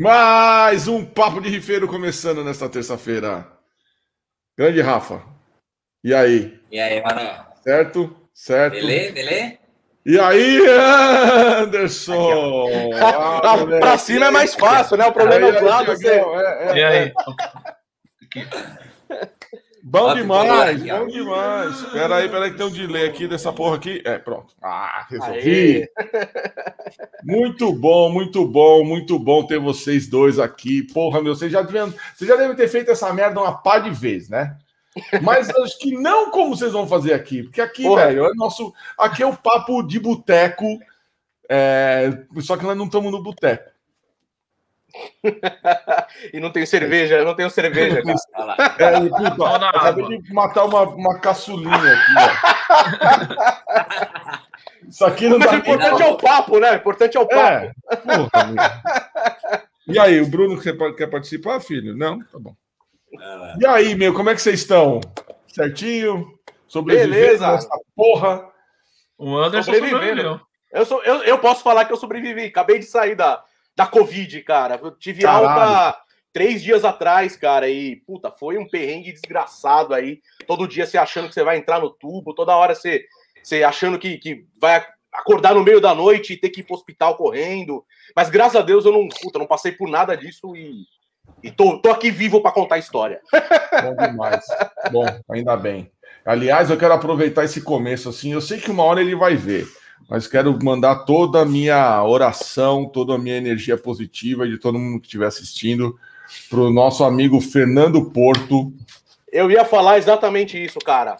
Mais um Papo de Rifeiro começando nesta terça-feira. Grande Rafa. E aí? E aí, mano? Certo? Certo. Beleza, beleza? E aí, Anderson? Ah, ah, pra cima é mais fácil, né? O problema é o lado. Você... É, é, e aí? Bom demais, bom demais. Espera aí, espera aí que tem um delay aqui dessa porra aqui. É, pronto. Ah, resolvi. Muito bom, muito bom, muito bom ter vocês dois aqui. Porra, meu, vocês já, deviam, vocês já devem ter feito essa merda uma pá de vez, né? Mas acho que não como vocês vão fazer aqui, porque aqui, Porra. velho, é nosso. Aqui é o papo de boteco. É... Só que nós não estamos no boteco. e não tem cerveja, eu não tenho cerveja, cara. É, e, puta, acabei de matar uma, uma caçulinha aqui, ó. Isso aqui não Mas dá o importante não. é o papo, né? O importante é o papo. É, porra, e aí, o Bruno quer participar, filho? Não? Tá bom. E aí, meu, como é que vocês estão? Certinho? Sobrevivendo essa porra? O Anderson sobreviveu. Eu, sou, eu, eu posso falar que eu sobrevivi. Acabei de sair da, da Covid, cara. Eu tive Caralho. alta três dias atrás, cara. E, puta, foi um perrengue desgraçado aí. Todo dia você achando que você vai entrar no tubo, toda hora você, você achando que, que vai acordar no meio da noite e ter que ir pro hospital correndo. Mas graças a Deus eu não, puta, não passei por nada disso e e tô, tô aqui vivo para contar a história. Bom demais. Bom, ainda bem. Aliás, eu quero aproveitar esse começo assim. Eu sei que uma hora ele vai ver, mas quero mandar toda a minha oração, toda a minha energia positiva de todo mundo que estiver assistindo para o nosso amigo Fernando Porto. Eu ia falar exatamente isso, cara.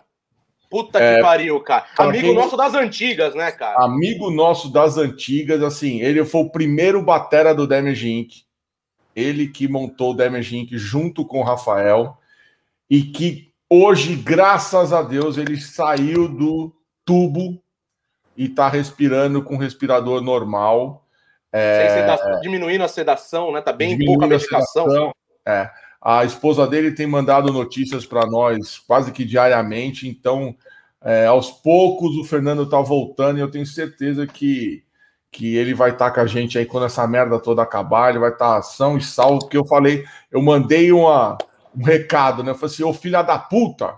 Puta é, que pariu, cara. Amigo quem... nosso das antigas, né, cara? Amigo nosso das antigas, assim, ele foi o primeiro batera do Damage Inc ele que montou o Damage Inc. junto com o Rafael, e que hoje, graças a Deus, ele saiu do tubo e está respirando com respirador normal. É... Diminuindo a sedação, né? Tá bem pouca medicação. Sedação, é. A esposa dele tem mandado notícias para nós quase que diariamente, então é, aos poucos o Fernando está voltando e eu tenho certeza que que ele vai estar tá com a gente aí quando essa merda toda acabar, ele vai estar tá são e salvo, porque eu falei, eu mandei uma, um recado, né? Eu falei assim, ô filha da puta,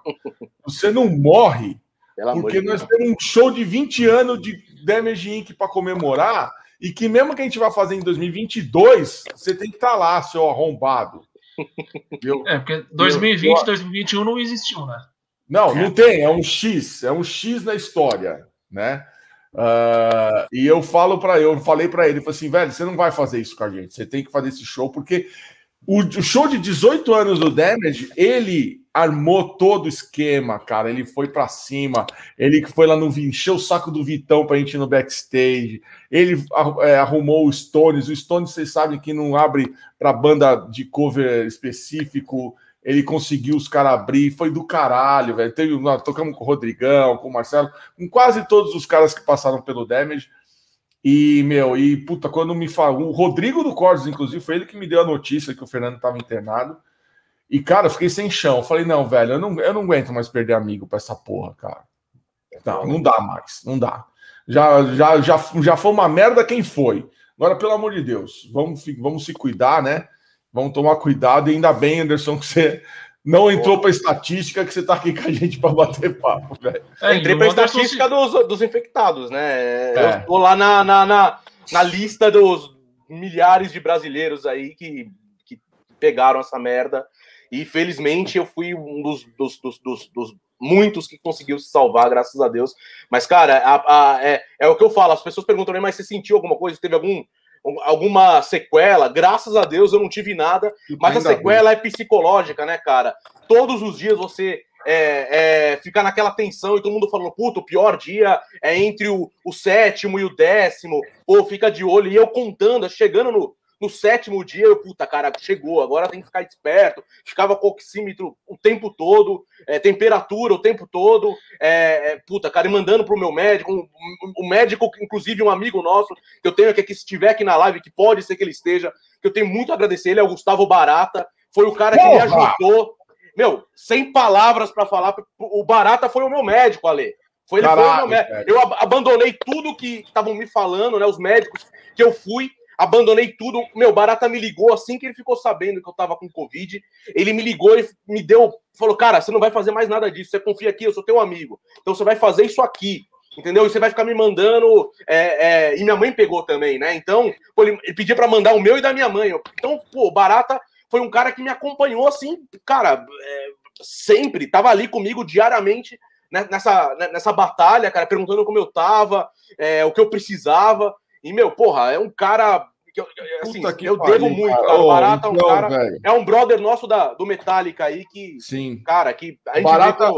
você não morre, Pelo porque nós temos um show de 20 anos de Damage Inc. para comemorar, e que mesmo que a gente vai fazer em 2022, você tem que estar tá lá, seu arrombado. É, porque 2020 e 2021 não existiu, né? Não, não tem, é um X, é um X na história, né? Uh, e eu falo para eu falei para ele, falei assim, velho, você não vai fazer isso com a gente, você tem que fazer esse show, porque o, o, show de 18 anos do Damage, ele armou todo o esquema, cara. Ele foi para cima, ele foi lá no encheu o saco do Vitão pra gente ir no backstage. Ele é, arrumou o Stones. O Stones, vocês sabem que não abre para banda de cover específico ele conseguiu os caras abrir, foi do caralho, velho. Teve, tocamos com o Rodrigão, com o Marcelo, com quase todos os caras que passaram pelo Damage. E, meu, e puta, quando me falou, o Rodrigo do Cordes, inclusive, foi ele que me deu a notícia que o Fernando estava internado. E, cara, eu fiquei sem chão. Eu falei, não, velho, eu não, eu não aguento mais perder amigo pra essa porra, cara. Não, não dá mais, não dá. Já, já, já, já foi uma merda quem foi. Agora, pelo amor de Deus, vamos, vamos se cuidar, né? Vamos tomar cuidado e ainda bem, Anderson, que você não entrou para estatística, que você está aqui com a gente para bater papo, velho. É, entrei para estatística dos, dos infectados, né? É. Eu estou lá na, na, na, na, lista dos milhares de brasileiros aí que, que pegaram essa merda. E felizmente eu fui um dos, dos, dos, dos, dos muitos que conseguiu se salvar, graças a Deus. Mas, cara, a, a, é, é o que eu falo. As pessoas perguntam, mas você sentiu alguma coisa? Teve algum alguma sequela. Graças a Deus eu não tive nada, mas a sequela é psicológica, né, cara? Todos os dias você é, é, ficar naquela tensão e todo mundo falando, puta, o pior dia é entre o, o sétimo e o décimo, ou fica de olho, e eu contando, chegando no, no sétimo dia, eu, puta, cara, chegou, agora tem que ficar esperto. Ficava com oxímetro o tempo todo, é, temperatura o tempo todo. É, é, puta, cara, e mandando pro meu médico, um, um, médico, inclusive um amigo nosso, que eu tenho aqui, que estiver aqui na live, que pode ser que ele esteja, que eu tenho muito a agradecer, ele é o Gustavo Barata, foi o cara que me ajudou. Meu, sem palavras para falar, o Barata foi o meu médico, Ale. Foi, ele Caralho, foi o meu médico. Eu abandonei tudo que estavam me falando, né? Os médicos que eu fui abandonei tudo. Meu, Barata me ligou assim que ele ficou sabendo que eu tava com Covid. Ele me ligou e me deu, falou: Cara, você não vai fazer mais nada disso. Você confia aqui, eu sou teu amigo. Então você vai fazer isso aqui. Entendeu? E você vai ficar me mandando. É, é... e minha mãe pegou também, né? Então, pô, ele pedia para mandar o meu e da minha mãe. Então, pô, Barata foi um cara que me acompanhou assim, cara, é, sempre, tava ali comigo diariamente né, nessa, né, nessa batalha, cara, perguntando como eu tava, é, o que eu precisava. E, meu, porra, é um cara. Assim, eu pariu, devo muito, cara. O Barata é um cara. Velho. É um brother nosso da, do Metallica aí que. Sim. Cara, que. A Barata.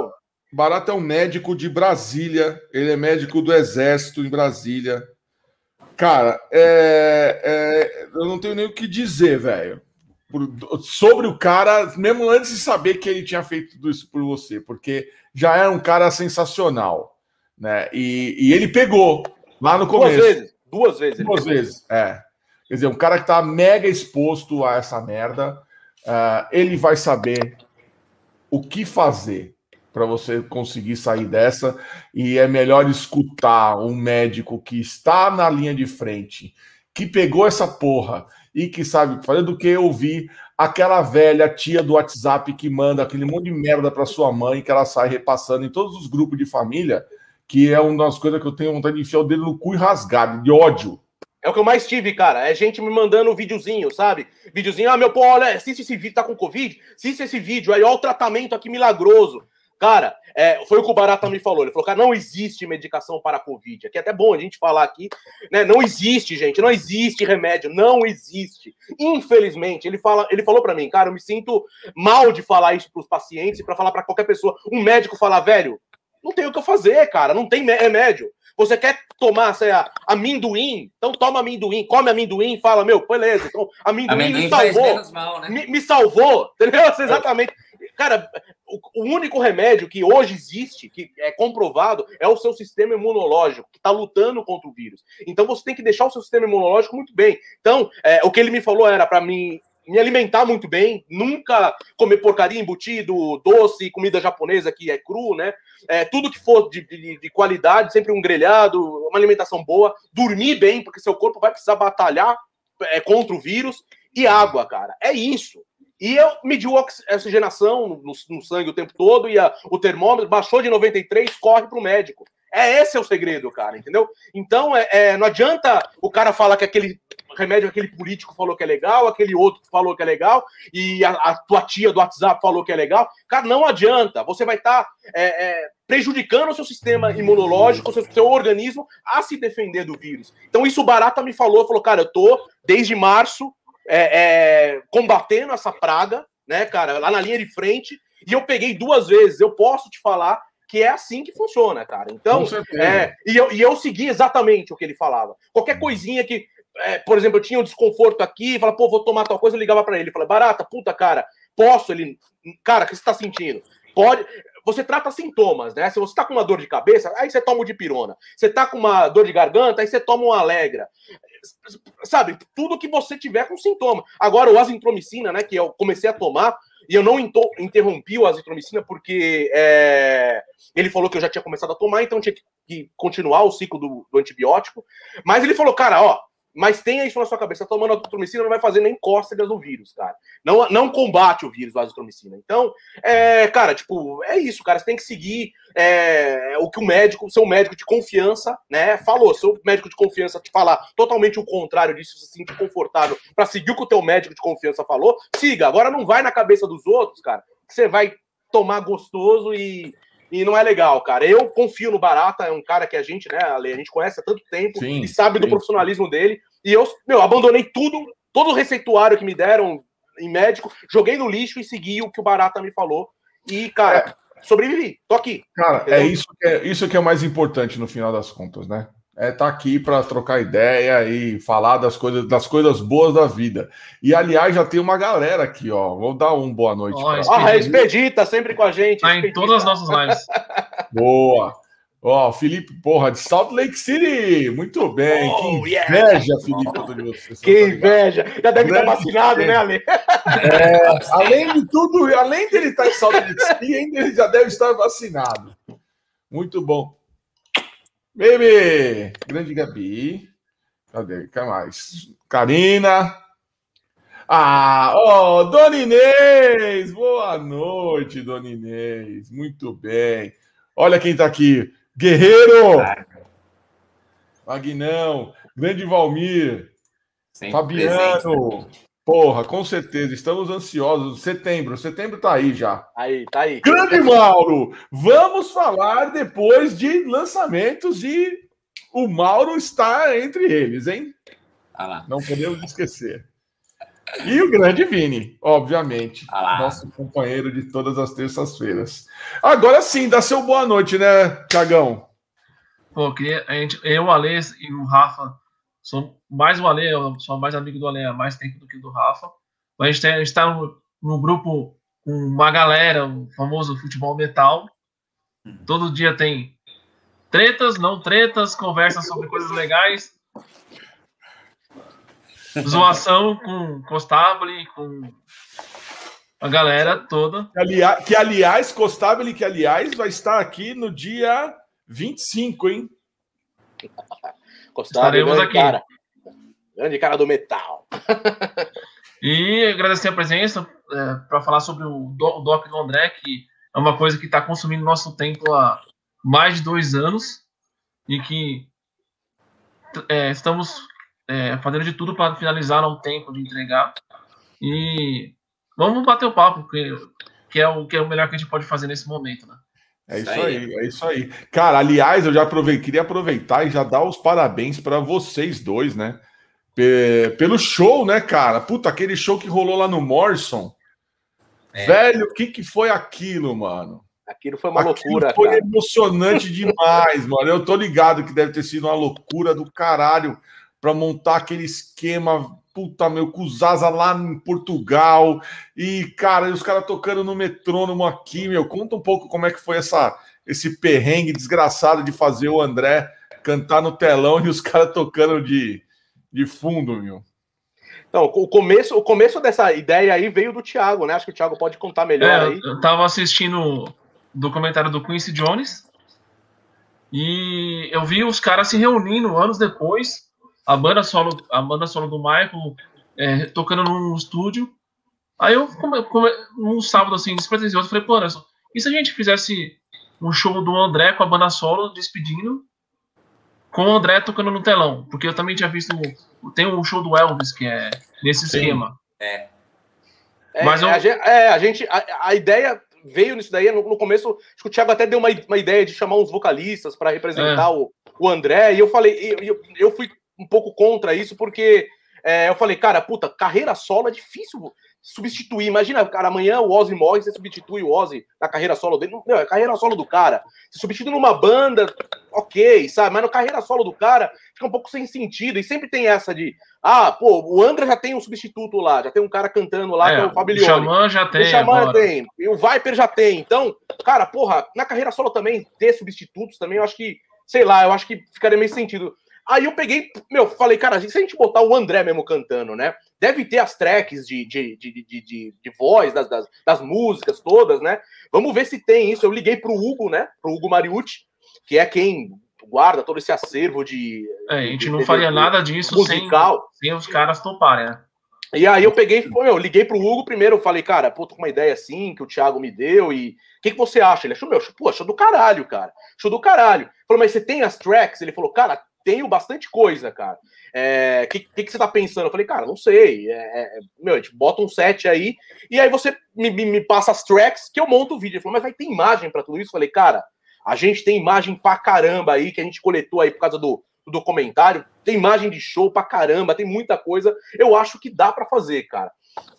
Barata é um médico de Brasília. Ele é médico do Exército em Brasília. Cara, é, é, eu não tenho nem o que dizer, velho sobre o cara, mesmo antes de saber que ele tinha feito tudo isso por você, porque já era um cara sensacional, né? E, e ele pegou lá no começo. Duas vezes, duas vezes. Duas vezes, é. Quer dizer, um cara que tá mega exposto a essa merda, uh, ele vai saber o que fazer para você conseguir sair dessa e é melhor escutar um médico que está na linha de frente, que pegou essa porra e que sabe o que fazer do que ouvir aquela velha tia do WhatsApp que manda aquele monte de merda para sua mãe que ela sai repassando em todos os grupos de família, que é uma das coisas que eu tenho vontade de enfiar o dedo no cu e rasgar, de ódio. É o que eu mais tive, cara. É gente me mandando videozinho, sabe? Videozinho, ah, meu pô, olha, assiste esse vídeo, tá com Covid? Assiste esse vídeo aí, olha o tratamento aqui milagroso. Cara, é, foi o que o Barata me falou. Ele falou, cara, não existe medicação para Covid. Aqui é até bom a gente falar aqui, né? Não existe, gente, não existe remédio, não existe. Infelizmente, ele, fala, ele falou para mim, cara, eu me sinto mal de falar isso para os pacientes e para falar para qualquer pessoa. Um médico falar, velho, não tem o que eu fazer, cara, não tem remédio. Você quer tomar, sei lá, amendoim? Então toma amendoim, come amendoim, fala, meu, beleza. Então, amendoim, amendoim me salvou. Mal, né? me, me, salvou, entendeu? Exatamente. Cara, o, único remédio que hoje existe, que é comprovado, é o seu sistema imunológico, que está lutando contra o vírus. Então você tem que deixar o seu sistema imunológico muito bem. Então, é, o que ele me falou era para mim me alimentar muito bem, nunca comer porcaria embutido, doce, comida japonesa que é cru, né? É, tudo que for de, de, de, qualidade, sempre um grelhado, uma alimentação boa, dormir bem, porque seu corpo vai precisar batalhar é, contra o vírus, e água, cara. É isso. E eu medi a oxigenação no, no, sangue o tempo todo e a, o termômetro baixou de 93, corre para o médico. É esse é o segredo, cara, entendeu? Então, é, é, não adianta o cara falar que aquele remédio, aquele político falou que é legal, aquele outro falou que é legal, e a, a tua tia do WhatsApp falou que é legal. Cara, não adianta. Você vai estar tá, é, é, prejudicando o seu sistema imunológico, o seu, seu, organismo a se defender do vírus. Então, isso o Barata me falou, falou, cara, eu tô desde março é, é, combatendo essa praga, né, cara, lá na linha de frente, e eu peguei duas vezes. Eu posso te falar que é assim que funciona, cara. Então, é, e, eu, e eu segui exatamente o que ele falava. Qualquer coisinha que, é, por exemplo, eu tinha um desconforto aqui, falava, pô, vou tomar tal coisa, eu ligava para ele, falei, barata, puta, cara, posso? Ele, cara, o que você tá sentindo? Pode. Você trata sintomas, né? Se você tá com uma dor de cabeça, aí você toma o de pirona. Você tá com uma dor de garganta, aí você toma uma alegra sabe, tudo que você tiver com sintoma. Agora, o azitromicina, né, que eu comecei a tomar, e eu não interrompi o azitromicina porque é, ele falou que eu já tinha começado a tomar, então tinha que continuar o ciclo do, do antibiótico. Mas ele falou, cara, ó, mas tenha isso na sua cabeça. Tomando azitromicina não vai fazer nem cócegas no vírus, cara. Não, não combate o vírus, a azitromicina. Então, é, cara, tipo, é isso, cara. Você tem que seguir é, o que o médico, seu médico de confiança, né, falou. Seu médico de confiança te falar totalmente o contrário disso, se sentir confortável para seguir o que o teu médico de confiança falou, siga. Agora não vai na cabeça dos outros, cara, que você vai tomar gostoso e, e não é legal, cara. Eu confio no Barata, é um cara que a gente, né, a gente conhece há tanto tempo sim, e sabe sim. do profissionalismo dele. E eu, meu, abandonei tudo, todo o receituário que me deram em médico, joguei no lixo e segui o que o Barata me falou. E, cara, é. sobrevivi, tô aqui. Cara, é isso, que é isso que é o mais importante no final das contas, né? É estar tá aqui para trocar ideia e falar das coisas, das coisas boas da vida. E aliás, já tem uma galera aqui, ó. Vou dar um boa noite. Ó, oh, a Expedita sempre com a gente. Tá em todas as nossas lives. Boa. Ó, Felipe, porra, de Salt Lake City. Muito bem. Oh, que inveja, yeah. Felipe, de você. Que inveja. Já deve estar vacinado, né, Ale? É, além de tudo, além dele estar em Salt Lake City, ainda ele já deve estar vacinado. Muito bom. Baby! Grande Gabi. Cadê? Quer mais? Karina. Ah, ó, oh, Dona Inês! Boa noite, Dona Inês. Muito bem. Olha quem tá aqui. Guerreiro! Magnão, grande Valmir, Sempre Fabiano. Presente. Porra, com certeza, estamos ansiosos. Setembro, setembro tá aí já. Aí, tá aí. Grande Mauro, vamos falar depois de lançamentos e o Mauro está entre eles, hein? Ah Não podemos esquecer. E o grande Vini, obviamente, ah nosso companheiro de todas as terças-feiras. Agora sim, dá seu boa noite, né, Tiagão? Pô, queria, a gente, eu, o Alê e o Rafa, sou mais o Alê, eu sou mais amigo do Alê há mais tempo do que do Rafa. A gente está no, no grupo com uma galera, o famoso futebol metal. Uhum. Todo dia tem tretas, não tretas, conversas sobre coisas legais. Zoação com Costabile, com a galera toda. Que, aliás, que, aliás Costabile, que aliás vai estar aqui no dia 25, hein? Estaremos aqui. Cara. Grande cara do metal. e agradecer a presença é, para falar sobre o, do, o Doc do André, que é uma coisa que está consumindo nosso tempo há mais de dois anos e que é, estamos é, fazendo de tudo para finalizar no tempo de entregar. E vamos bater o papo, que, que, é o, que é o melhor que a gente pode fazer nesse momento, né? É isso aí. aí, é isso aí. Cara, aliás, eu já aproveitei, queria aproveitar e já dar os parabéns para vocês dois, né? Pelo show, né, cara? Puta, aquele show que rolou lá no Morrison. É. Velho, o que, que foi aquilo, mano? Aquilo foi uma aquilo loucura. Foi cara. emocionante demais, mano. Eu tô ligado que deve ter sido uma loucura do caralho para montar aquele esquema puta, meu, com os Zaza lá em Portugal. E, cara, e os caras tocando no metrônomo aqui, meu. Conta um pouco como é que foi essa, esse perrengue desgraçado de fazer o André cantar no telão e os caras tocando de, de fundo, meu. Não, o começo, o começo dessa ideia aí veio do Thiago, né? Acho que o Thiago pode contar melhor é, aí. Eu tava assistindo o documentário do Quincy Jones e eu vi os caras se reunindo anos depois a banda solo, a banda solo do Michael é, tocando num estúdio. Aí eu, como, como, num sábado assim, despretensioso, falei, pô, Anderson, e se a gente fizesse um show do André com a banda solo despedindo, com o André tocando no telão? Porque eu também tinha visto. Tem um show do Elvis que é nesse Sim. esquema. É. Mas é, eu... a gente, é, a, gente a, a, ideia veio nisso daí. No, no, começo, acho que o Thiago até deu uma, uma ideia de chamar uns vocalistas para representar é. o, o André. E eu falei, eu, eu fui um pouco contra isso, porque é, eu falei, cara, puta, carreira solo é difícil substituir. Imagina, cara, amanhã o Ozzy morre, você substitui o Ozzy na carreira solo dele. Não, é carreira solo do cara. Se substitui numa banda, ok, sabe? Mas na carreira solo do cara fica um pouco sem sentido. E sempre tem essa de, ah, pô, o André já tem um substituto lá, já tem um cara cantando lá, é, que é o Fabilione. O Xamã já tem. O Xamã tem. E o Viper já tem. Então, cara, porra, na carreira solo também, ter substitutos também, eu acho que, sei lá, eu acho que ficaria meio sentido. Aí eu peguei, meu, falei, cara, se a gente botar o André mesmo cantando, né? Deve ter as tracks de, de, de, de, de, de voz, das, das, das, músicas todas, né? Vamos ver se tem isso. Eu liguei pro Hugo, né? Pro Hugo Mariucci, que é quem guarda todo esse acervo de. É, a gente não faria nada disso musical. Sem, sem os caras toparem, né? E aí eu peguei, pô, meu, liguei pro Hugo primeiro, eu falei, cara, pô, tô com uma ideia assim, que o Thiago me deu, e o que, que você acha? Ele achou, meu, pô, achou do caralho, cara. Achou do caralho. Falou, mas você tem as tracks? Ele falou, cara, tenho bastante coisa, cara. O é, que, que, que, você tá pensando? Eu falei, cara, não sei. É, é, meu, a gente bota um set aí, e aí você me, me, me, passa as tracks que eu monto o vídeo. Ele falou, mas vai ter imagem para tudo isso? Eu falei, cara, a gente tem imagem pra caramba aí, que a gente coletou aí por causa do, do documentário. Tem imagem de show pra caramba, tem muita coisa. Eu acho que dá para fazer, cara.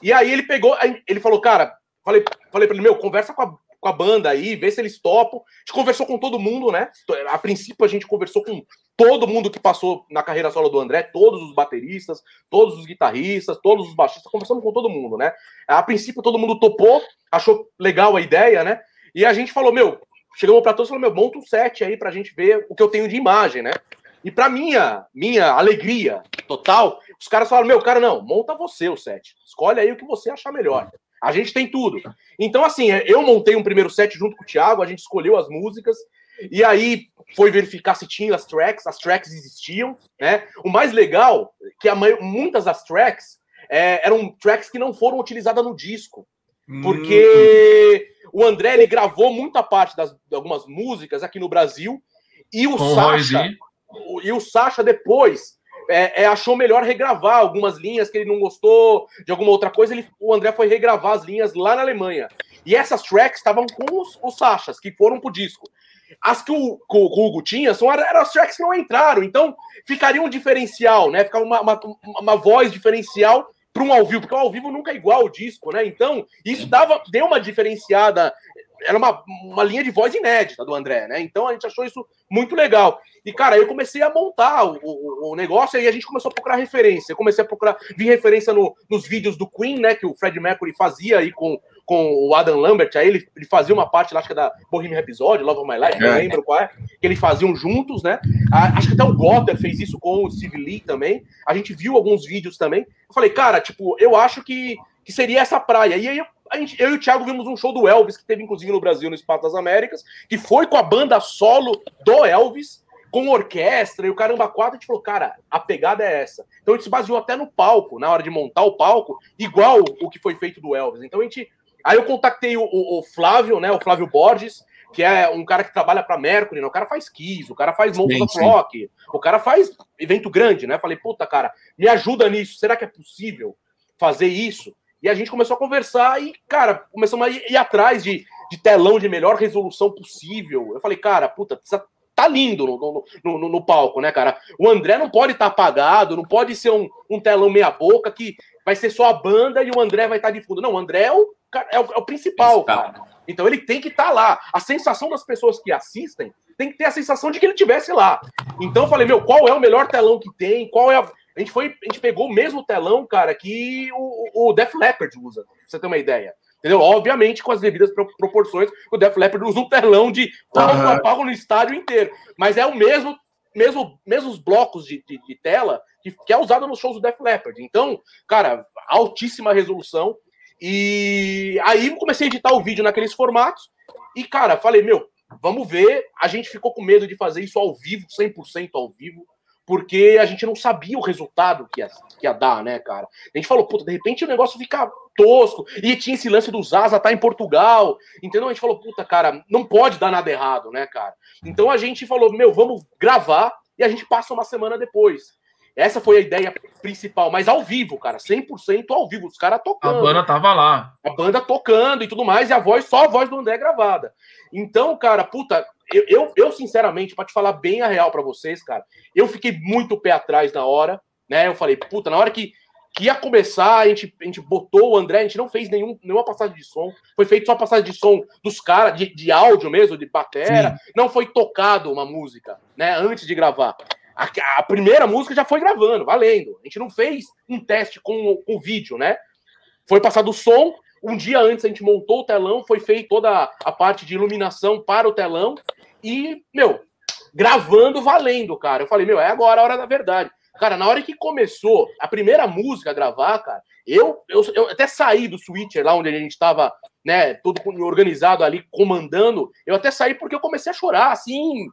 E aí ele pegou, ele falou, cara, falei, falei pra ele, meu, conversa com a, com a banda aí, vê se eles topam. A gente conversou com todo mundo, né? A princípio a gente conversou com todo mundo que passou na carreira solo do André, todos os bateristas, todos os guitarristas, todos os baixistas, conversamos com todo mundo, né? A princípio todo mundo topou, achou legal a ideia, né? E a gente falou, meu, chegamos para todos e falou, meu, monta um set aí pra gente ver o que eu tenho de imagem, né? E para minha, minha alegria total, os caras falaram, meu, cara, não, monta você o set. Escolhe aí o que você achar melhor. A gente tem tudo. Então, assim, eu montei um primeiro set junto com o Thiago, a gente escolheu as músicas. E aí foi verificar se tinha as tracks, as tracks existiam, né? O mais legal que a muitas das tracks é, eram tracks que não foram utilizadas no disco. Porque hum. o André ele gravou muita parte das de algumas músicas aqui no Brasil e o Com Sasha e o Sasha depois é, é, achou melhor regravar algumas linhas que ele não gostou de alguma outra coisa. Ele, o André foi regravar as linhas lá na Alemanha. E essas tracks estavam com os, os Sachas, que foram pro disco. As que o, que o Hugo tinha são, eram as tracks que não entraram. Então, ficaria um diferencial, né? Ficava uma, uma, uma voz diferencial para um ao vivo, porque o ao vivo nunca é igual ao disco, né? Então, isso dava, deu uma diferenciada era uma, uma linha de voz inédita do André, né? Então a gente achou isso muito legal. E, cara, eu comecei a montar o, o, o negócio e a gente começou a procurar referência. Eu comecei a procurar, vi referência no, nos vídeos do Queen, né? Que o Fred Mercury fazia aí com, com o Adam Lambert. Aí ele, ele fazia uma parte lá, acho que é da Bohemian Rhapsody, Love of My Life, é. não lembro qual é, que eles faziam juntos, né? acho que até o Gotter fez isso com o Steve Lee também. A gente viu alguns vídeos também. Eu falei, cara, tipo, eu acho que, que seria essa praia. E aí eu a gente, eu e o Thiago vimos um show do Elvis, que teve inclusive no Brasil, no Espaço das Américas, que foi com a banda solo do Elvis, com orquestra e o caramba quatro, a gente falou, cara, a pegada é essa. Então a gente se baseou até no palco, na hora de montar o palco, igual o que foi feito do Elvis. Então a gente. Aí eu contatei o, o, o Flávio, né? O Flávio Borges, que é um cara que trabalha para Mercury, né? o cara faz Kiss, o cara faz Monsters of Rock, o cara faz evento grande, né? Falei, puta, cara, me ajuda nisso, será que é possível fazer isso? E a gente começou a conversar e, cara, começamos a ir, ir atrás de, de telão de melhor resolução possível. Eu falei, cara, puta, precisa tá lindo no, no, no, no, palco, né, cara? O André não pode estar tá apagado, não pode ser um, um telão meia-boca que vai ser só a banda e o André vai estar tá de fundo. Não, o André é o, é o, é o principal, cara. Então ele tem que estar tá lá. A sensação das pessoas que assistem tem que ter a sensação de que ele tivesse lá. Então eu falei, meu, qual é o melhor telão que tem? Qual é a. A gente, foi, a gente pegou o mesmo telão, cara, que o, o Def Leppard usa, pra você ter uma ideia. Entendeu? Obviamente, com as devidas proporções, o Def Leppard usa um telão de palco uhum. a palco no estádio inteiro. Mas é o mesmo, mesmo mesmos blocos de, de, de tela que, que, é usado nos shows do Def Leppard. Então, cara, altíssima resolução. E aí eu comecei a editar o vídeo naqueles formatos. E, cara, falei, meu, vamos ver. A gente ficou com medo de fazer isso ao vivo, 100% ao vivo porque a gente não sabia o resultado que ia, que ia dar, né, cara? A gente falou, puta, de repente o negócio fica tosco, e tinha esse lance do Zaza tá em Portugal, entendeu? A gente falou, puta, cara, não pode dar nada errado, né, cara? Então a gente falou, meu, vamos gravar, e a gente passa uma semana depois. Essa foi a ideia principal, mas ao vivo, cara, 100% ao vivo, os caras tocando. A banda tava lá. A banda tocando e tudo mais, e a voz, só a voz do André gravada. Então, cara, puta, eu, eu, eu sinceramente, para te falar bem a real para vocês, cara, eu fiquei muito pé atrás na hora, né? Eu falei, puta, na hora que, que ia começar, a gente, a gente botou o André, a gente não fez nenhum, nenhuma passagem de som, foi feito só passagem de som dos caras, de, de áudio mesmo, de batera, Sim. não foi tocado uma música, né, antes de gravar. A, a, primeira música já foi gravando, valendo. A gente não fez um teste com, com o vídeo, né? Foi passado o som. Um dia antes a gente montou o telão, foi feita toda a parte de iluminação para o telão. E, meu, gravando valendo, cara. Eu falei, meu, é agora a hora da verdade. Cara, na hora que começou a primeira música a gravar, cara, eu, eu, eu até saí do switcher lá onde a gente estava, né, todo organizado ali, comandando. Eu até saí porque eu comecei a chorar, assim,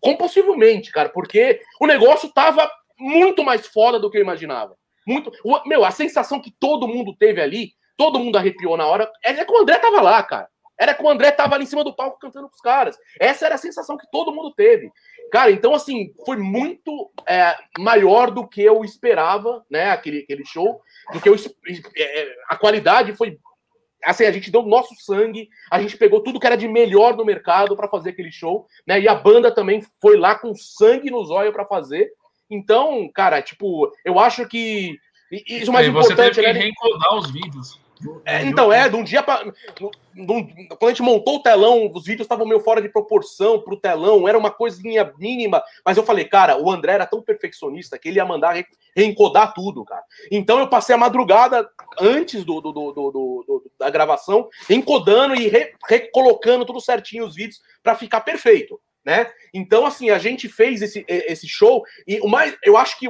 compulsivamente, cara, porque o negócio tava muito mais foda do que eu imaginava. Muito. Meu, a sensação que todo mundo teve ali, todo mundo arrepiou na hora, é que o André tava lá, cara. Era que o André tava ali em cima do palco cantando com os caras. Essa era a sensação que todo mundo teve. Cara, então, assim, foi muito é, maior do que eu esperava, né? Aquele, aquele show. Do que eu, é, a qualidade foi assim, a gente deu o nosso sangue, a gente pegou tudo que era de melhor no mercado para fazer aquele show, né? E a banda também foi lá com sangue nos olhos para fazer. Então, cara, tipo, eu acho que isso mais é, importante, você teve que né? reencodar os vídeos. É, então, é, de um dia para. Quando a gente montou o telão, os vídeos estavam meio fora de proporção pro telão, era uma coisinha mínima. Mas eu falei, cara, o André era tão perfeccionista que ele ia mandar re reencodar tudo, cara. Então eu passei a madrugada antes do, do, do, do da gravação, encodando e re recolocando tudo certinho os vídeos para ficar perfeito né? Então, assim, a gente fez esse, esse show e o mais, eu acho que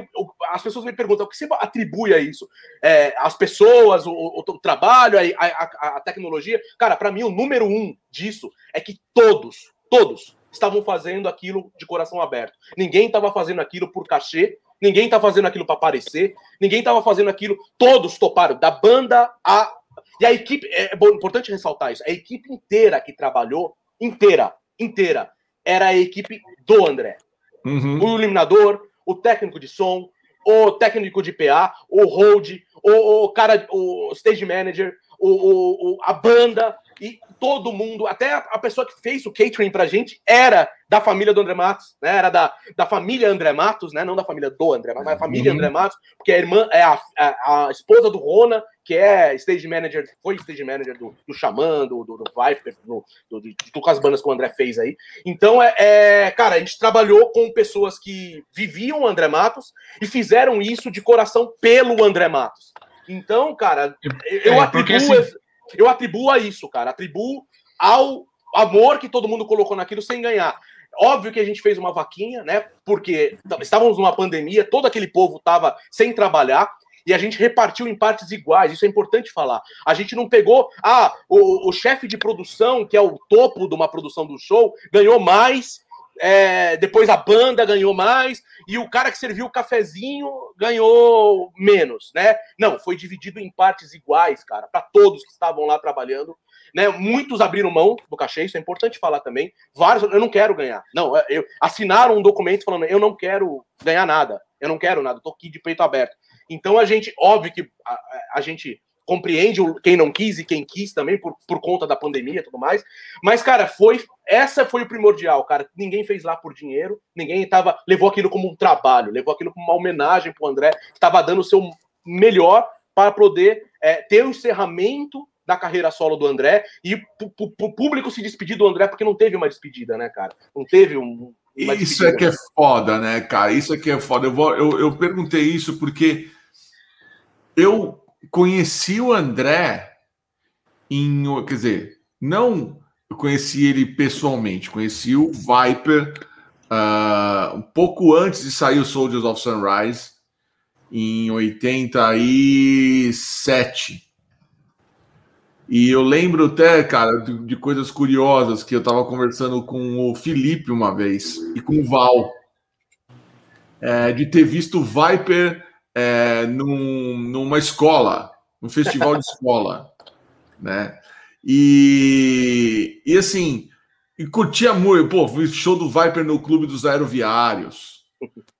as pessoas me perguntam o que você atribui a isso? É, as pessoas, o, o, o trabalho, a, a, a, tecnologia? Cara, para mim, o número um disso é que todos, todos estavam fazendo aquilo de coração aberto. Ninguém estava fazendo aquilo por cachê, ninguém estava fazendo aquilo para aparecer, ninguém estava fazendo aquilo. Todos toparam, da banda a. E a equipe, é, é importante ressaltar isso, a equipe inteira que trabalhou, inteira, inteira, era a equipe do André. Uhum. O iluminador, o técnico de som, o técnico de PA, o hold, o, o cara, o stage manager, o, o, a banda, e todo mundo, até a, pessoa que fez o catering pra gente, era da família do André Matos, né? Era da, da família André Matos, né? Não da família do André Matos, mas a família uhum. André Matos, porque a irmã é a, a, a, esposa do Rona, que é stage manager, foi stage manager do, do Xamã, do, do, do Viper, do, do, de todas as bandas que o André fez aí. Então, é, é, cara, a gente trabalhou com pessoas que viviam o André Matos e fizeram isso de coração pelo André Matos. Então, cara, eu é, atribuo, assim... eu atribuo a isso, cara. Atribuo ao amor que todo mundo colocou naquilo sem ganhar. Óbvio que a gente fez uma vaquinha, né? Porque estávamos numa pandemia, todo aquele povo estava sem trabalhar e a gente repartiu em partes iguais. Isso é importante falar. A gente não pegou, ah, o, o chefe de produção, que é o topo de uma produção do show, ganhou mais é, depois a banda ganhou mais e o cara que serviu o cafezinho ganhou menos, né? Não, foi dividido em partes iguais, cara, para todos que estavam lá trabalhando. Né? Muitos abriram mão do cachê, isso é importante falar também. Vários, eu não quero ganhar. Não, eu, assinaram um documento falando, eu não quero ganhar nada, eu não quero nada, tô aqui de peito aberto. Então a gente, óbvio que a, a gente compreende quem não quis e quem quis também por, por conta da pandemia e tudo mais. Mas, cara, foi essa foi o primordial, cara. Ninguém fez lá por dinheiro, ninguém tava, levou aquilo como um trabalho, levou aquilo como uma homenagem pro André, que estava dando o seu melhor para poder é, ter o encerramento da carreira solo do André e o público se despedir do André porque não teve uma despedida, né, cara? Não teve um. Isso é que é foda, né, cara? Isso é que é foda. Eu, vou, eu, eu perguntei isso porque eu conheci o André em. Quer dizer, não conheci ele pessoalmente, conheci o Viper uh, um pouco antes de sair o Soldiers of Sunrise, em 87. E eu lembro até, cara, de, de coisas curiosas que eu estava conversando com o Felipe uma vez e com o Val, é, de ter visto o Viper é, num, numa escola, num festival de escola, né? E, e assim, e curtia muito, pô, show do Viper no Clube dos Aeroviários,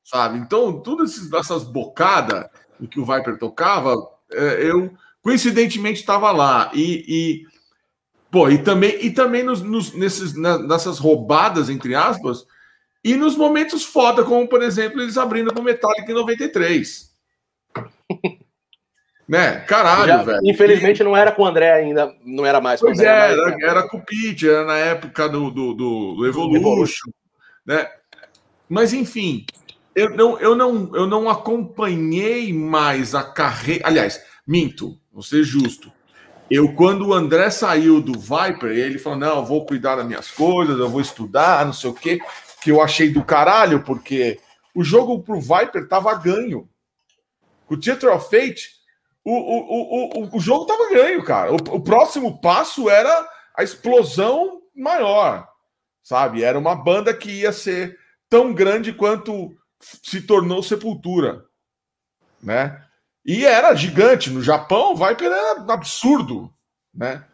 sabe? Então, todas essas bocadas que o Viper tocava, é, eu coincidentemente estava lá. E, e, pô, e também, e também nos, nos, nesses, nessas roubadas, entre aspas, e nos momentos foda, como por exemplo, eles abrindo com Metallica em 93. Né? Caralho, Já, velho. Infelizmente não era com o André ainda, não era mais com pois o André. É, era, mais, era, com o Pete, era na época do, do, do, do Evolution, Evolution, né? Mas enfim, eu não, eu, não, eu não acompanhei mais a carreira. Aliás, minto, vou ser justo. Eu, quando o André saiu do Viper, ele falou: não, eu vou cuidar das minhas coisas, eu vou estudar, não sei o quê, que eu achei do caralho, porque o jogo pro Viper tava ganho. O Theater of Fate o, o, o, o jogo estava ganho, cara. O, o, próximo passo era a explosão maior, sabe? Era uma banda que ia ser tão grande quanto se tornou Sepultura, né? E era gigante. No Japão, Viper era absurdo, né?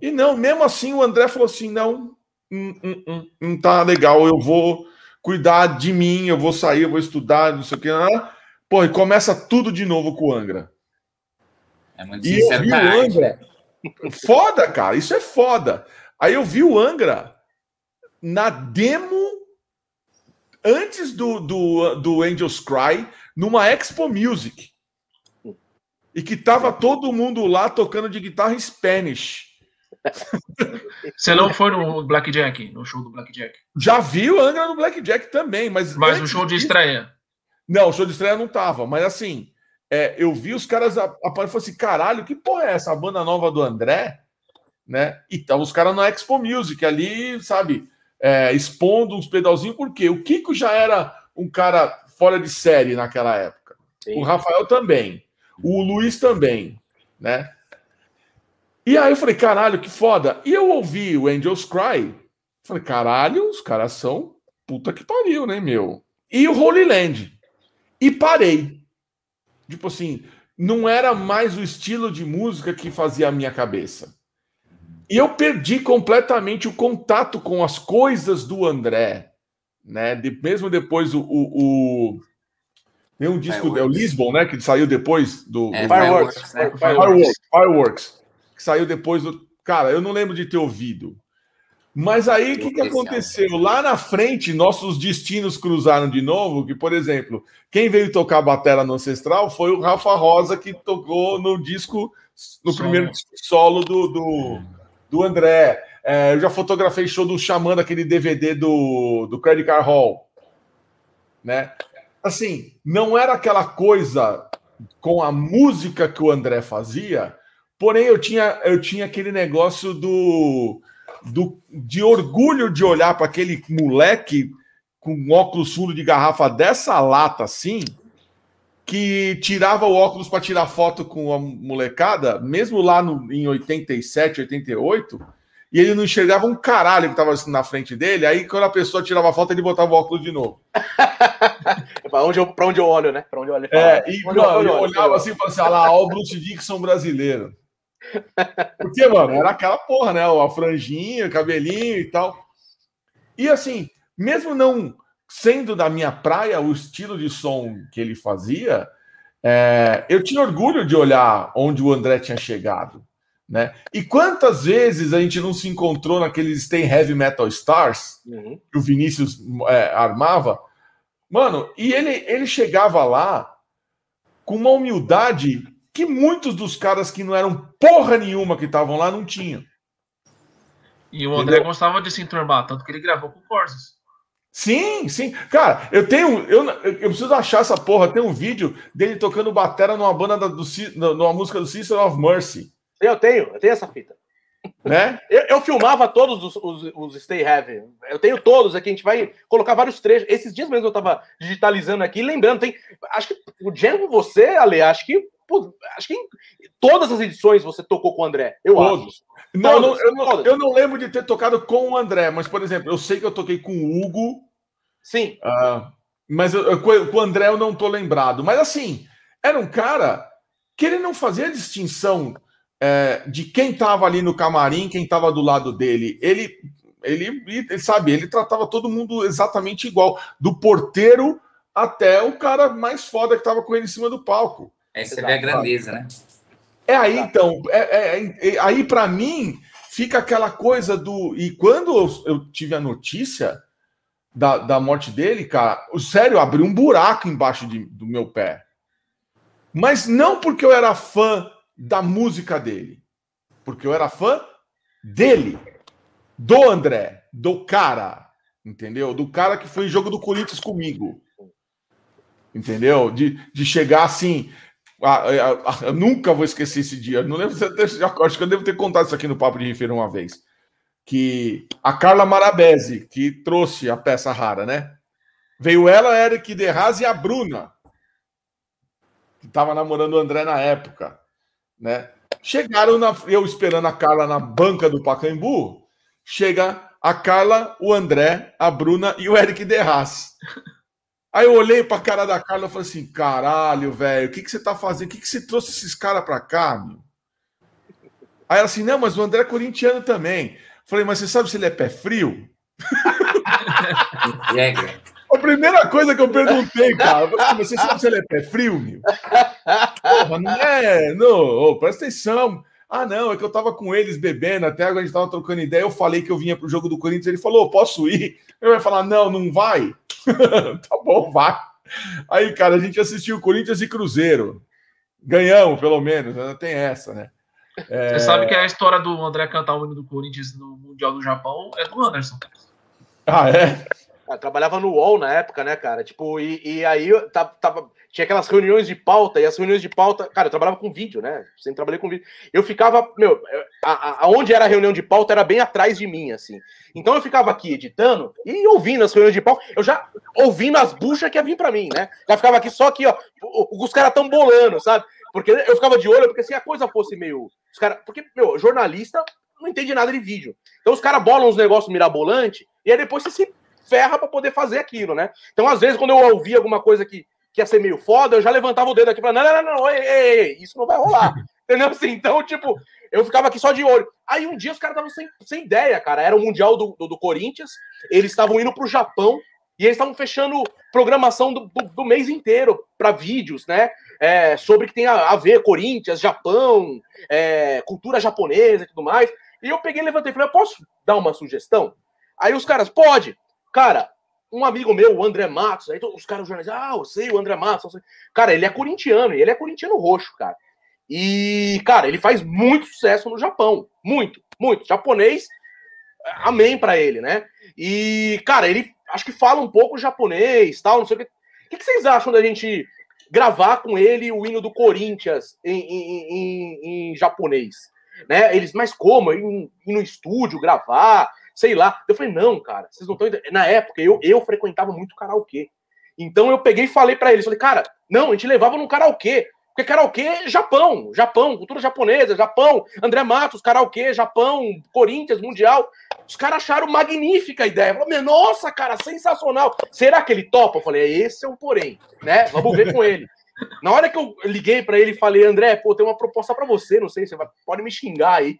E não, mesmo assim, o André falou assim: não, hum, hum, hum, não tá legal, eu vou cuidar de mim, eu vou sair, eu vou estudar, não sei o que. Pô, e começa tudo de novo com o Angra. É muito e eu vi o Angra. Foda, cara, isso é foda. Aí eu vi o Angra na demo antes do, do, do Angels Cry, numa Expo Music. E que tava todo mundo lá tocando de guitarra em Spanish. Você não foi no Blackjack, no show do Blackjack? Já vi o Angra no Blackjack também, mas. Mas no show de estreia. Não, o show de estreia não tava, mas assim, é, eu vi os caras aparecendo e falei assim: caralho, que porra é essa? A banda nova do André? Né? E estavam os caras na Expo Music ali, sabe, é, expondo uns pedalzinhos, porque o Kiko já era um cara fora de série naquela época. Sim. O Rafael também. O Luiz também, né? E aí eu falei, caralho, que foda. E eu ouvi o Angels Cry Falei, caralho, os caras são puta que pariu, né, meu? E o Holy Land. E parei. Tipo assim, não era mais o estilo de música que fazia a minha cabeça. E eu perdi completamente o contato com as coisas do André, né? De, mesmo depois o, o, o, tem um disco, Fireworks. é o Lisbon, né? Que saiu depois do. É, do... Fireworks, né? Fireworks, Fireworks. Que saiu depois do. Cara, eu não lembro de ter ouvido. Mas aí o que, que aconteceu? Lá na frente, nossos destinos cruzaram de novo. Que, por exemplo, quem veio tocar a batera no Ancestral foi o Rafa Rosa, que tocou no disco, no solo. primeiro solo do, do, do André. É, eu já fotografei show do Xamã, aquele DVD do, do Credit Card Hall. Né? Assim, não era aquela coisa com a música que o André fazia, porém eu tinha, eu tinha aquele negócio do do, de orgulho de olhar para aquele moleque com óculos fundo de garrafa dessa lata assim, que tirava o óculos para tirar foto com a molecada, mesmo lá no, em 87, 88, e ele não enxergava um caralho que estava assim na frente dele. Aí, quando a pessoa tirava foto, ele botava o óculos de novo. para onde, eu, onde eu olho, né? Para onde eu olho. É, e mano, eu, eu, olhava assim e falava assim: ah lá, ó, o Bruce Dixon brasileiro. Porque, mano, era aquela porra, né? A franjinha, cabelinho e tal. E assim, mesmo não sendo da minha praia o estilo de som que ele fazia, é, eu tinha orgulho de olhar onde o André tinha chegado. Né? E quantas vezes a gente não se encontrou naqueles Stay Heavy Metal Stars uhum. que o Vinícius é, armava? Mano, e ele, ele chegava lá com uma humildade que muitos dos caras que não eram porra nenhuma que estavam lá não tinham. E o André Entendeu? gostava de se enturmar, tanto que ele gravou com o Corsos. Sim, sim. Cara, eu tenho. Eu, eu preciso achar essa porra. Tem um vídeo dele tocando batera numa banda da, do, numa música do Sister of Mercy. Eu tenho, eu tenho essa fita. Né? Eu, eu filmava todos os, os, os, Stay Heavy. Eu tenho todos aqui. A gente vai colocar vários trechos. Esses dias mesmo eu tava digitalizando aqui, lembrando. Tem, acho que o com você, Ale, acho que Pô, acho que em todas as edições você tocou com o André. Eu Todos. acho. Não, não, eu, não, eu não lembro de ter tocado com o André, mas, por exemplo, eu sei que eu toquei com o Hugo. Sim. Uh, mas eu, com o André eu não tô lembrado. Mas assim, era um cara que ele não fazia distinção é, de quem tava ali no camarim, quem tava do lado dele. Ele, ele, ele, sabe, ele tratava todo mundo exatamente igual, do porteiro até o cara mais foda que tava com ele em cima do palco. Aí você vê a grandeza, né? É aí, então. É, é, é aí, para mim, fica aquela coisa do. E quando eu, eu, tive a notícia da, da morte dele, cara, o sério, abriu um buraco embaixo de, do meu pé. Mas não porque eu era fã da música dele, porque eu era fã dele, do André, do cara, entendeu? Do cara que foi em jogo do Corinthians comigo. Entendeu? De, de chegar assim, ah, ah, eu nunca vou esquecer esse dia. Não lembro se eu, acho que eu devo ter contado isso aqui no Papo de Rifer uma vez. Que a Carla Marabese, que trouxe a peça rara, né? Veio ela, Eric Derraz e a Bruna, que estava namorando o André na época, né? Chegaram na, eu esperando a Carla na banca do Pacaembu. Chega a Carla, o André, a Bruna e o Eric Derraz. Aí eu olhei pra cara da Carla e falei assim: caralho, velho, o que, que você tá fazendo? O que, que você trouxe esses caras pra cá, meu? Aí ela assim: não, mas o André é corintiano também. Falei, mas você sabe se ele é pé frio? A primeira coisa que eu perguntei, cara, falei, ah, você sabe se ele é pé frio, meu? Porra, não é, não, oh, presta atenção. Ah, não, é que eu tava com eles bebendo, até agora a gente tava trocando ideia. Eu falei que eu vinha pro jogo do Corinthians. Ele falou: posso ir? Eu ia falar: não, não vai. tá bom, vai. Aí, cara, a gente assistiu Corinthians e Cruzeiro. Ganhamos, pelo menos, né? tem essa, né? É... Você sabe que a história do André cantar o hino do Corinthians no Mundial do Japão é do Anderson. Ah, é? Eu ah, trabalhava no UOL na época, né, cara? Tipo, e, e aí tava, tava, tinha aquelas reuniões de pauta, e as reuniões de pauta, cara, eu trabalhava com vídeo, né? Sempre trabalhei com vídeo. Eu ficava, meu, aonde era a reunião de pauta era bem atrás de mim, assim. Então eu ficava aqui editando e ouvindo as reuniões de pauta, eu já ouvindo as buchas que ia vir pra mim, né? Já ficava aqui só aqui, ó, os caras tão bolando, sabe? Porque eu ficava de olho, porque se a coisa fosse meio. Os cara, porque, meu, jornalista não entende nada de vídeo. Então os caras bolam uns negócios mirabolantes e aí depois você se ferra para poder fazer aquilo, né? Então, às vezes, quando eu ouvia alguma coisa que, que ia ser meio foda, eu já levantava o dedo aqui e falava, não, não, não, não, ei, ei, ei, isso não vai rolar. Entendeu? Assim, então, tipo, eu ficava aqui só de olho. Aí um dia os caras estavam sem, sem ideia, cara. Era o Mundial do, do, do Corinthians, eles estavam indo pro Japão e eles estavam fechando programação do, do, do mês inteiro para vídeos, né? É, sobre que tem a, a, ver Corinthians, Japão, é, cultura japonesa e tudo mais. E eu peguei, levantei e falei, eu posso dar uma sugestão? Aí os caras, pode. Cara, um amigo meu, o André Matos, aí os caras, os jornalistas, ah, eu sei, o André Matos. Cara, ele é corintiano, e ele é corintiano roxo, cara. E, cara, ele faz muito sucesso no Japão. Muito, muito. Japonês, amém para ele, né? E, cara, ele acho que fala um pouco japonês, tal, não sei o que. O que vocês acham da gente gravar com ele o hino do Corinthians em, em, em, em japonês? Né? Eles, mas como? Ir no estúdio, gravar, sei lá. Eu falei, não, cara, vocês não estão. Na época, eu, eu frequentava muito karaokê. Então eu peguei e falei para eles, falei, cara, não, a gente levava num karaokê. Porque karaokê é Japão, Japão, cultura japonesa, Japão, André Matos, karaokê, Japão, Corinthians, Mundial. Os caras acharam magnífica a ideia. Falaram, nossa, cara, sensacional. Será que ele topa? Eu falei, esse é um porém, né? Vamos ver com ele. Na hora que eu liguei para ele e falei, André, pô, tem uma proposta para você, não sei, você vai, pode me xingar aí.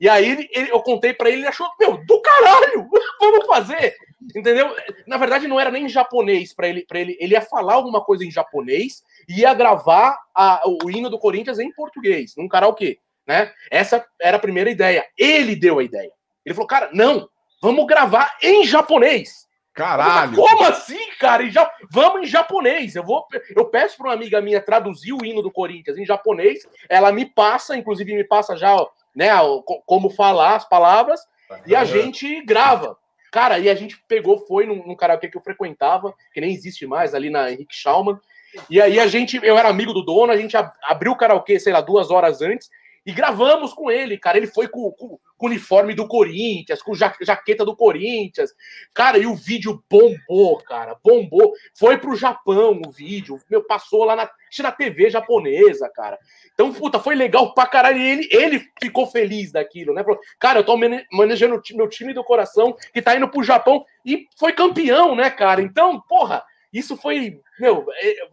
E aí ele, eu contei para ele, ele achou, meu, do caralho, vamos fazer. Entendeu? Na verdade, não era nem em japonês para ele, para ele. Ele ia falar alguma coisa em japonês e ia gravar a, o hino do Corinthians em português, num karaokê. Né? Essa era a primeira ideia. Ele deu a ideia. Ele falou, cara, não, vamos gravar em japonês. Caralho! Falei, Como assim, cara? Já... Vamos em japonês. Eu vou, eu peço para uma amiga minha traduzir o hino do Corinthians em japonês. Ela me passa, inclusive me passa já, né, como falar as palavras e a gente grava. Cara, e a gente pegou, foi num, num karaokê que eu frequentava, que nem existe mais, ali na Henrique Schaumann. E aí a gente, eu era amigo do dono, a gente abriu o karaokê, sei lá, duas horas antes, e gravamos com ele, cara. Ele foi com, com, com uniforme do Corinthians, com ja, jaqueta do Corinthians. Cara, e o vídeo bombou, cara. Bombou. Foi pro Japão o vídeo. Meu, passou lá na, na TV japonesa, cara. Então, puta, foi legal pra caralho. E ele, ele ficou feliz daquilo, né? Falou, cara, eu tô manejando meu time do coração que tá indo pro Japão e foi campeão, né, cara? Então, porra, isso foi. Meu,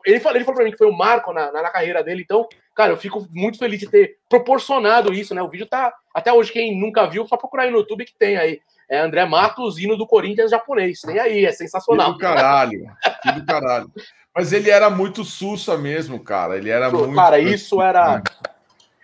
ele falou, ele falou pra mim que foi um marco na, na, na carreira dele, então cara, eu fico muito feliz de ter proporcionado isso, né? O vídeo tá. Até hoje, quem nunca viu, só procurar aí no YouTube que tem aí. É André Matos, hino do Corinthians japonês. Tem aí, é sensacional. Que do caralho, que do caralho. Mas ele era muito sussa mesmo, cara. Ele era muito. Cara, isso era.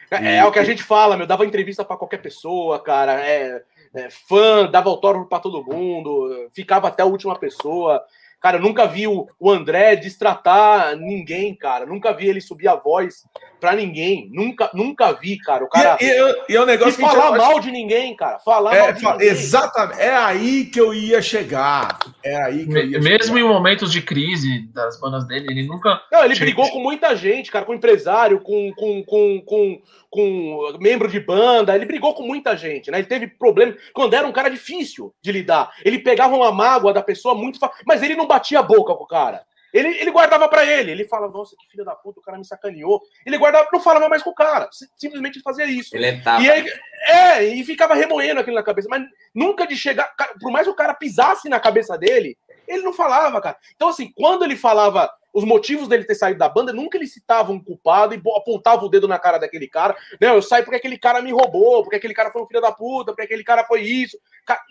É, é, o que a gente fala, meu. Dava entrevista para qualquer pessoa, cara. É, é, fã, dava autógrafo para todo mundo, ficava até a última pessoa. Cara, eu nunca vi o, o André destratar ninguém, cara. Nunca vi ele subir a voz pra ninguém. Nunca, nunca vi, cara. O cara. E, e, e é um negócio e falar mal de ninguém, cara. Falar é, mal de ninguém. Exatamente. É aí que eu ia chegar. É aí que eu ia Mesmo chegar. em momentos de crise das bandas dele, ele nunca. Não, ele brigou com muita gente, cara, com empresário, com, com, com, com, com membro de banda. Ele brigou com muita gente, né? Ele teve problema. Quando era um cara difícil de lidar. Ele pegava uma mágoa da pessoa muito. Mas ele não batia a boca com o cara. Ele, ele guardava para ele. Ele fala, nossa, que filho da puta, o cara me sacaneou. Ele guardava, não falava mais com o cara. Simplesmente fazia isso. Ele entrava. E aí, é, e ficava remoendo aquilo na cabeça. Mas nunca de chegar. Por mais que o cara pisasse na cabeça dele, ele não falava, cara. Então, assim, quando ele falava os motivos dele ter saído da banda, nunca ele citava um culpado e apontava o dedo na cara daquele cara. Não, eu saí porque aquele cara me roubou, porque aquele cara foi um filho da puta, porque aquele cara foi isso.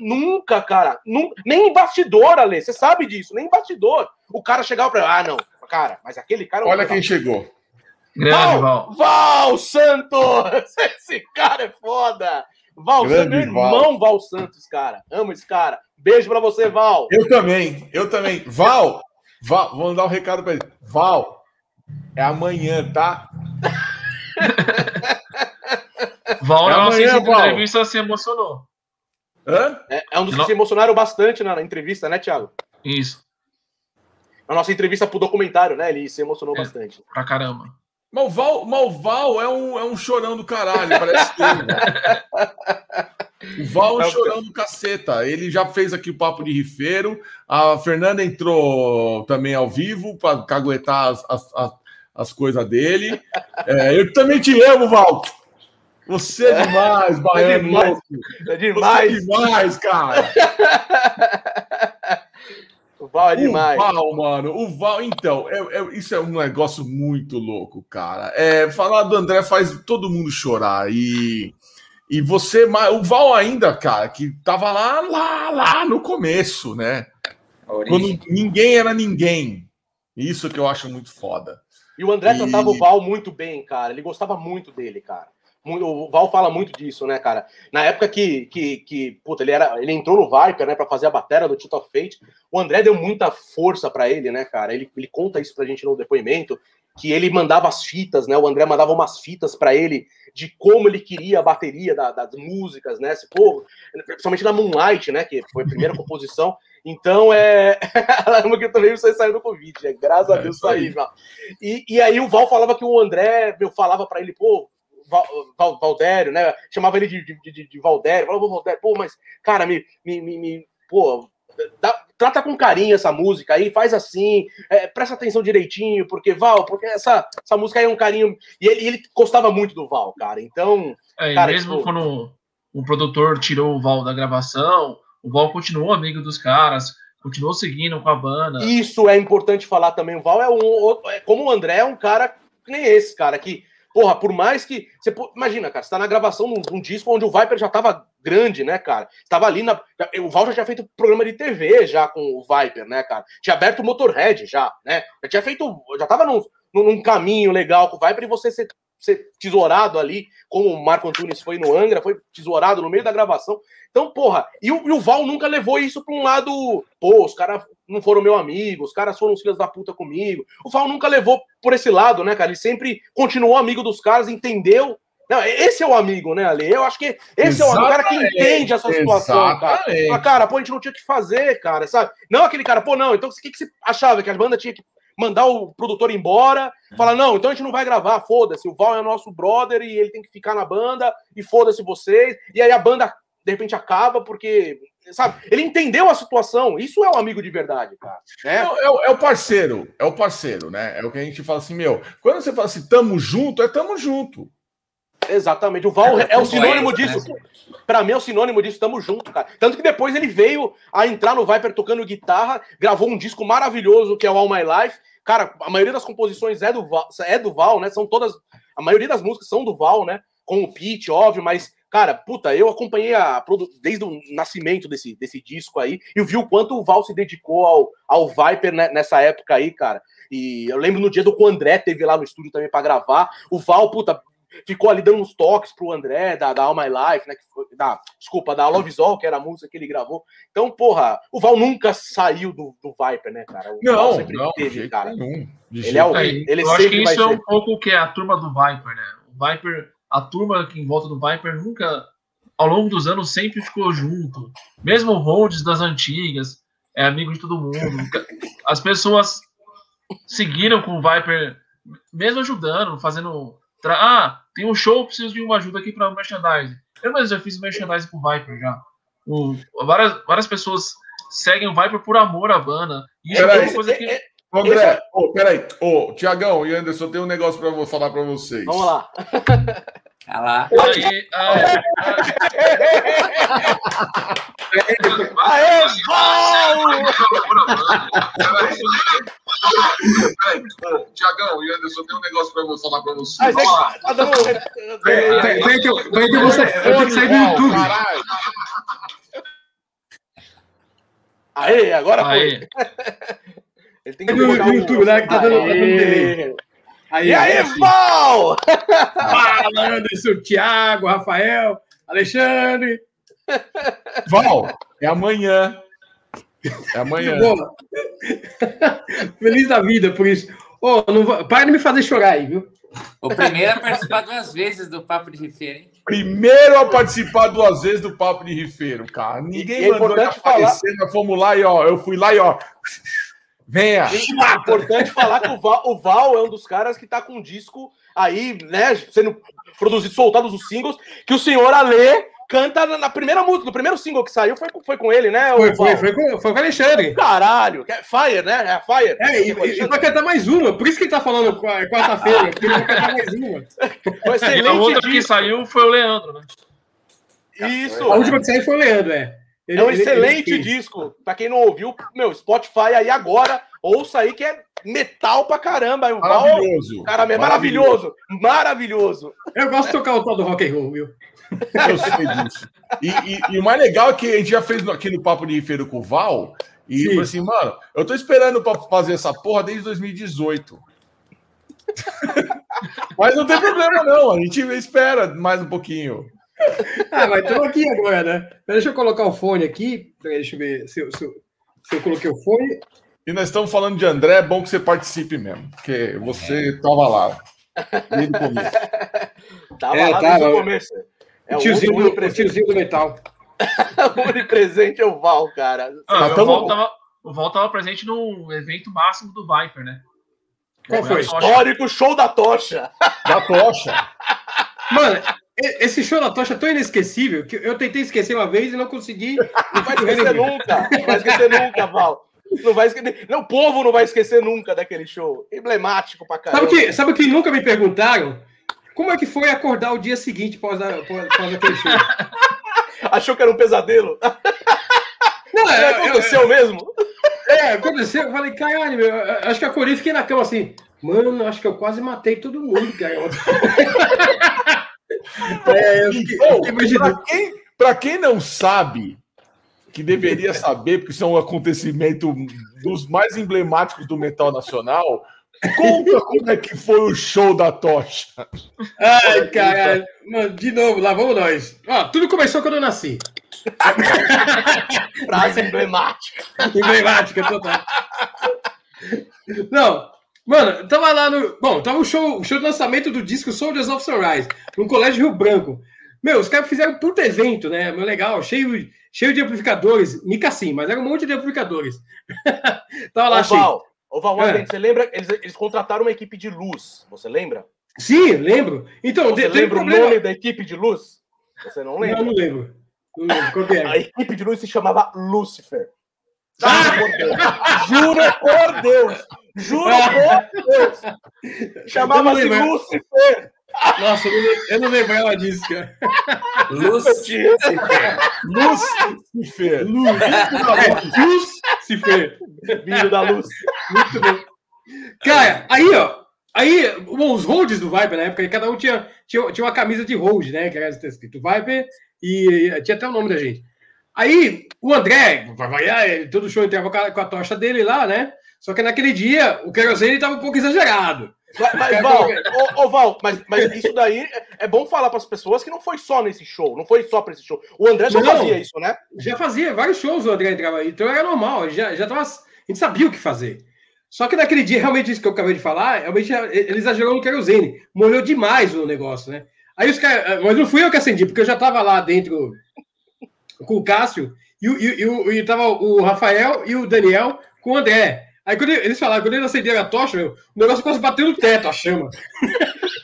nunca, cara. Nunca, nem em bastidor, Ale, você sabe disso, nem em bastidor. O cara chegava pra. Ah, não, cara, mas aquele cara. É Olha quem chegou. Grande, Val, Val. Val Santos! Esse cara é foda! Val, é meu irmão, Val. Val Santos, cara. Amo esse cara. Beijo pra você, Val. Eu também, eu também. Val, Val, vou mandar um recado para ele. Val, é amanhã, tá? Val, é amanhã, Val. entrevista se emocionou. Hã? É, é um dos que se emocionaram bastante na, na, entrevista, né, Thiago? Isso. Na nossa entrevista pro documentário, né? Ele se emocionou é, bastante. Pra caramba. Mas o Val, mas o Val é, um, é um chorão do caralho, parece que. O Val é chorando caceta. Ele já fez aqui o papo de rifeiro. A Fernanda entrou também ao vivo para caguetar as, as, as, as coisas dele. É, eu também te amo, Val. Você é demais, Baiano. É demais, é demais. Você é demais, cara. o Val é demais. O Val, mano, o Val, então, é, é, isso é um negócio muito louco, cara. É, falar do André faz todo mundo chorar e e você, o Val ainda, cara, que tava lá, lá, lá no começo, né? Quando ninguém era ninguém. Isso que eu acho muito foda. E o André e... tratava o Val muito bem, cara. Ele gostava muito dele, cara. O Val fala muito disso, né, cara? Na época que, que, que puta, ele, era, ele entrou no Viper, né, pra fazer a bateria do Tito Fate, o André deu muita força para ele, né, cara? Ele, ele conta isso pra gente no depoimento, que ele mandava as fitas, né? O André mandava umas fitas para ele de como ele queria a bateria da, das músicas, né? Esse povo, principalmente na Moonlight, né? Que foi a primeira composição. Então é. que também você saiu do Covid, né? Graças é, a Deus saiu. E, e aí o Val falava que o André, eu falava para ele, pô, Val, Val, Valdério, né? Chamava ele de, de, de, de Valdério, falava, Valdério, pô, mas, cara, me, me, me, me pô, dá, trata com carinho essa música aí, faz assim, é, presta atenção direitinho, porque Val, porque essa, essa música aí é um carinho. E ele, ele gostava muito do Val, cara. Então. É, cara, mesmo tipo... quando o produtor tirou o Val da gravação, o Val continuou amigo dos caras, continuou seguindo com a banda. Isso é importante falar também. O Val é um. É, como o André é um cara que nem esse, cara, que Porra, por mais que. Você, imagina, cara, você tá na gravação num, num, disco onde o Viper já tava grande, né, cara? Tava ali na. O Val já tinha feito programa de TV já com o Viper, né, cara? Tinha aberto o Motorhead já, né? Já tinha feito. Já tava num, num caminho legal com o Viper e você ser, ser tesourado ali, como o Marco Antunes foi no Angra, foi tesourado no meio da gravação. Então, porra, e o, e o Val nunca levou isso pra um lado, pô, os caras não foram meu amigo, os caras foram os filhos da puta comigo. O Val nunca levou por esse lado, né, cara? Ele sempre continuou amigo dos caras, entendeu? Não, esse é o amigo, né, Ale? Eu acho que esse exatamente, é o cara que entende essa situação, exatamente. cara. cara, pô, a gente não tinha que fazer, cara, sabe? Não aquele cara, pô, não, então o que, que você achava? Que a banda tinha que mandar o produtor embora, falar, não, então a gente não vai gravar, foda-se, o Val é nosso brother e ele tem que ficar na banda, e foda-se vocês, e aí a banda de repente acaba porque, sabe? Ele entendeu a situação. Isso é um amigo de verdade, cara. Né? É, é, é, o parceiro, é o parceiro, né? É o que a gente fala assim, meu. Quando você fala assim, tamo junto, é tamo junto. Exatamente. O Val é, o sinônimo é, disso. Né? Para mim é o sinônimo disso, tamo junto, cara. Tanto que depois ele veio a entrar no Viper tocando guitarra, gravou um disco maravilhoso que é o All My Life. Cara, a maioria das composições é do Val, é do Val, né? São todas. A maioria das músicas são do Val, né? Com o Pete, óbvio, mas Cara, puta, eu acompanhei a desde o nascimento desse, desse disco aí e vi o quanto o Val se dedicou ao, ao Viper nessa época aí, cara. E eu lembro no dia do que o André teve lá no estúdio também para gravar. O Val, puta, ficou ali dando uns toques pro André da, da All My Life, né? Que da, desculpa, da Love Zol, que era a música que ele gravou. Então, porra, o Val nunca saiu do, do Viper, né, cara? O não, Val sempre não, teve, cara. Nenhum, ele é o ele Eu acho que isso é um pouco o que é a turma do Viper, né? O Viper a turma que em volta do Viper nunca, ao longo dos anos, sempre ficou junto. Mesmo o Rhodes das antigas, é amigo de todo mundo. As pessoas seguiram com o Viper, mesmo ajudando, fazendo. Ah, tem um show, preciso de uma ajuda aqui para o merchandising. Eu mesmo já fiz merchandising com o Viper já. O, várias, várias pessoas seguem o Viper por amor à banda. E isso é uma coisa que. É, é, André, é... oh, peraí. Ô, oh, Tiagão e Anderson, tem um negócio para falar para vocês. Vamos lá. Olha lá. Aí, Aê, Val! Tiagão e Anderson, tem um negócio para eu falar para vocês. Vem que eu vou sair do YouTube. Aê, agora foi. Ele tem que colocar o YouTube lá que tá dando, tá dando Aí, e aí, assim. Val? Fala, Anderson, Thiago, Rafael, Alexandre. Val, é amanhã. É amanhã. Feliz da vida por isso. Oh, não, para de me fazer chorar aí, viu? O primeiro a participar duas vezes do Papo de Rifeiro, hein? Primeiro a participar duas vezes do Papo de Rifeiro, cara. Ninguém é mandou aparecer, falar... nós fomos lá e ó, eu fui lá e ó. Venha! É importante falar que o Val, o Val, é um dos caras que tá com um disco aí, né, sendo produzido, soltados os singles, que o senhor Alê canta na, primeira música, no primeiro single que saiu foi, com- foi com ele, né? Foi, o foi, foi, com, foi com o Alexandre. Caralho, é Fire, né? É Fire. É, e, e, e vai cantar mais uma, por isso que ele tá falando qua- quarta-feira, porque ele vai cantar mais uma. Um E a excelente outra que saiu foi o Leandro, né? Isso. A última que saiu foi o Leandro, é. Ele- É um ele- excelente ele disco. Pra quem não ouviu, meu, Spotify aí agora, ouça aí que é metal pra caramba. O Val, Maravilhoso. cara, é maravilhoso. Maravilhoso. Eu gosto de tocar o tal do rock and roll, viu? Eu sei disso. E, e- e o mais legal é que a gente já fez aqui no Papo de Feiro com o Val. E Sim. falou assim, mano, eu tô esperando pra fazer essa porra desde 2018. Mas não tem problema, não. A gente espera mais um pouquinho. Ah, mas estamos aqui agora, né? Deixa eu colocar o fone aqui. Deixa eu ver se eu, se eu, se eu coloquei o fone. E nós estamos falando de André, é bom que você participe mesmo, porque você tava lá. Desde o começo. Tava É, lá tava. desde o começo. É o, tiozinho do, o tiozinho do metal. o onipresente é o Val, cara. Ah, tamo- o, Val tava, o Val tava presente no evento máximo do Viper, né? Qual foi? Histórico show da tocha. Da tocha. Mano, esse show da tocha é tão inesquecível que eu tentei esquecer uma vez e não consegui. Não vai esquecer nunca. Não vai esquecer nunca, Val. Não vai esquecer. Não, o povo não vai esquecer nunca daquele show. Emblemático pra caramba. Sabe o que, sabe o que nunca me perguntaram? Como é que foi acordar o dia seguinte após, a, após, após aquele show? Achou que era um pesadelo? Não, é, é, aconteceu mesmo? é, aconteceu. Eu falei, caralho, meu, eu- acho que acordei e fiquei na cama assim. Mano, acho que eu quase matei todo mundo, cara. É, eu fiquei, eu fiquei imaginando. Pra quem, pra quem não sabe, que deveria saber, porque isso é um acontecimento dos mais emblemáticos do metal nacional, conta como é que foi o show da tocha. Ai, caralho. Mano, de novo, lá vamos nós. Ó, tudo começou quando eu nasci. Frase emblemática. Emblemática total. Não, mano, tava lá no. Bom, tava o show, o show de lançamento do disco Soldiers of Sunrise, no Colégio Rio Branco. Meu, os caras fizeram um puta evento, né? Meu, legal, cheio, cheio de amplificadores. Mica sim, mas era um monte de amplificadores. tava lá Ô, cheio. Val, ô, Val, É. Rodrigues, você lembra? Eles, eles contrataram uma equipe de luz. Você lembra? Sim, lembro. Então, Você lembra o problema. nome da equipe de luz? Você não Não, lembra? não lembro. Não lembro. Qual que A é? equipe de luz se chamava Lucifer. Ah! Juro por Deus. Juro por Deus. Juro por Deus. Chamava-se. Lucifer. Nossa, eu não, lembrava disso, cara. É, Luz se fez. Vindo da luz. Muito bom. Cara, aí, ó. Aí, bom, os holds do Viper na época, cada um tinha, tinha, tinha uma camisa de hold, né? Que era escrito Viper e tinha até o nome da gente. Aí, o André, vai variar, todo show entrava com a, com a tocha dele lá, né? Só que naquele dia, o querosene estava um pouco exagerado. Mas, mas, Val, ô, ô, Val, mas, mas isso daí é- é bom falar para as pessoas que não foi só nesse show, não foi só para esse show. O André já Não. fazia isso, né? Já fazia vários shows o André entrava aí, então era normal, já, já tava, a gente sabia o que fazer. Só que naquele dia, realmente, isso que eu acabei de falar, realmente ele exagerou no querosene, molhou demais o negócio, né? Aí os caras, mas não fui eu que acendi, porque eu já tava lá dentro com o Cássio, e, e, e, e tava o Rafael e o Daniel com o André. Aí quando eles falaram, quando eles acenderam a tocha, meu, o negócio quase bateu no teto, a chama.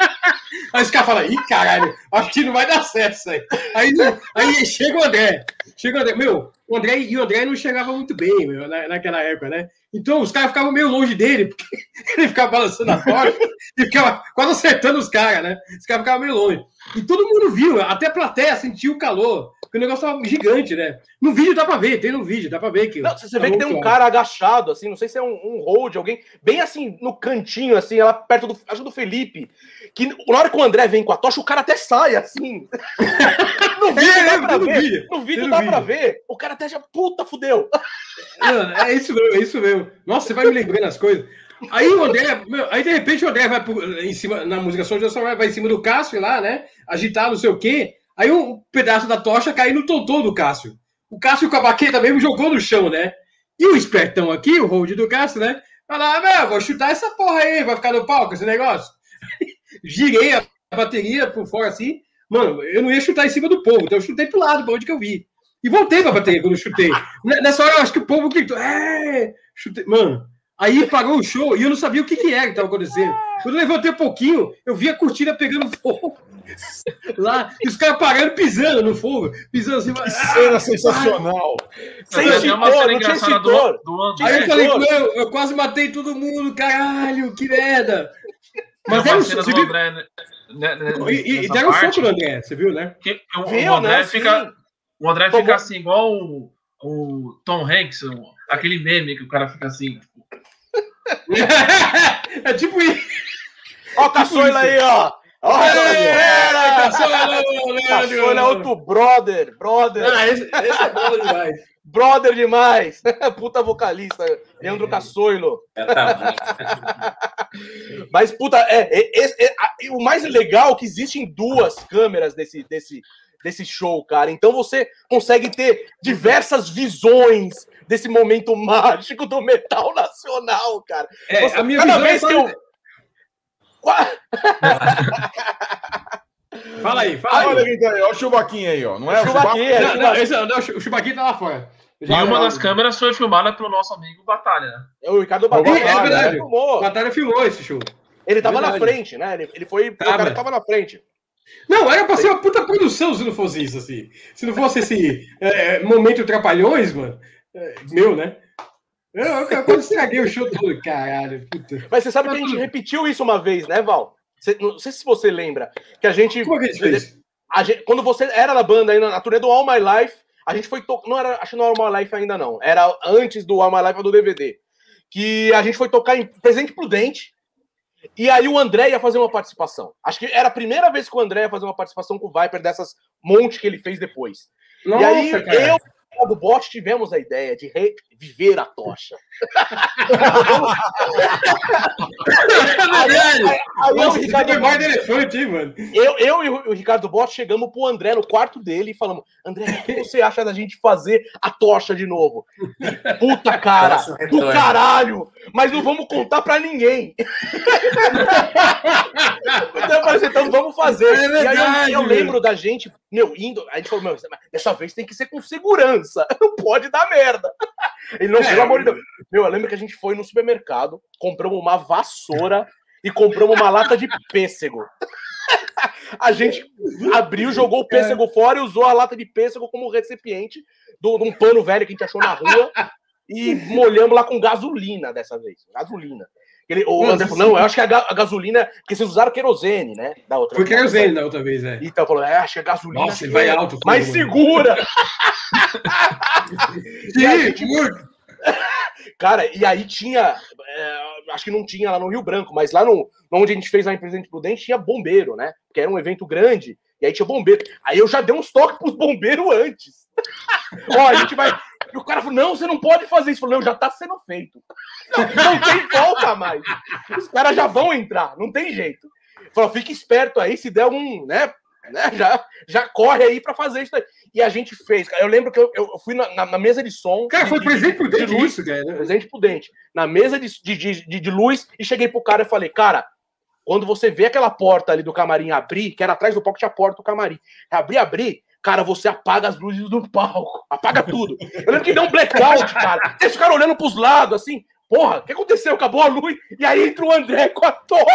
Aí os caras falam, ih, caralho, acho que não vai dar certo isso aí. Aí, aí chega o André, chega o André, meu, o André e o André não chegava muito bem, meu, na, naquela época, né? Então os caras ficavam meio longe dele, porque ele ficava balançando a tocha e ficava quase acertando os caras, né? Os caras ficavam meio longe. E todo mundo viu, até a plateia sentiu o calor, porque o negócio tava gigante, né? No vídeo dá pra ver, tem no vídeo, dá pra ver que. Não, você vê que tem um cara agachado, assim, não sei se é um, um hold, alguém, bem assim, no cantinho, assim, ela perto do. Acho do Felipe. Que na hora que o André vem com a tocha, o cara até sai, assim. No vídeo É, dá pra no ver. vídeo, No vídeo dá vídeo. pra ver. O cara até já. Puta, fudeu. É isso mesmo, é isso mesmo. Nossa, você vai me lembrando as coisas. Aí o André, meu, aí de repente o André vai por- em cima, na música São José vai em cima do Cássio lá, né? Agitar não sei o quê. Aí um pedaço da tocha caiu no tontão do Cássio. O Cássio com a baqueta mesmo jogou no chão, né? E o espertão aqui, o hold do Cássio, né? Fala, ah, vou chutar essa porra aí, vai ficar no palco esse negócio. Girei a bateria por fora assim. Mano, eu não ia chutar em cima do povo, então eu chutei pro lado, pra onde que eu vi. E voltei pra bateria quando eu chutei. Nessa hora eu acho que o povo gritou, é! Chutei. Mano, Aí parou o show e eu não sabia o que, que era que estava acontecendo. Quando eu levantei um pouquinho, eu vi a cortina pegando fogo. Lá, e os caras parando, pisando no fogo. Pisando assim. Que cena ah, sensacional. Sem extintor, não tinha extintor. Do Aí eu falei, eu, eu quase matei todo mundo, caralho, que merda. Mas era o do André, né, né, né, E, e deram parte, fogo no André, você viu, né? Que, o, viu, o André, né? fica, o André fica assim, igual o, o Tom Hanks, aquele meme que o cara fica assim. é tipo isso. Ó o Caçoila aí, ó. Olha, Caçoila é outro brother, brother. Ah, esse, esse é brother demais. Brother demais. puta vocalista, Leandro é. Caçoilo. É, tá Mas, puta, é, é, é, é, o mais legal é que existem duas câmeras desse, desse, desse show, cara. Então você consegue ter diversas visões desse momento mágico do metal nacional, cara. É, você, a minha cada vez que eu. Fala aí, fala aí. Olha aí, olha o Chubaquinho aí, ó. Não é o Chubaquinho? Não, não, esse, não, o Chubaquinho tá lá fora. E uma das câmeras foi filmada pelo nosso amigo Batalha, né? É o Ricardo Batalha. É, é verdade. Filmou. Batalha filmou esse show. Ele tava na frente, né? Ele, ele foi. Tá, o cara tava na frente. Não, era pra ser uma puta produção se não fosse isso, assim. Se não fosse esse é, momento trapalhões, mano. É, meu, né? Eu, eu quase estraguei o show todo, caralho. Puta. Mas você sabe que a gente repetiu isso uma vez, né, Val? Você, não sei se você lembra. Que a gente. Como é que a gente fez? A gente, quando você era na banda ainda, na turnê do All My Life, a gente foi. To... Não era, acho que não era All My Life ainda, não. Era antes do All My Life do DVD. Que a gente foi tocar em Presente Prudente. E aí o André ia fazer uma participação. Acho que era a primeira vez que o André ia fazer uma participação com o Viper dessas monte que ele fez depois. Nossa, e aí cara. eu do bot tivemos a ideia de reviver a tocha. eu, eu e o Ricardo Bot chegamos pro André no quarto dele e falamos: André, o que você acha da gente fazer a tocha de novo? Puta cara, do caralho! Mas não vamos contar pra ninguém. então, então vamos fazer. É verdade, e aí eu, eu lembro da gente, meu, indo. A gente falou: meu, dessa vez tem que ser com segurança. Não pode dar merda. Ele não, é, pelo amor de Deus. Meu, eu lembro que a gente foi no supermercado, compramos uma vassoura e compramos uma lata de pêssego. A gente abriu, jogou o pêssego fora e usou a lata de pêssego como recipiente de um pano velho que a gente achou na rua e molhamos lá com gasolina dessa vez. Gasolina. Ele, o André falou, não, eu acho que a, a, gasolina, porque vocês usaram querosene, né? Da outra Foi querosene da outra vez, é. Então falou, é, acho que a gasolina Nossa, vai é alto. Mais segura. Sim, gente, Cara, e aí tinha, é, acho que não tinha lá no Rio Branco, mas lá no, onde a gente fez lá em Presidente Prudente tinha bombeiro, né? Que era um evento grande, e aí tinha bombeiro. Aí eu já dei uns toques pros bombeiros antes. Ó, a gente vai, e o cara falou: não, você não pode fazer isso. Falou, não, já está sendo feito. Não, não tem volta mais. Os caras já vão entrar, não tem jeito. Falou, fique esperto aí, se der um, né? né já, já corre aí para fazer isso aí. E a gente fez. Eu lembro que eu, eu fui na, na, mesa de som. Cara, foi presente prudente de luz, isso, cara. Né? Presente prudente. Na mesa de, de, de, de luz, e cheguei pro cara e falei, cara, quando você vê aquela porta ali do camarim abrir, que era atrás do palco, tinha a porta do camarim. Abrir, abrir, cara, você apaga as luzes do palco, apaga tudo. Eu lembro que deu um blackout, cara. Eles ficaram olhando pros lados, assim, porra, o que aconteceu? Acabou a luz, e aí entra o André com a tocha.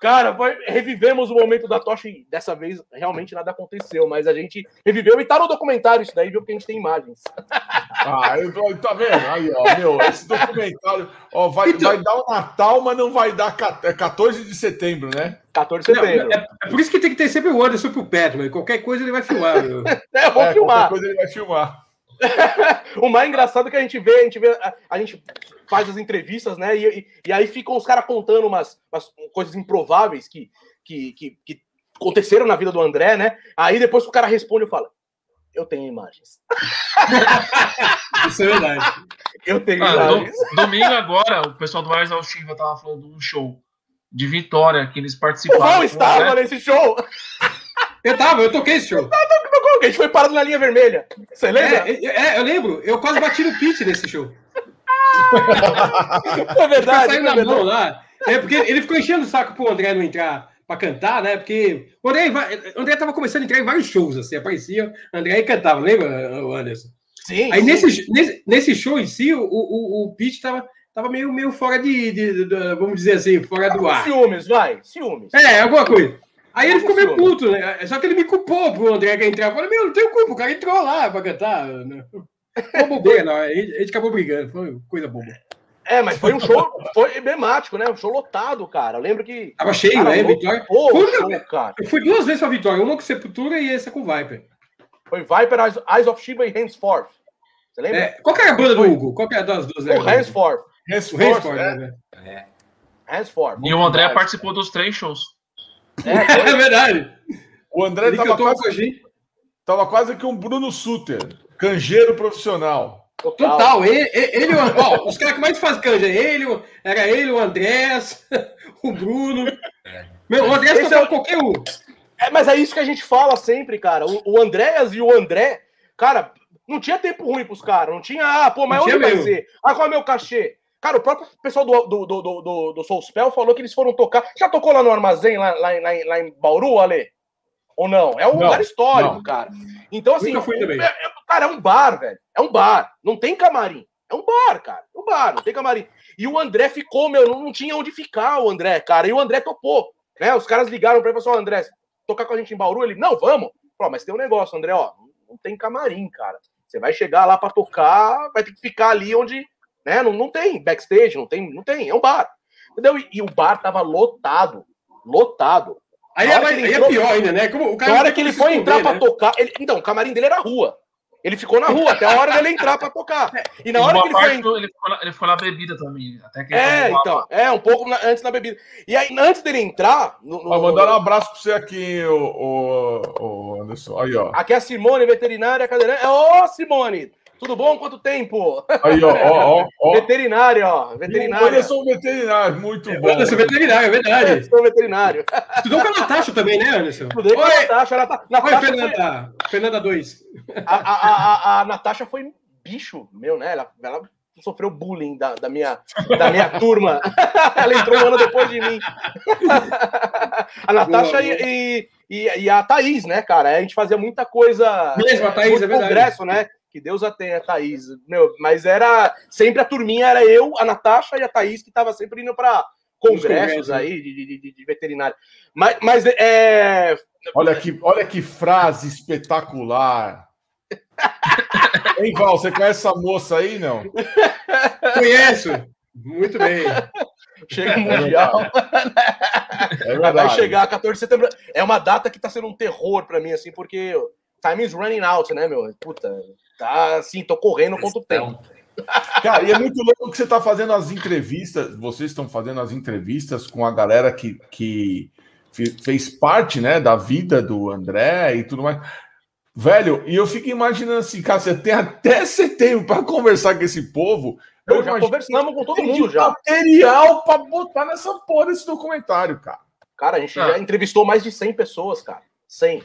Cara, foi, revivemos o momento da tocha e dessa vez realmente nada aconteceu, mas a gente reviveu e tá no documentário isso daí, viu? Porque a gente tem imagens. Ah, eu, tá vendo? Aí, ó, meu, esse documentário ó, vai, então... vai dar o Natal, mas não vai dar 14 é de setembro, né? 14 de setembro. Não, é, é, por isso que tem que ter sempre o Anderson pro mas qualquer coisa ele vai filmar. é, vou é, filmar. Qualquer coisa ele vai filmar. o mais engraçado é que a gente vê, a gente vê, a, a gente faz as entrevistas, né? E, e, e aí ficam os caras contando umas, umas, coisas improváveis que, que, que, que, aconteceram na vida do André, né? Aí depois que o cara responde, eu falo, eu tenho imagens. Isso é verdade. Eu tenho ah, imagens. domingo agora, o pessoal do Ars Alchiva tava falando de um show de Vitória que eles participaram. O Val estava nesse show! Eu tava, eu toquei esse show. A gente foi parado na linha vermelha. Você lembra? É, é, eu lembro. Eu quase bati no pitch nesse show. é verdade. Saiu na é mão lá. É porque ele ficou enchendo o saco pro André não entrar pra cantar, né? Porque o André, o André tava começando a entrar em vários shows, assim, aparecia, André cantava, lembra, Anderson? Sim. Aí sim. Nesse, nesse, nesse show em si, o, o, o Pete tava, tava meio, meio fora de, de, de, Vamos dizer assim, fora do ar. Ciúmes, vai. Ciúmes. É, alguma coisa. Aí ele ficou meio puto, né? Só que ele me culpou pro André que entrar. Eu falei, meu, não tenho culpa, o cara entrou lá pra cantar. Né? Foi bobeira, não. A gente, acabou brigando, foi coisa boba. É, mas foi um show, foi emblemático, né? Um show lotado, cara. Eu lembro que. Tava cheio, cara, né? Vitória. Pô, foi, show, cara. Eu fui duas vezes pra Vitória, uma com Sepultura e essa com Viper. Foi Viper, Eyes of Shiva e Henceforth. Você lembra? É, qual que é a banda do Hugo? Qual que é das duas? O Henceforth. Henceforth, né? É. Henceforth. E o André participou dos três shows. É, é verdade. O André Ele tava quase, tava quase que um Bruno Suter, canjeiro profissional. Total. Total. Ele, ele ó, os caras que mais fazem canja, ele, era ele, o Andrés, o Bruno. É. Meu, o Andrés tocava é... qualquer um. É, mas é isso que a gente fala sempre, cara. O, o Andréas e o André, cara, não tinha tempo ruim pros caras. Não tinha, ah, pô, mas onde vai ser? Ah, qual é o meu cachê? Cara, o próprio pessoal do, do, do, do, do Soul Spell falou que eles foram tocar. Já tocou lá no armazém, lá, lá, lá, lá em Bauru, Ale? Ou não? É um não, lugar histórico, não. cara. Então, assim, é, é, cara, é um bar, velho. É um bar. Não tem camarim. É um bar, cara. É um bar, não tem camarim. E o André ficou, meu, não, não tinha onde ficar o André, cara. E o André topou. Né? Os caras ligaram para ele e falaram: André, tocar com a gente em Bauru? Ele, não, vamos. Falou, mas tem um negócio, André, ó, não tem camarim, cara. Você vai chegar lá para tocar, vai ter que ficar ali onde, né? Não, não tem backstage, não tem, não tem, é um bar. Entendeu? E, e o bar tava lotado, lotado. Aí, é, aí é pior ainda, né? Como, o cara Na hora que ele foi entrar né? para tocar, ele, então, o camarim dele era rua. Ele ficou na rua até a hora dele entrar para tocar. E na hora que ele foi. Ele ficou, na, ele ficou na bebida também. Até que é, então. É, um pouco na, antes na bebida. E aí, antes dele entrar. No, no... mandar um abraço para você aqui, o, o, o, Anderson. Aí, ó. Aqui é a Simone, veterinária cadeirante. Ô, Simone! Tudo bom? Quanto tempo? Aí, ó, ó, ó. Veterinário, ó. Veterinário. Eu sou veterinário, muito bom. Eu sou veterinário, é verdade. Eu sou veterinário. Estudou com a Natasha também, né, Anderson? Estudei com a Natasha. Natasha, Natasha Oi, Fernanda. Foi... Fernanda 2. A, a, a, a Natasha foi bicho meu, né? Ela, ela sofreu bullying da, da, minha, da minha turma. ela entrou um ano depois de mim. a Natasha e, e, e, a Thaís, né, cara? A gente fazia muita coisa. Mesmo, a Thaís, é verdade. Congresso, né? Que Deus a tenha, Thaís. Meu, mas era sempre a turminha, era eu, a Natasha e a Thaís, que estava sempre indo para congressos aí de, de, de, veterinário. Mas, mas é. Olha que, olha que frase espetacular. hein, Val, você conhece essa moça aí, não? Conheço. Muito bem. Chega o Mundial. É Vai chegar 14 de setembro. É uma data que está sendo um terror para mim, assim, porque time is running out, né, meu? Puta, tá assim, tô correndo quanto tempo. Cara, e é muito louco que você tá fazendo as entrevistas, vocês estão fazendo as entrevistas com a galera que, que fez parte, né, da vida do André e tudo mais. Velho, e eu fico imaginando assim, cara, você tem até setembro para conversar com esse povo. Eu já conversamos com todo mundo já. material para botar nessa porra desse documentário, cara. Cara, a gente ah. já entrevistou mais de 100 pessoas, cara. 100.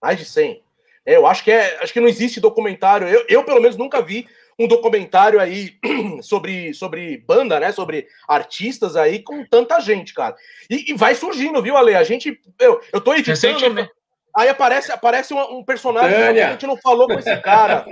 Mais de 100. É, eu acho que é, acho que não existe documentário. Eu, eu, pelo menos, nunca vi um documentário aí sobre, sobre banda, né? Sobre artistas aí com tanta gente, cara. E, e vai surgindo, viu, Ale? A gente. Eu, eu tô editando. Aí aparece, aparece um, um personagem que a gente não falou com esse cara.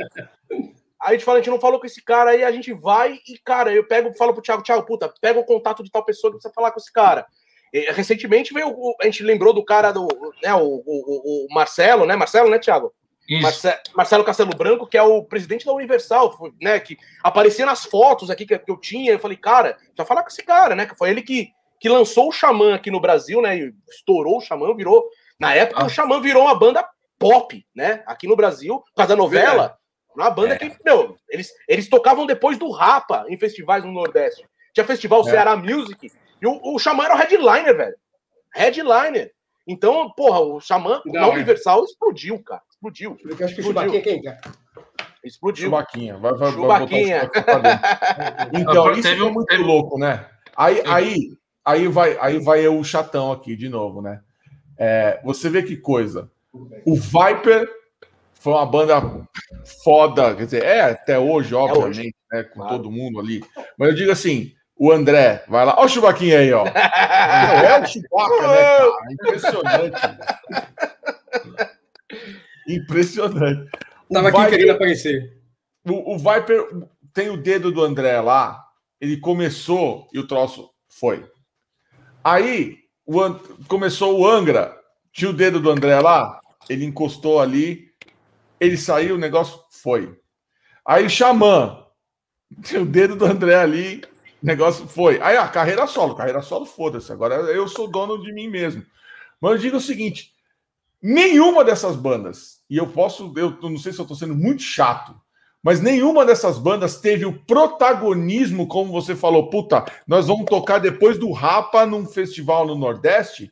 Aí a gente fala, a gente não falou com esse cara, aí a gente vai e, cara, eu pego, falo pro Thiago, Thiago, puta, pega o contato de tal pessoa que precisa falar com esse cara. E, recentemente veio, a gente lembrou do cara do, né, o, o, o Marcelo, né, Marcelo, né, Thiago? Marce Marcelo Castelo Branco, que é o presidente da Universal, né? Que aparecia nas fotos aqui que, eu tinha. Eu falei, cara, já falar com esse cara, né? Que foi ele que, que lançou o Xamã aqui no Brasil, né? E estourou o Xamã, virou. Na época, ah. o Xamã virou uma banda pop, né? Aqui no Brasil, por causa da novela. Uma banda é. que, meu, eles, eles tocavam depois do Rapa em festivais no Nordeste. Tinha festival é. Ceará Music. E o, o Xamã era o headliner, velho. Headliner. Então, porra, o Xamã Não, na Universal é. explodiu, cara. Explodiu. Eu acho que o Chubaquinha é quem, cara? Explodiu. Chubaquinha. Vai, vai, Chubaquinha. Vai então, isso é muito teve... louco, né? Aí, aí, aí, vai, aí vai o chatão aqui de novo, né? É, você vê que coisa. O Viper foi uma banda foda, quer dizer, é até hoje, obviamente, é hoje. Né, com claro. todo mundo ali. Mas eu digo assim, o André, vai lá. Olha o Chubaquinha aí, ó. é o Chubaca, né, cara? Impressionante. Impressionante. O Tava aqui querendo aparecer. o, o Viper tem o dedo do André lá, ele começou e o troço foi. Aí o, começou o Angra, tinha o dedo do André lá, ele encostou ali, ele saiu, o negócio foi. Aí o Xamã, tinha o dedo do André ali, o negócio foi. Aí a carreira solo, carreira solo, foda-se. Agora eu sou dono de mim mesmo. Mas eu digo o seguinte: nenhuma dessas bandas, e eu posso, eu não sei se eu estou sendo muito chato, mas nenhuma dessas bandas teve o protagonismo, como você falou, puta, nós vamos tocar depois do Rapa num festival no Nordeste,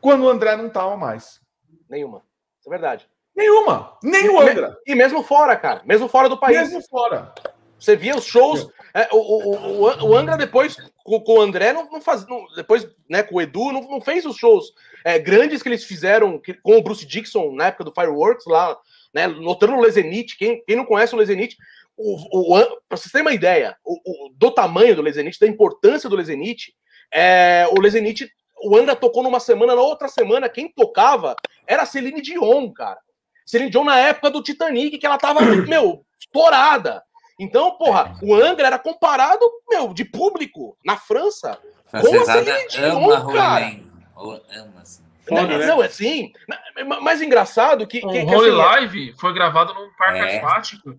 quando o André não tava mais. Nenhuma. Isso é verdade. Nenhuma. Nem o André. E mesmo fora, cara. Mesmo fora do país. Mesmo fora. Você via os shows. É, o, o, o, o Angra depois, com, com o André, não, não faz. Não, depois, né, com o Edu, não, não fez os shows é, grandes que eles fizeram com o Bruce Dixon na época do Fireworks, lá né? Notando o Lezenit, quem, quem não conhece o Lezenit, para vocês terem uma ideia o, o, do tamanho do Lezenit, da importância do Lezenit, é, o Lezenit, o Angra tocou numa semana, na outra semana, quem tocava era a Celine Dion, cara. Celine Dion na época do Titanic, que ela tava, meu, estourada. Então, porra, o Angra era comparado, meu, de público na França com a Celine Dion, cara. Ama, assim. Foda, né? Não, é assim. Mais engraçado que. O que, Holy assim, Live foi gravado num parque é. aquático.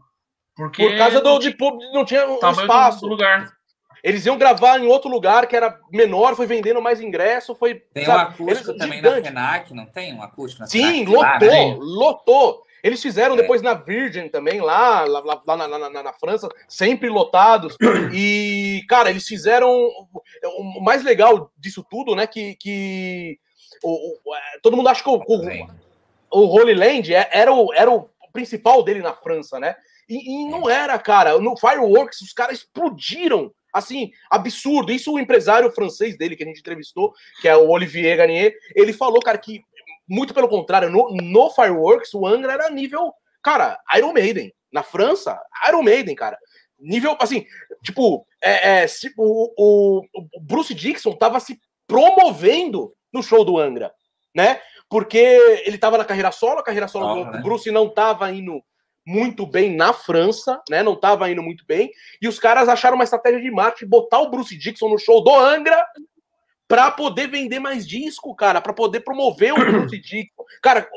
Porque por causa do de público não tinha um espaço. Do lugar. Eles iam gravar em outro lugar que era menor, foi vendendo mais ingresso, foi. Tem sabe, um acústico também gigante. na FENAC, não tem um acústico na Sim, FENAC, lotou, lá, né? lotou. Eles fizeram é. depois na Virgin também, lá, lá, lá na, na, na, França, sempre lotados. E, cara, eles fizeram. O mais legal disso tudo, né? Que, que o, o, é, todo mundo acha que o, o, o Holy Land é, era o, era o principal dele na França, né? E, e, não era, cara. No Fireworks, os caras explodiram. Assim, absurdo. Isso o empresário francês dele, que a gente entrevistou, que é o Olivier Garnier, ele falou, cara, que muito pelo contrário, no, no Fireworks, o Angra era nível, cara, Iron Maiden. Na França, Iron Maiden, cara. Nível, assim, tipo, é, é, se, o, o, o Bruce Dixon tava se promovendo no show do Angra, né? Porque ele estava na carreira solo, a carreira solo oh, do né? Bruce não estava indo muito bem na França, né? Não estava indo muito bem. E os caras acharam uma estratégia de marketing botar o Bruce Dixon no show do Angra para poder vender mais disco, cara, para poder promover o Bruce Dixon. Cara,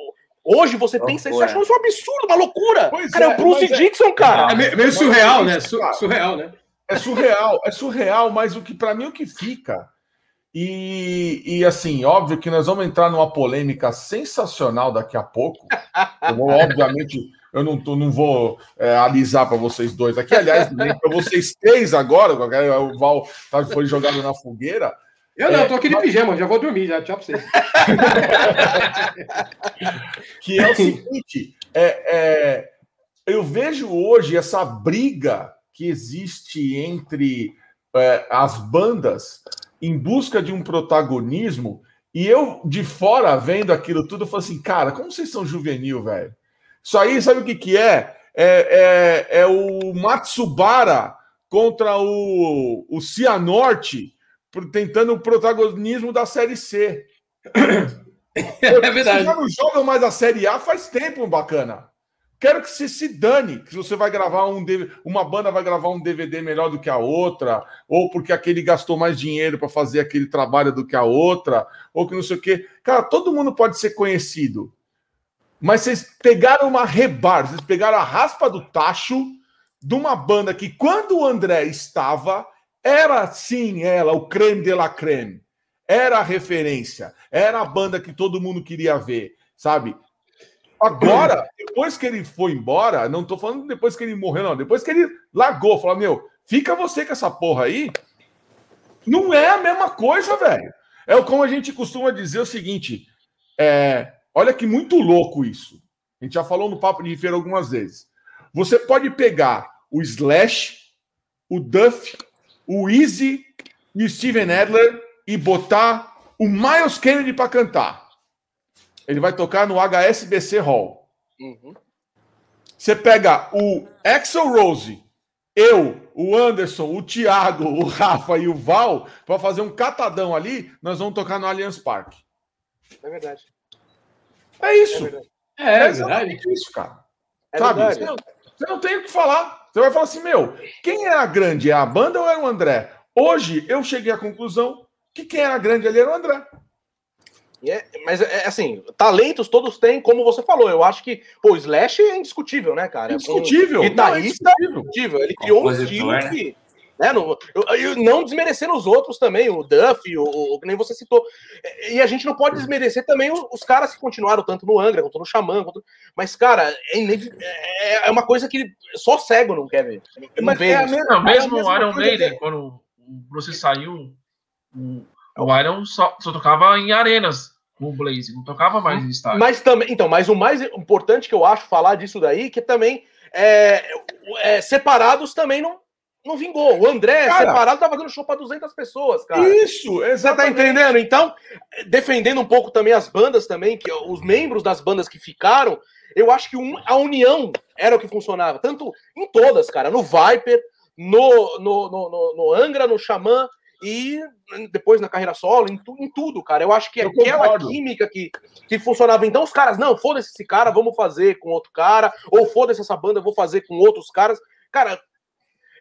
hoje você oh, pensa isso, achou isso um absurdo, uma loucura. Pois cara, é, é o Bruce é- Dixon, é... cara. É meio surreal, né? Surreal, né? É surreal, é surreal, mas o que para mim o que fica e, e, assim, óbvio que nós vamos entrar numa polêmica sensacional daqui a pouco. Eu vou, obviamente, eu não, tô, não vou é, alisar para vocês dois aqui. Aliás, para vocês três agora, o Val tá, foi jogado na fogueira. Eu não, é, tô aqui de pijama, já vou dormir, já. Tchau para vocês. que é o seguinte: é, é, eu vejo hoje essa briga que existe entre é, as bandas em busca de um protagonismo. E eu, de fora, vendo aquilo tudo, eu falo assim, cara, como vocês são juvenil, velho? Isso aí, sabe o que, que é? É, é, é o Matsubara contra o, o Cianorte tentando o protagonismo da Série C. É verdade. Vocês já não jogam mais a Série A faz tempo, bacana. Quero que você se dane, que você vai gravar um uma banda vai gravar um DVD melhor do que a outra, ou porque aquele gastou mais dinheiro para fazer aquele trabalho do que a outra, ou que não sei o quê. Cara, todo mundo pode ser conhecido. Mas vocês pegaram uma rebar, vocês pegaram a raspa do tacho de uma banda que, quando o André estava, era sim ela, o creme de la creme. Era a referência, era a banda que todo mundo queria ver, sabe? Agora, depois que ele foi embora, não tô falando depois que ele morreu, não. Depois que ele largou, falou: Meu, fica você com essa porra aí. Não é a mesma coisa, velho. É como a gente costuma dizer o seguinte: é, olha que muito louco isso. A gente já falou no Papo de Feira algumas vezes. Você pode pegar o Slash, o Duff, o Easy e o Steven Adler e botar o Miles Kennedy para cantar. Ele vai tocar no HSBC Hall. Uhum. Você pega o Axel Rose, eu, o Anderson, o Thiago, o Rafa e o Val para fazer um catadão ali, nós vamos tocar no Allianz Parque. É verdade. É isso. É, verdade. é, é verdade. isso, cara. É Sabe? Verdade. Você não tem o que falar. Você vai falar assim, meu, quem é a grande? É a banda ou é o André? Hoje eu cheguei à conclusão que quem era grande ali era o André. É, mas é assim, talentos todos têm, como você falou. Eu acho que pô, o Slash é indiscutível, né, cara? Indiscutível. Um guitarrista, é indiscutível. Ele criou um estilo né? que. Né, não, eu, eu, não desmerecendo os outros também, o Duff, o, o, que nem você citou. E a gente não pode desmerecer também os, os caras que continuaram tanto no Angra, quanto no Xamã. Quanto... Mas, cara, é, é, é, uma coisa que só cego não quer ver. Não Mas é a mesma, não, mesmo o Iron Maiden, quando o Bruce saiu, o, o Iron só, só tocava em arenas com o Blaze, não tocava mais em estádio. Mas também, então, mas o mais importante que eu acho falar disso daí, que também é, é separados também não não vingou. O André, cara, separado, tá fazendo show para 200 pessoas, cara. Isso, exatamente. Você tá entendendo? Então, defendendo um pouco também as bandas também, que os membros das bandas que ficaram, eu acho que um, a união era o que funcionava. Tanto em todas, cara. No Viper, no, no, no, no Angra, no Xamã e depois na carreira solo, em, tu, em tudo, cara. Eu acho que eu aquela concordo. química que, que funcionava. Então, os caras, não, foda-se esse cara, vamos fazer com outro cara, ou foda-se essa banda, vou fazer com outros caras. Cara,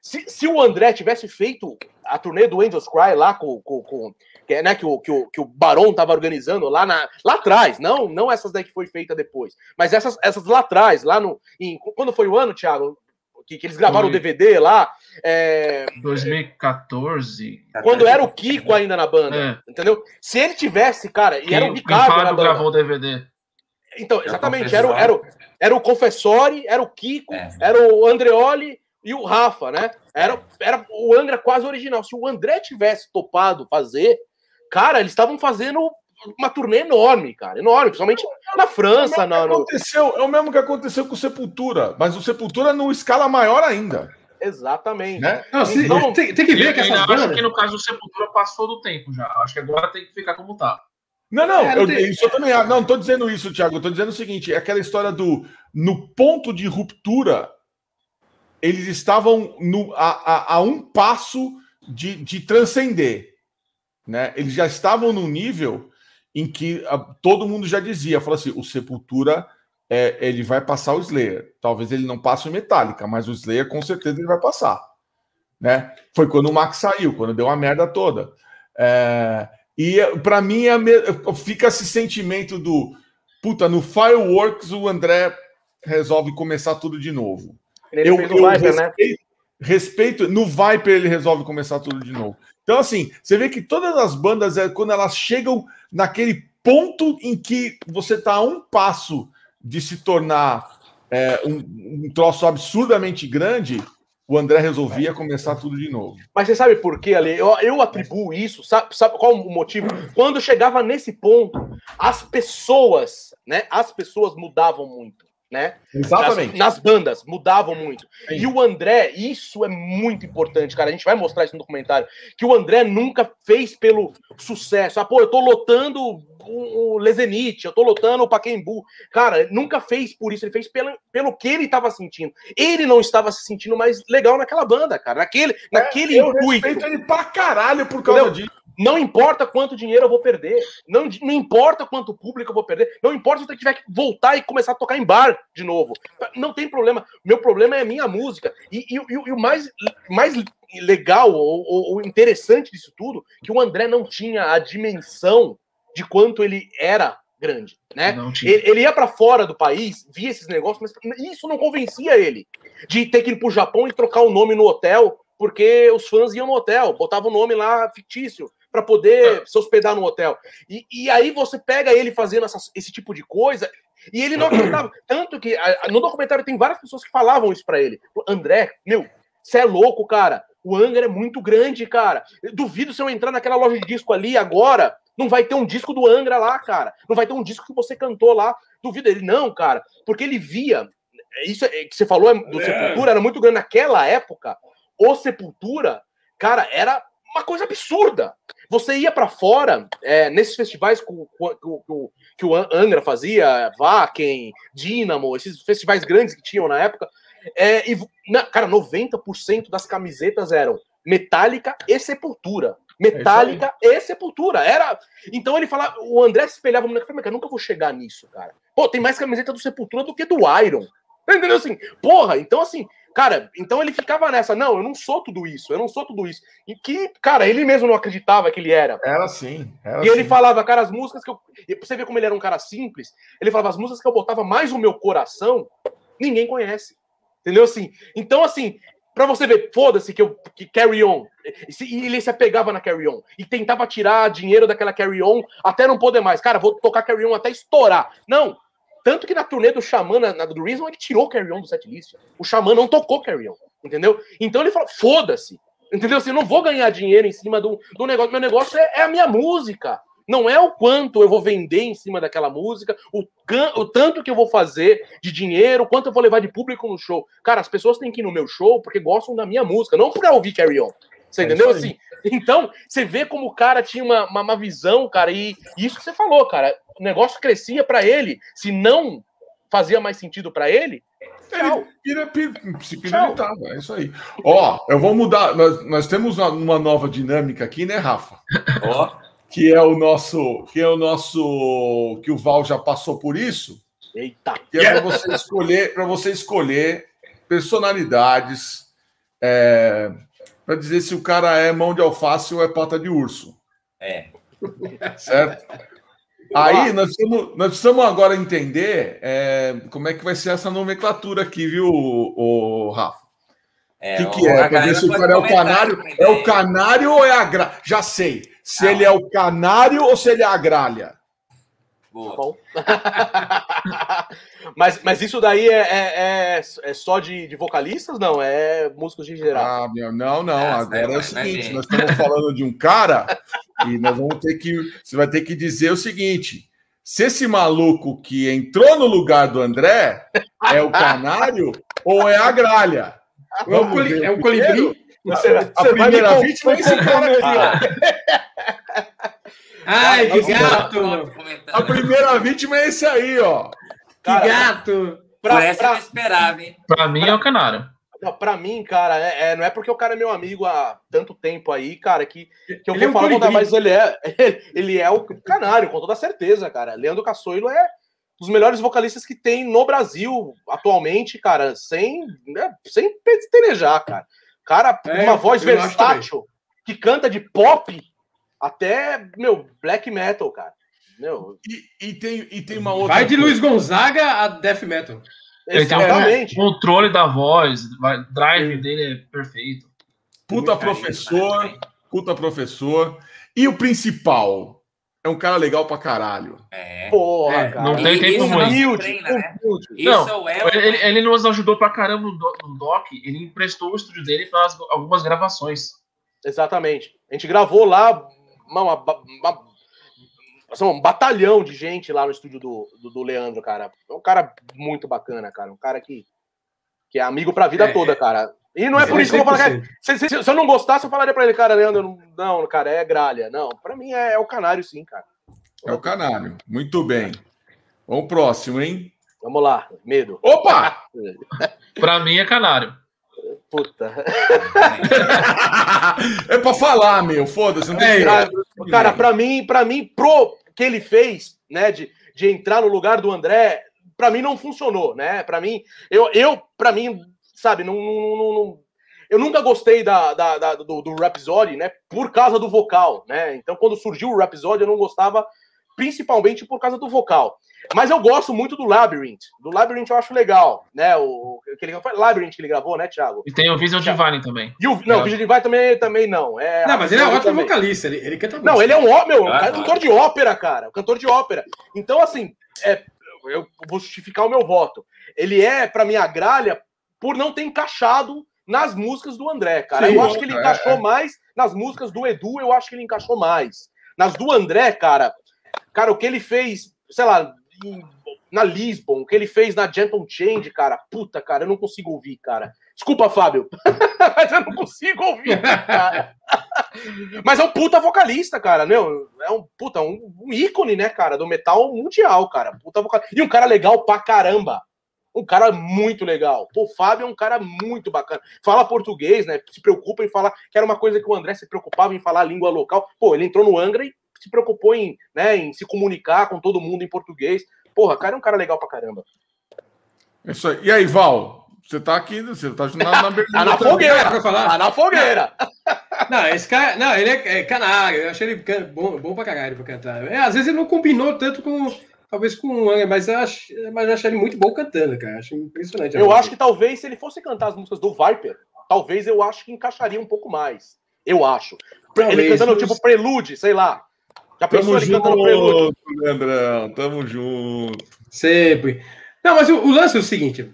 se, se o André tivesse feito a turnê do Angels Cry lá com, com, com que, né, que, o, que, o, que o Barão estava organizando lá, na, lá atrás, não não essas daí que foi feita depois, mas essas, essas lá atrás, lá no. Em, quando foi o ano, Thiago? Que, que eles gravaram foi. o DVD lá. É, 2014. Quando era o Kiko ainda na banda. É. Entendeu? Se ele tivesse, cara, e era o Ricardo. na banda. gravou o DVD. Então, exatamente, era, era, era, era o Confessori, era o Kiko, é. era o Andreoli e o Rafa, né? Era, era o Angra quase original. Se o André tivesse topado fazer, cara, eles estavam fazendo uma turnê enorme, cara, enorme, principalmente na França. É na, no... aconteceu, é o mesmo que aconteceu com o Sepultura, mas o Sepultura numa escala maior ainda. Exatamente. Né? Não, se, então, tem, tem, que ver que essas bandas... acho que no caso do Sepultura passou do tempo já. Acho que agora tem que ficar como tá. Não, não, é, não eu, tem... isso eu também. Não, estou dizendo isso, Thiago. Eu tô dizendo o seguinte: é aquela história do no ponto de ruptura eles estavam no, a, a, a, um passo de, de transcender. Né? Eles já estavam no nível em que a, todo mundo já dizia, falou assim, o Sepultura é, ele vai passar o Slayer. Talvez ele não passe o Metallica, mas o Slayer com certeza ele vai passar. Né? Foi quando o Max saiu, quando deu a merda toda. É, e para mim é, fica esse sentimento do puta, no Fireworks o André resolve começar tudo de novo. Ele eu, fez eu Viper, né? respeito, né? respeito. No Viper ele resolve começar tudo de novo. Então, assim, você vê que todas as bandas, é quando elas chegam naquele ponto em que você está a um passo de se tornar é, um, um troço absurdamente grande, o André resolvia começar tudo de novo. Mas você sabe por quê, Ale? Eu, eu atribuo isso, sabe, sabe, qual o motivo? Quando chegava nesse ponto, as pessoas, né? As pessoas mudavam muito né? Exatamente. Nas, nas bandas, mudavam muito. Sim. E o André, isso é muito importante, cara. A gente vai mostrar isso no documentário. Que o André nunca fez pelo sucesso. Ah, pô, eu tô lotando o, o Lezenite, eu tô lotando o Paquembu. Cara, nunca fez por isso, ele fez pelo, pelo que ele tava sentindo. Ele não estava se sentindo mais legal naquela banda, cara. Naquele, é, naquele eu intuito. respeito ele pra caralho por causa Entendeu? disso. Não importa quanto dinheiro eu vou perder, não, não importa quanto público eu vou perder, não importa se eu tiver que voltar e começar a tocar em bar de novo. Não tem problema. Meu problema é a minha música. E, e, e, e o mais, mais legal ou, ou, interessante disso tudo, que o André não tinha a dimensão de quanto ele era grande, né? Ele, ele, ia para fora do país, via esses negócios, mas isso não convencia ele de ter que ir pro Japão e trocar o nome no hotel, porque os fãs iam no hotel, botavam o nome lá fictício para poder se hospedar no hotel. E, e aí você pega ele fazendo esse tipo de coisa e ele não acreditava. Tanto que a, no documentário tem várias pessoas que falavam isso para ele. André, meu, você é louco, cara. O Angra é muito grande, cara. Eu duvido se eu entrar naquela loja de disco ali agora, não vai ter um disco do Angra lá, cara. Não vai ter um disco que você cantou lá. Duvido ele, não, cara. Porque ele via. Isso é, que você falou do é. Sepultura era muito grande naquela época. O Sepultura, cara, era uma coisa absurda. Você ia para fora, é, nesses festivais que, que, que, o Angra fazia, Vaken, Dynamo, esses festivais grandes que tinham na época, é, e, na, cara, 90% das camisetas eram Metallica e Sepultura. Metallica é e Sepultura. Era. Então ele falava, o André se espelhava no cara, nunca vou chegar nisso, cara. Pô, tem mais camiseta do Sepultura do que do Iron. Entendeu assim? Porra, então assim, cara, então ele ficava nessa, não, eu não sou tudo isso, eu não sou tudo isso. E que, cara, ele mesmo não acreditava que ele era. Era sim. Era E ele sim. falava, cara, as músicas que eu. E pra você ver como ele era um cara simples, ele falava, as músicas que eu botava mais no meu coração, ninguém conhece. Entendeu assim? Então, assim, pra você ver, foda-se que eu que carry on. E ele se apegava na carry on e tentava tirar dinheiro daquela carry on até não poder mais. Cara, vou tocar carry on até estourar. Não. Tanto que na turnê do Xamã, na, na do Reason, ele tirou carry on do setlist. O Xamã não tocou carry on. Entendeu? Então ele falou, foda-se. Entendeu? Assim, não vou ganhar dinheiro em cima do, do negócio. Meu negócio é, é a minha música. Não é o quanto eu vou vender em cima daquela música, o, o tanto que eu vou fazer de dinheiro, quanto eu vou levar de público no show. Cara, as pessoas têm que ir no meu show porque gostam da minha música, não pra ouvir Carry On. Você É entendeu? Assim, então, você vê como o cara tinha uma, uma, uma visão, cara, e isso que você falou, cara. O negócio crescia pra ele. Se não fazia mais sentido pra ele, tchau. Pira, pira, se piritava, é isso aí. Ó, eu vou mudar. Nós, nós temos uma, uma nova dinâmica aqui, né, Rafa? Ó, Que é o nosso. Que é o nosso. Que o Val já passou por isso. Eita. Que é para você escolher, para você escolher personalidades para dizer se o cara é mão de alface ou é pata de urso. é. Certo? Aí nós precisamos, nós precisamos agora entender é, como é que vai ser essa nomenclatura aqui, viu, o, o Rafa? é O que, o- que é? Pra ver se o cara é o canário. É o canário ou é a gralha? Já sei. Se Ah. ele é o canário ou se ele é a gralha. Boa. Bom. mas, mas isso daí é, é, é- é só de, de vocalistas? Não, é músicos de geral. Ah, meu, não, não. Ah, Agora é o vai seguinte: nós estamos falando de um cara e nós vamos ter que. Você vai ter que dizer o seguinte: se esse maluco que entrou no lugar do André é o canário ou é a gralha? É um, coli- é um colibri. Você, A me primeira vítima é esse cara aqui, ó. Ai, que gato! A primeira vítima é esse aí, ó. Que Cara, gato! pra, Por essa eu pra- não esperava, hein? Pra mim é o Canário. não, pra mim, cara, é, é- não é porque o cara é meu amigo há tanto tempo aí, cara, que, que eu Ele é vou um falar, colibri. mas ele é, ele é o canário, com toda certeza, cara. Leandro Cassoilo é um dos melhores vocalistas que tem no Brasil atualmente, cara, sem, né, sem pestanejar, cara. Cara, É, uma voz eu versátil, que canta de pop até, meu, black metal, cara. Meu, E, e tem, e tem uma outra. Vai de. Luiz Gonzaga a Death Metal. Exatamente. o controle da voz, vai- drive dele é perfeito. Puta Muito professor, carismático, puta professor. E o principal, é um cara legal pra caralho. É. Porra, É, cara. não tem E tempo Humilde, treina, né? humilde. Isso Não, é o Ele, ele nos ajudou pra caramba no, do- no doc, ele emprestou o estúdio dele para as- algumas gravações. Exatamente. A gente gravou lá uma, uma- uma- assim, um batalhão de gente lá no estúdio do, do, do Leandro, cara. É um cara muito bacana, cara. Um cara que, que é amigo pra vida É, toda, é. cara. E não é por isso que eu vou falar. 100%. Se, se- se eu não gostasse, eu falaria pra ele, cara, Leandro, não, não, cara, é gralha. Não, pra mim é, é o canário, sim, cara. É o canário. Muito bem. Vamos pro próximo, hein? Vamos lá, medo. Opa! Pra mim é Canário. Puta. é pra falar, meu. Foda-se. Não tem É, Cara, cara, pra mim, para mim, pro que ele fez, né, de, de entrar no lugar do André, pra mim não funcionou, né? Pra mim, eu, eu para mim, sabe, não, não- não- não- eu nunca gostei da, da- da- do, do Rhapsody, né, por causa do vocal, né? Então, quando surgiu o Rhapsody, eu não gostava, principalmente por causa do vocal. Mas eu gosto muito do Labyrinth. Do Labyrinth eu acho legal, né? O, aquele, foi Labyrinth que ele gravou, né, Thiago? E tem o Vision Divine também. E o, não, É. o Vision Divine também, também não. É, Não, mas ele é ótimo também. vocalista. Ele, ele canta Não, ele é um ó- meu, Eu é cantor de ópera, cara. Cantor de ópera. Então, assim, é, eu vou justificar o meu voto. Ele é, pra mim, a gralha por não ter encaixado nas músicas do André, cara. Sim, eu acho que ele é, encaixou mais nas músicas do Edu, eu acho que ele encaixou mais. Nas do André, cara, cara, o que ele fez, sei lá, na Lisbon, o que ele fez na Gentle Change, cara, puta, cara, eu não consigo ouvir, cara. Desculpa, Fábio, mas eu não consigo ouvir, cara. Mas é um puta vocalista, cara, né? É um puta, um, um ícone, né, cara, do metal mundial, cara. Puta vocal... E um cara legal pra caramba. Um cara muito legal. Pô, o Fábio é um cara muito bacana. Fala português, né? Se preocupa em falar, que era uma coisa que o André se preocupava em falar a língua local. Pô, ele entrou no Angra e se preocupou em, né, em se comunicar com todo mundo em português. Porra, cara é um cara legal pra caramba. É isso aí. E aí, Val? Você tá aqui, você tá na, na Tá na fogueira. pra falar. Tá na fogueira. Não, esse cara. Não, ele é, é canário. Eu achei ele can- bom, bom pra caralho pra cantar. É, às vezes ele não combinou tanto com. Talvez com o Angra, mas eu, acho, mas eu achei ele muito bom cantando, cara. Acho impressionante. Eu acho que talvez, se ele fosse cantar as músicas do Viper, talvez eu acho que encaixaria um pouco mais. Eu acho. ele Talvez, cantando mas- tipo prelude, sei lá. Já pensou Tamo ele cantando prelude? junto, Leandrão. Tamo junto. Sempre. Não, mas o, o lance é o seguinte.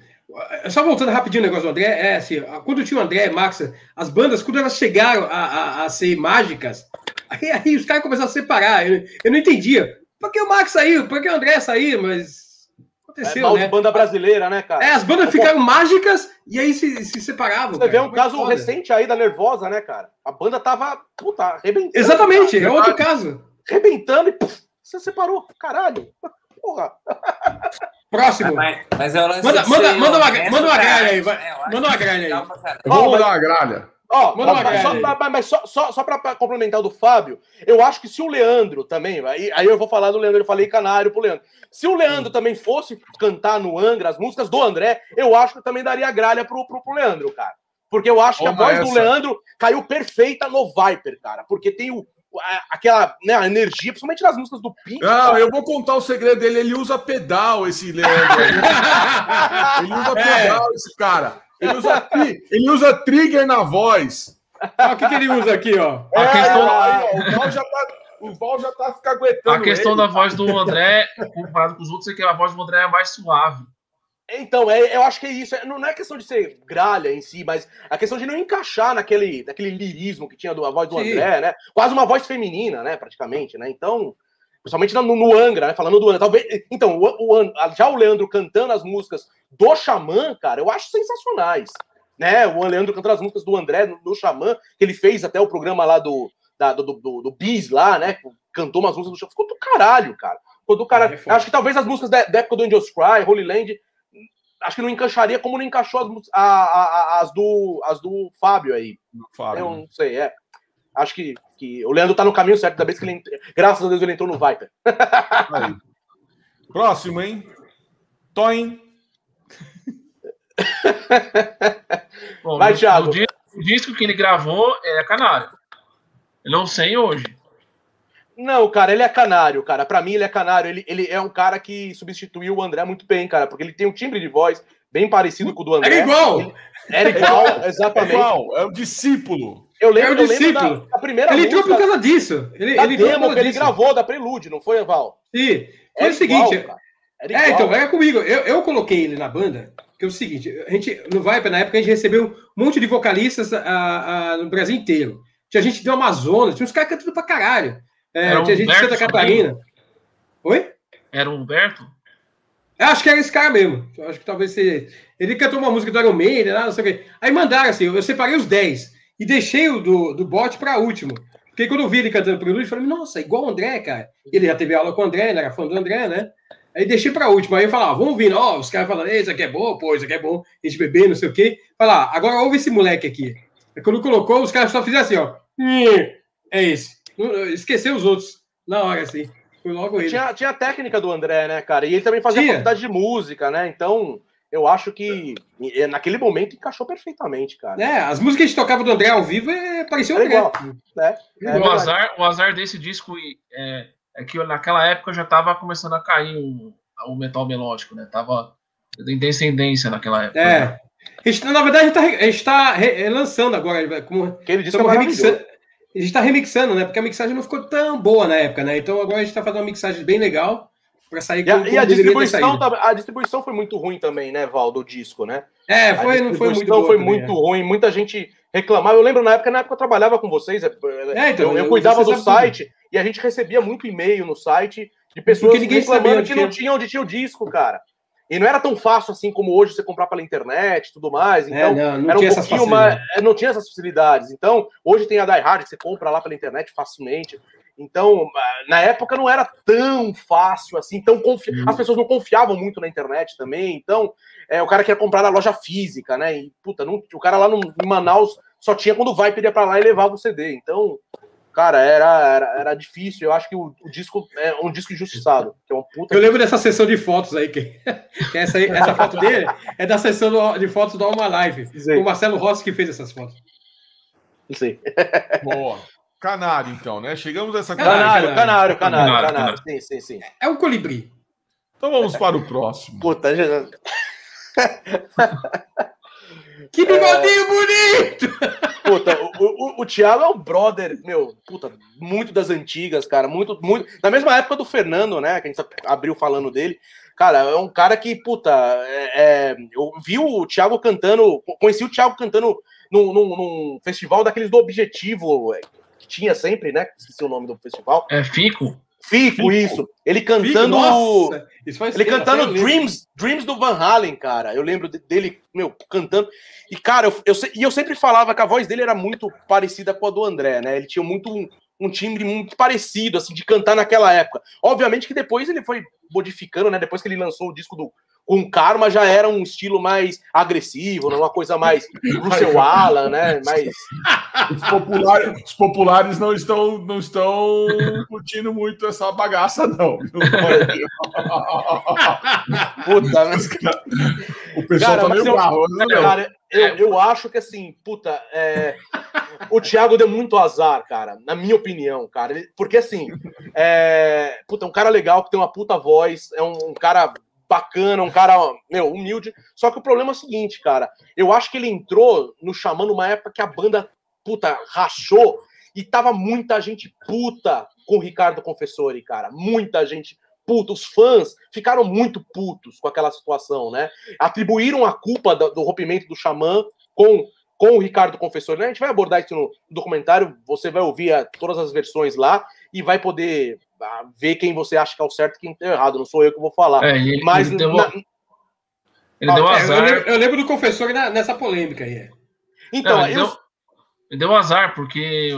Só voltando rapidinho o negócio do André, é assim, quando tinha o André e Max, as bandas, quando elas chegaram a, a, a ser mágicas, aí, aí os caras começaram a separar. Eu, eu não entendia. Por que o Max saiu? Por que o André saiu? Mas É aconteceu, mal né? banda brasileira, né, cara? É, as bandas ficaram mágicas e aí se, se separavam. Você cara. vê um Foi caso foda. recente aí da Nervosa, né, cara? A banda tava, puta, arrebentando. Exatamente, é cara. outro caso. Arrebentando e puf, você separou. Caralho. Porra. Próximo. Mas, mas é o lance Manda- manda- manda uma- manda uma gralha aí, vai. É, eu Manda uma gralha aí. Eu vou Ó, mas- mudar a gralha. Ó, Manda uma mas, só, mas- mas só, só, só pra, pra complementar o do Fábio, eu acho que se o Leandro também, aí, aí eu vou falar do Leandro, eu falei canário pro Leandro. Se o Leandro também fosse cantar no Angra as músicas do André, eu acho que também daria gralha pro, pro, pro Leandro, cara. Porque eu acho que a voz do essa. Leandro caiu perfeita no Viper, cara. Porque tem o, aquela né, a energia, principalmente nas músicas do Pink. Não, cara. eu vou contar o segredo dele. Ele usa pedal, esse Leandro. Ele usa pedal, esse cara. Ele usa, ele usa trigger na voz. Olha o que, que ele usa aqui, ó. A É, questão- aí, ó, o Val já tá, o Val já tá caguetando A questão ele. da voz do André, comparado com os outros, é que a voz do André é mais suave. Então, é, eu acho que é isso. É- Não não é questão de ser gralha em si, mas a questão de não encaixar naquele, naquele lirismo que tinha do, a voz do Sim. André, né? Quase uma voz feminina, né? Praticamente, né? Então, principalmente no, no Angra, né? Falando do Angra. Talvez, então, o, o já o Leandro cantando as músicas do Xamã, cara, eu acho sensacionais. Né? O Leandro cantando as músicas do André no, no Xamã, que ele fez até o programa lá do, da- do, do, do Bis lá, né? Cantou umas músicas do Xamã. Ficou do caralho, cara. Ficou do caralho. É, acho que talvez as músicas da, da época do Angels Cry, Holy Land, acho que não encaixaria como não encaixou as, a- a- as do, as do Fábio aí. Fábio. Eu não sei, é. Acho que, que o Leandro tá no caminho certo, da vez que ele. Graças a Deus ele entrou no Viper. Aí. Próximo, hein? Toin. Bom, Vai, Thiago. O disco que ele gravou é Canário. Eu não sei hoje. Não, cara, ele é canário, cara. Pra mim, ele é canário. Ele, ele é um cara que substituiu o André muito bem, cara, porque ele tem um timbre de voz bem parecido com o do André. Era igual. Era igual, É exatamente. igual, é o discípulo. Eu lembro, É o eu lembro discípulo. da, da primeira Ele entrou por causa disso. Ele, da ele demo que ele disso. gravou, da Prelude, não foi, Val? Sim. Foi Era o seguinte. igual, É, igual. então, era comigo. Eu, eu coloquei ele na banda, que é o seguinte, a gente, no Viper, na época, a gente recebeu um monte de vocalistas a, a- no Brasil inteiro. Tinha gente do Amazonas, tinha uns caras cantando pra caralho. É, Era tinha gente de Santa Catarina. Oi? Era o Humberto? Acho que era esse cara mesmo. Acho que talvez seja. Ele cantou uma música do Iron Maiden, não sei o quê. Aí mandaram assim, eu separei os 10 e deixei o do, do bot para último. Porque quando eu vi ele cantando Prelude, eu falei, nossa, igual o André, cara. Ele já teve aula com o André, ele era fã do André, né? Aí deixei para último. Aí eu falava, vamos ouvir, ó, os caras falando, "Ei, isso aqui é bom, pô, isso aqui é bom, a gente beber, não sei o quê. Falar, agora ouve esse moleque aqui. Aí quando colocou, os caras só fizeram assim, ó. "Hum, É esse. Esqueceu os outros. Na hora, assim. Foi logo ele. Tinha, tinha a técnica do André, né, cara? E ele também fazia Tinha. faculdade de música, né? Então, eu acho que naquele momento encaixou perfeitamente, cara. É, as músicas que a gente tocava do André ao vivo é, parecia o Era André. igual. né? É o, azar, o azar desse disco é, é que naquela época já tava começando a cair o, o metal melódico, né? Tava em descendência naquela época. É. né? A gente, na verdade, a gente tá, gente tá re- relançando agora. Como, Aquele disco é remixando. A gente tá remixando, né? Porque a mixagem não ficou tão boa na época, né? Então agora a gente tá fazendo uma mixagem bem legal para sair E a, e a distribuição, tam- a distribuição foi muito ruim também, né, Val, do disco, né? É, foi, não foi muito boa. foi também, muito ruim, muita gente reclamava. Eu lembro na época, na época eu trabalhava com vocês, é, É, então, eu, eu cuidava do site e a gente recebia muito e-mail no site de pessoas sabia reclamando que não tinha onde tinha o disco, cara. E não era tão fácil assim como hoje você comprar pela internet e tudo mais. É, Então, não, não era um tinha essas pouquinho mais. facilidades. Não tinha essas facilidades. Então, hoje tem a Die Hard que você compra lá pela internet facilmente. Então, na época não era tão fácil assim, tão confi... Uhum. as pessoas não confiavam muito na internet também. Então, é, o cara quer comprar na loja física, né? E puta, não, o cara lá no, em Manaus só tinha quando vai pedir para lá e levava o CD. Então, cara, era, era, era difícil. Eu acho que o, o disco é um disco injustiçado. Que é um puta Eu lembro dessa sessão de fotos aí, que, que essa, aí- essa foto dele é da sessão do- de fotos do Alma Live. Sim. O Marcelo Rossi que fez essas fotos. Não sei. Boa. Canário, então, né? Chegamos a essa Canário, Canário, canário, canário, canário, canário. Sim, sim, sim. É o colibri. Então vamos para o próximo. Puta, já- Que bigodinho bonito! Puta, o, o, o Thiago é um brother, meu, puta, muito das antigas, cara, muito, muito. Na mesma época do Fernando, né, que a gente abriu falando dele. Cara, é um cara que, puta, é, é, eu vi o Thiago cantando, conheci o Thiago cantando num, num, num festival daqueles do Objetivo, é, que tinha sempre, né, esqueci o nome do festival. É Fico? Fico, Fico. isso. Ele cantando. Faz Ele cantando. Dreams, Dreams do Van Halen, cara. Eu lembro de- dele, meu, cantando. E, cara, eu, eu e eu sempre falava que a voz dele era muito parecida com a do André, né? Ele tinha muito um, um timbre muito parecido, assim, de cantar naquela época. Obviamente que depois ele foi modificando, né? Depois que ele lançou o disco do com Karma, já era um estilo mais agressivo, né? uma coisa mais Russell Alan, né? Mais. Os populares, os populares não estão, não estão curtindo muito essa bagaça, não. Puta, né? O pessoal Cara, tá meio eu- bravo. né, meu? Cara, eu, eu acho que assim, puta, é, o Thiago deu muito azar, cara, na minha opinião, cara. Porque assim, é, puta, é um cara legal que tem uma puta voz, é um, um cara bacana, um cara, meu, humilde. Só que o problema é o seguinte, cara. Eu acho que ele entrou no Xamã numa época que a banda, puta, rachou e tava muita gente puta com o Ricardo Confessori, cara. Muita gente puta. Os fãs ficaram muito putos com aquela situação, né? atribuíram a culpa do, rompimento do Xamã com, com o Ricardo Confessor. Né? A gente vai abordar isso no documentário, você vai ouvir a- todas as versões lá e vai poder ver quem você acha que é o certo e quem é o errado. Não sou eu que vou falar. É, ele, Mas ele deu, na- ele deu Ah, É, eu, azar. lembro, eu lembro do confessor na- nessa polêmica aí. é. então, Não, ele, eu, deu, ele deu azar, porque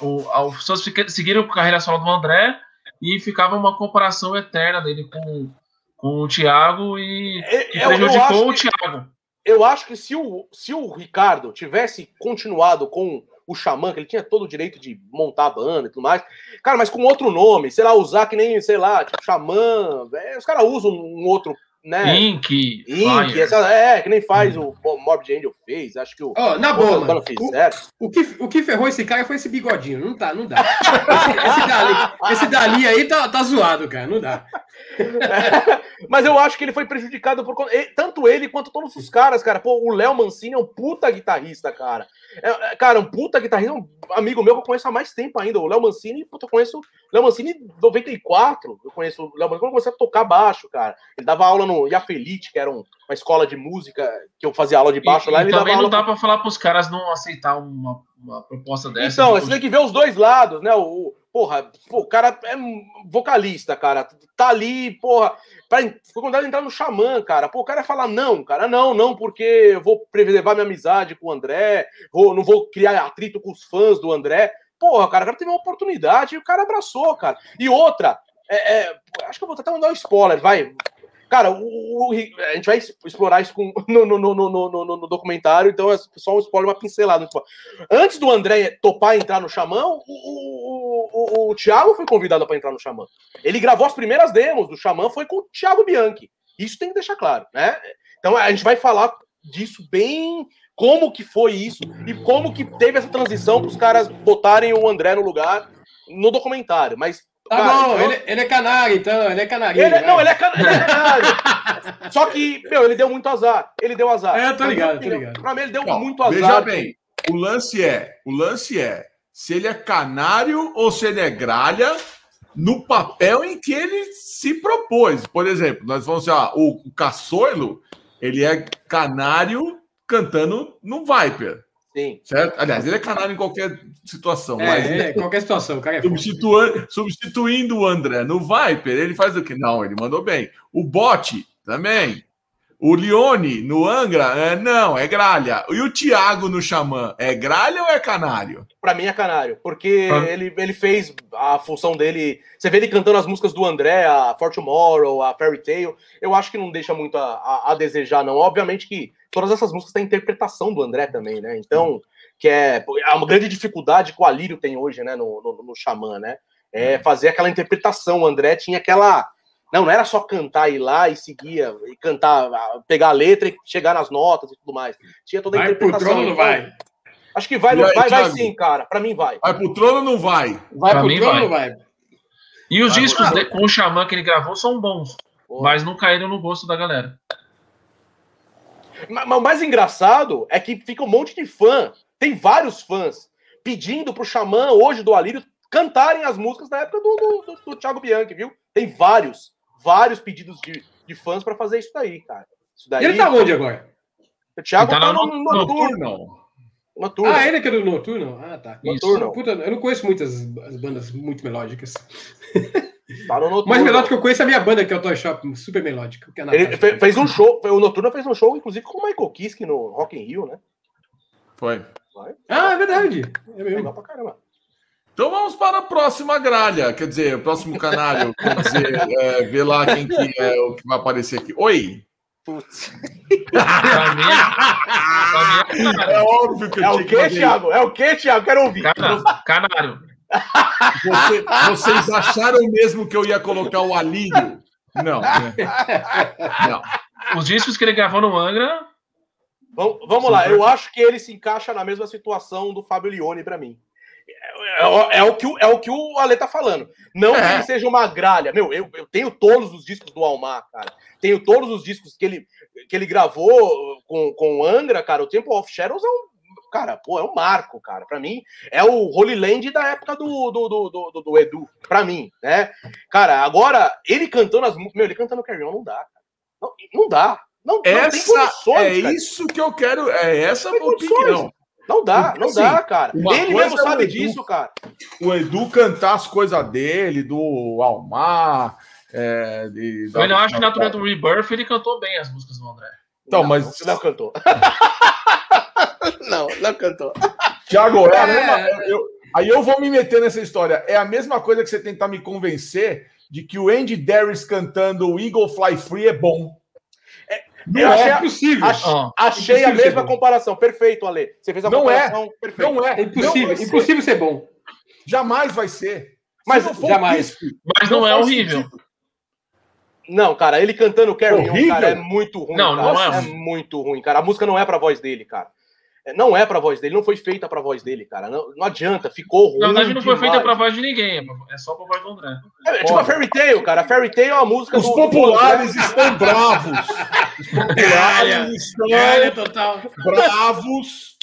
o, as pessoas seguiram a carreira solo do André e ficava uma comparação eterna dele com, com o Thiago e, e eu, eu prejudicou o que- Thiago. eu acho que se o, se o Ricardo tivesse continuado com o Xamã, que ele tinha todo o direito de montar a banda e tudo mais, cara, mas com outro nome, sei lá, usar que nem, sei lá, tipo, Xamã, é, os caras usam um outro, né? Ink, Ink, essa- é, que nem faz o Morbid Angel fez, acho que o Ó, na boa, mano. fizeram. O, o que, o que ferrou esse cara foi esse bigodinho. Não tá, não dá. Esse, esse dali, esse dali aí tá, tá zoado, cara. Não dá. Mas eu acho que ele foi prejudicado por tanto ele quanto todos os caras, cara. Pô, o Léo Mancini é um puta guitarrista, cara. É, é, cara, um puta guitarrista, um amigo meu que eu conheço há mais tempo ainda. O Léo Mancini, puta, eu conheço o Léo Mancini em 94. Eu conheço o Léo Mancini quando eu comecei a tocar baixo, cara. Ele dava aula no Iafelite, que era um- uma escola de música que eu fazia aula de baixo E- lá. e Ele também não dá pra falar pros caras não aceitar uma, uma proposta dessa. Então, tipo, você tem que ver os dois lados, né? O- porra, o cara é vocalista, cara. Tá ali, porra. Pra, foi convidado a entrar no Xamã, cara. Pô, o cara falar, não, cara, não, não, porque eu vou preservar minha amizade com o André, não vou criar atrito com os fãs do André. Porra, cara, o cara teve uma oportunidade e o cara abraçou, cara. E outra, é, é, acho que eu vou até mandar um spoiler, vai. Cara, o, o- a gente vai explorar isso com- no, no, no, no, documentário, então é só um spoiler, uma pincelada. Antes do André topar entrar no Xamã, o, o, o, o Thiago foi convidado para entrar no Xamã. Ele gravou as primeiras demos do Xamã, foi com o Thiago Bianchi. Isso tem que deixar claro, né? Então a gente vai falar disso bem, como que foi isso e como que teve essa transição para os caras botarem o André no lugar no documentário. Mas Tá Cara, bom, então- ele, ele é canário, então. Ele é canário. ele, é- não, ele é, cana- ele é canário. Só que, meu, ele deu muito azar. Ele deu azar. É, eu tô ligado, tô opinião, ligado. Pra mim, ele deu Não, muito azar. Veja bem, o lance é, o lance é se ele é canário ou se ele é gralha no papel em que ele se propôs. Por exemplo, nós vamos dizer, ah, o, o Caçorlo, ele é canário cantando no Viper, Sim. certo? Aliás, ele é canário em qualquer situação, É, mas é, qualquer situação, o cara é foda. substitua- substituindo o André no Viper, ele faz o quê? Não, ele mandou bem. O Bote também. O Leone no Angra, é, não, é gralha. E o Thiago no Xamã, é gralha ou é canário? Pra mim é canário, porque Ah. ele, ele fez a função dele. Você vê ele cantando as músicas do André, a For Tomorrow, a Fairy Tale. Eu acho que não deixa muito a, a- a desejar, não. Obviamente que todas essas músicas têm interpretação do André também, né? Então, que é, é uma grande dificuldade que o Alírio tem hoje, né, no, no, no Xamã, né? É fazer aquela interpretação. O André tinha aquela. Não, não era só cantar ir lá e seguir, e cantar, pegar a letra e chegar nas notas e tudo mais. Tinha toda a Vai pro interpretação. trono, não Então, vai? Acho que vai, E aí, vai, vai sim, cara. Pra mim vai. Vai pro trono ou não vai? Vai Pra pro mim, trono, vai. não vai? E os Vai, discos de- com o Xamã que ele gravou são bons, Pô. mas não caíram no gosto da galera. Mas mas o mais engraçado é que fica um monte de fã, tem vários fãs pedindo pro Xamã hoje do Alírio cantarem as músicas da época do, do, do, do Thiago Bianchi, viu? Tem vários, vários pedidos de, de fãs pra fazer isso daí, cara. Isso E daí. ele tá onde agora? O Thiago Ele tá, tá no, no- no no noturno. Não. noturno. Ah, ele é que é do Noturno? Ah, tá. Noturno. Puta, eu não conheço muitas as bandas muito melódicas. Noturno. mais melódico que eu conheço é a minha banda, que é o Toy Shop, super melódico. Que é Ele Natasha. fe- fez um show, o Noturno fez um show, inclusive, com o Michael Kiske no Rock in Rio, né? Foi. Ah, é verdade. É mesmo. Legal pra caramba. Então vamos para a próxima gralha, quer dizer, o próximo canário, quer dizer, é, ver lá quem que é o que vai aparecer aqui. Oi! Putz. É óbvio que eu É o que Thiago? É o quê, Thiago? Quero ouvir. Canário. canário. Você- vocês acharam mesmo que eu ia colocar o Alírio? Não. né? Não. Os discos que ele gravou no Angra, Vamos, vamos lá, eu acho que ele se encaixa na mesma situação do Fábio Lione pra mim. É, é- é o que o, é o que o Ale tá falando. Não que É. ele seja uma gralha. Meu, eu, eu tenho todos os discos do Almar, cara. Tenho todos os discos que ele, que ele gravou com, com o Angra, cara. O Temple of Shadows é um. Cara, pô, é um marco, cara. Pra mim, é o Holy Land da época do, do, do, do, do- do Edu. Pra mim, né? Cara, agora, ele cantando as músicas. Meu, ele cantando Carry On não dá, cara. Não, não dá. Não, não tem Essa condições, é cara. isso que eu quero, é essa a Tem minha condições. opinião. Não dá, não assim, dá, cara. Ele mesmo é o sabe Edu. disso, cara. O Edu cantar as coisas dele, do Almar. É, de, eu ainda acho que na turnê do Rebirth ele cantou bem as músicas do André. Então, não, mas- Não cantou. não, não cantou. Tiago, é a É. mesma- eu- aí eu vou me meter nessa história. É a mesma coisa que você tentar me convencer de que o Andy Darius cantando o Eagle Fly Free é bom. Eu Não achei, é, a- impossível. ach- Ó, achei a Impossível mesma ser bom. comparação. Perfeito, Ale. Você fez a Não é. comparação perfeita. não é. É impossível, Não ser. impossível ser bom. Jamais vai ser. Mas Se não jamais. mas não, é faz horrível. sentido. Não, cara, ele cantando Carry On, cara, é muito ruim. Não, cara. não é é muito ruim, cara. A música não é pra voz dele, cara. É, Não é pra voz dele, não foi feita pra voz dele, cara. Não, não adianta, ficou ruim. Na verdade, não foi feita pra voz de ninguém, é é só pra voz do André. É, tipo a Fairy Tale, cara. A Fairy Tale é uma música Os do- do populares André. estão bravos. Os populares estão Galha total. bravos.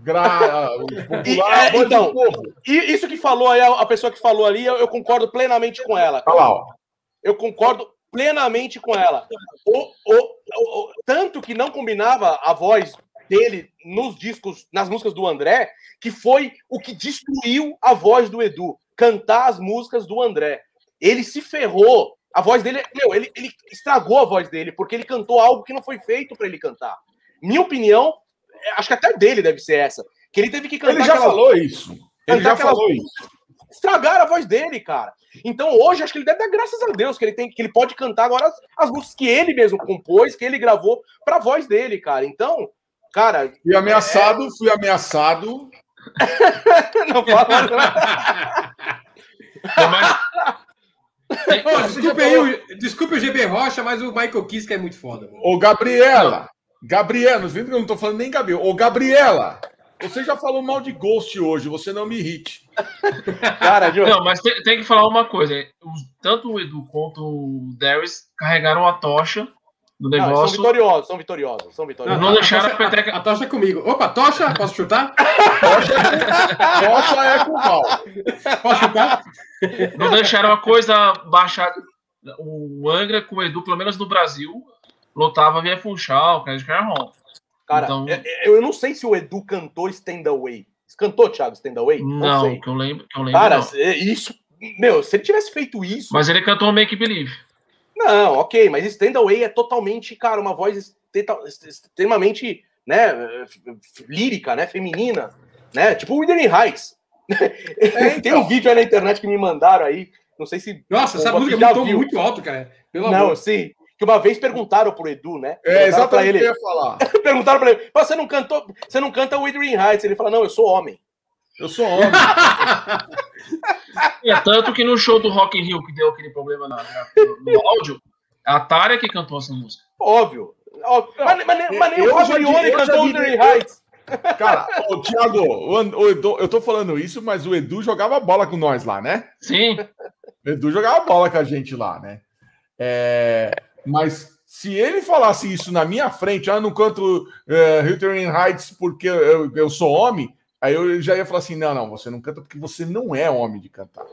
Gra... Populares, E, é, do então. E isso que falou aí, a pessoa que falou ali, eu, eu concordo plenamente com ela. Olha lá, ó. Eu concordo plenamente com ela. O- o- o- tanto que não combinava a voz dele nos discos, nas músicas do André, que foi o que destruiu a voz do Edu. Cantar as músicas do André. Ele se ferrou. A voz dele, meu, ele, ele estragou a voz dele, porque ele cantou algo que não foi feito para ele cantar. Minha opinião, é, acho que até dele deve ser essa. Que ele teve que cantar Ele já aquelas- falou isso. Ele já aquelas- falou isso. estragaram a voz dele, cara. Então hoje acho que ele deve dar graças a Deus que ele tem que ele pode cantar agora as, as músicas que ele mesmo compôs, que ele gravou pra voz dele, cara. Então, cara, Fui ameaçado, fui ameaçado. não fala. Ô, desculpe aí, o, desculpe o GB Rocha, mas o Michael Kiske é muito foda. mano. Ô, Gabriela. Gabriela, não que eu não tô falando nem Gabriel. Ô, Gabriela, você já falou mal de Ghost hoje, você não me irrite. cara, Diogo, Não, mas tem, tem que falar uma coisa. tanto o Edu quanto o Darius carregaram a tocha do não, eles são negócio. vitoriosos, são vitoriosos, são vitoriosos. Não deixaram a, a peteca- tocha, a tocha é comigo. Opa, tocha, posso chutar? Rocha é com o Val. Posso chutar? Não deixaram a coisa baixar. O Angra com o Edu, pelo menos no Brasil, lotava via Funchal, Credit Carron. Cara, então- é- é- eu não sei se o Edu cantou Stand Away. Cantou, Thiago, Stand Away? Não, sei. que eu lembro, que eu lembro Cara, não. é- isso, meu, se ele tivesse feito isso, Mas ele cantou Make Believe. Não, ok, mas Stand Away é totalmente, cara, uma voz extrema- extremamente, né, lírica, né, feminina, né, tipo o Wuthering Heights. Tem um vídeo aí na internet que me mandaram aí, não sei se... Nossa, essa música já é muito, muito alto, cara. Pelo Não, amor. sim, que uma vez perguntaram pro Edu, né? É, exatamente o que eu ia falar. Perguntaram pra ele, "Mas você não cantou, você não canta Wuthering Heights? Ele fala, não, eu sou homem. Eu sou homem. É tanto que no show do Rock in Rio que deu aquele problema na- no, no áudio, a Tária que cantou essa música. Óbvio. Óbvio. mas, mas nem- mas nem eu o Fabione cantou vi- Wuthering Heights. Cara, ô, Thiago, o, o Edu, eu tô falando isso, mas o Edu jogava bola com nós lá, né? Sim, O Edu jogava bola com a gente lá, né? É, mas se ele falasse isso na minha frente, ah, eu não canto é, Hilton Heights porque eu, eu sou homem, aí eu já ia falar assim: não, não, você não canta porque você não é homem de cantar.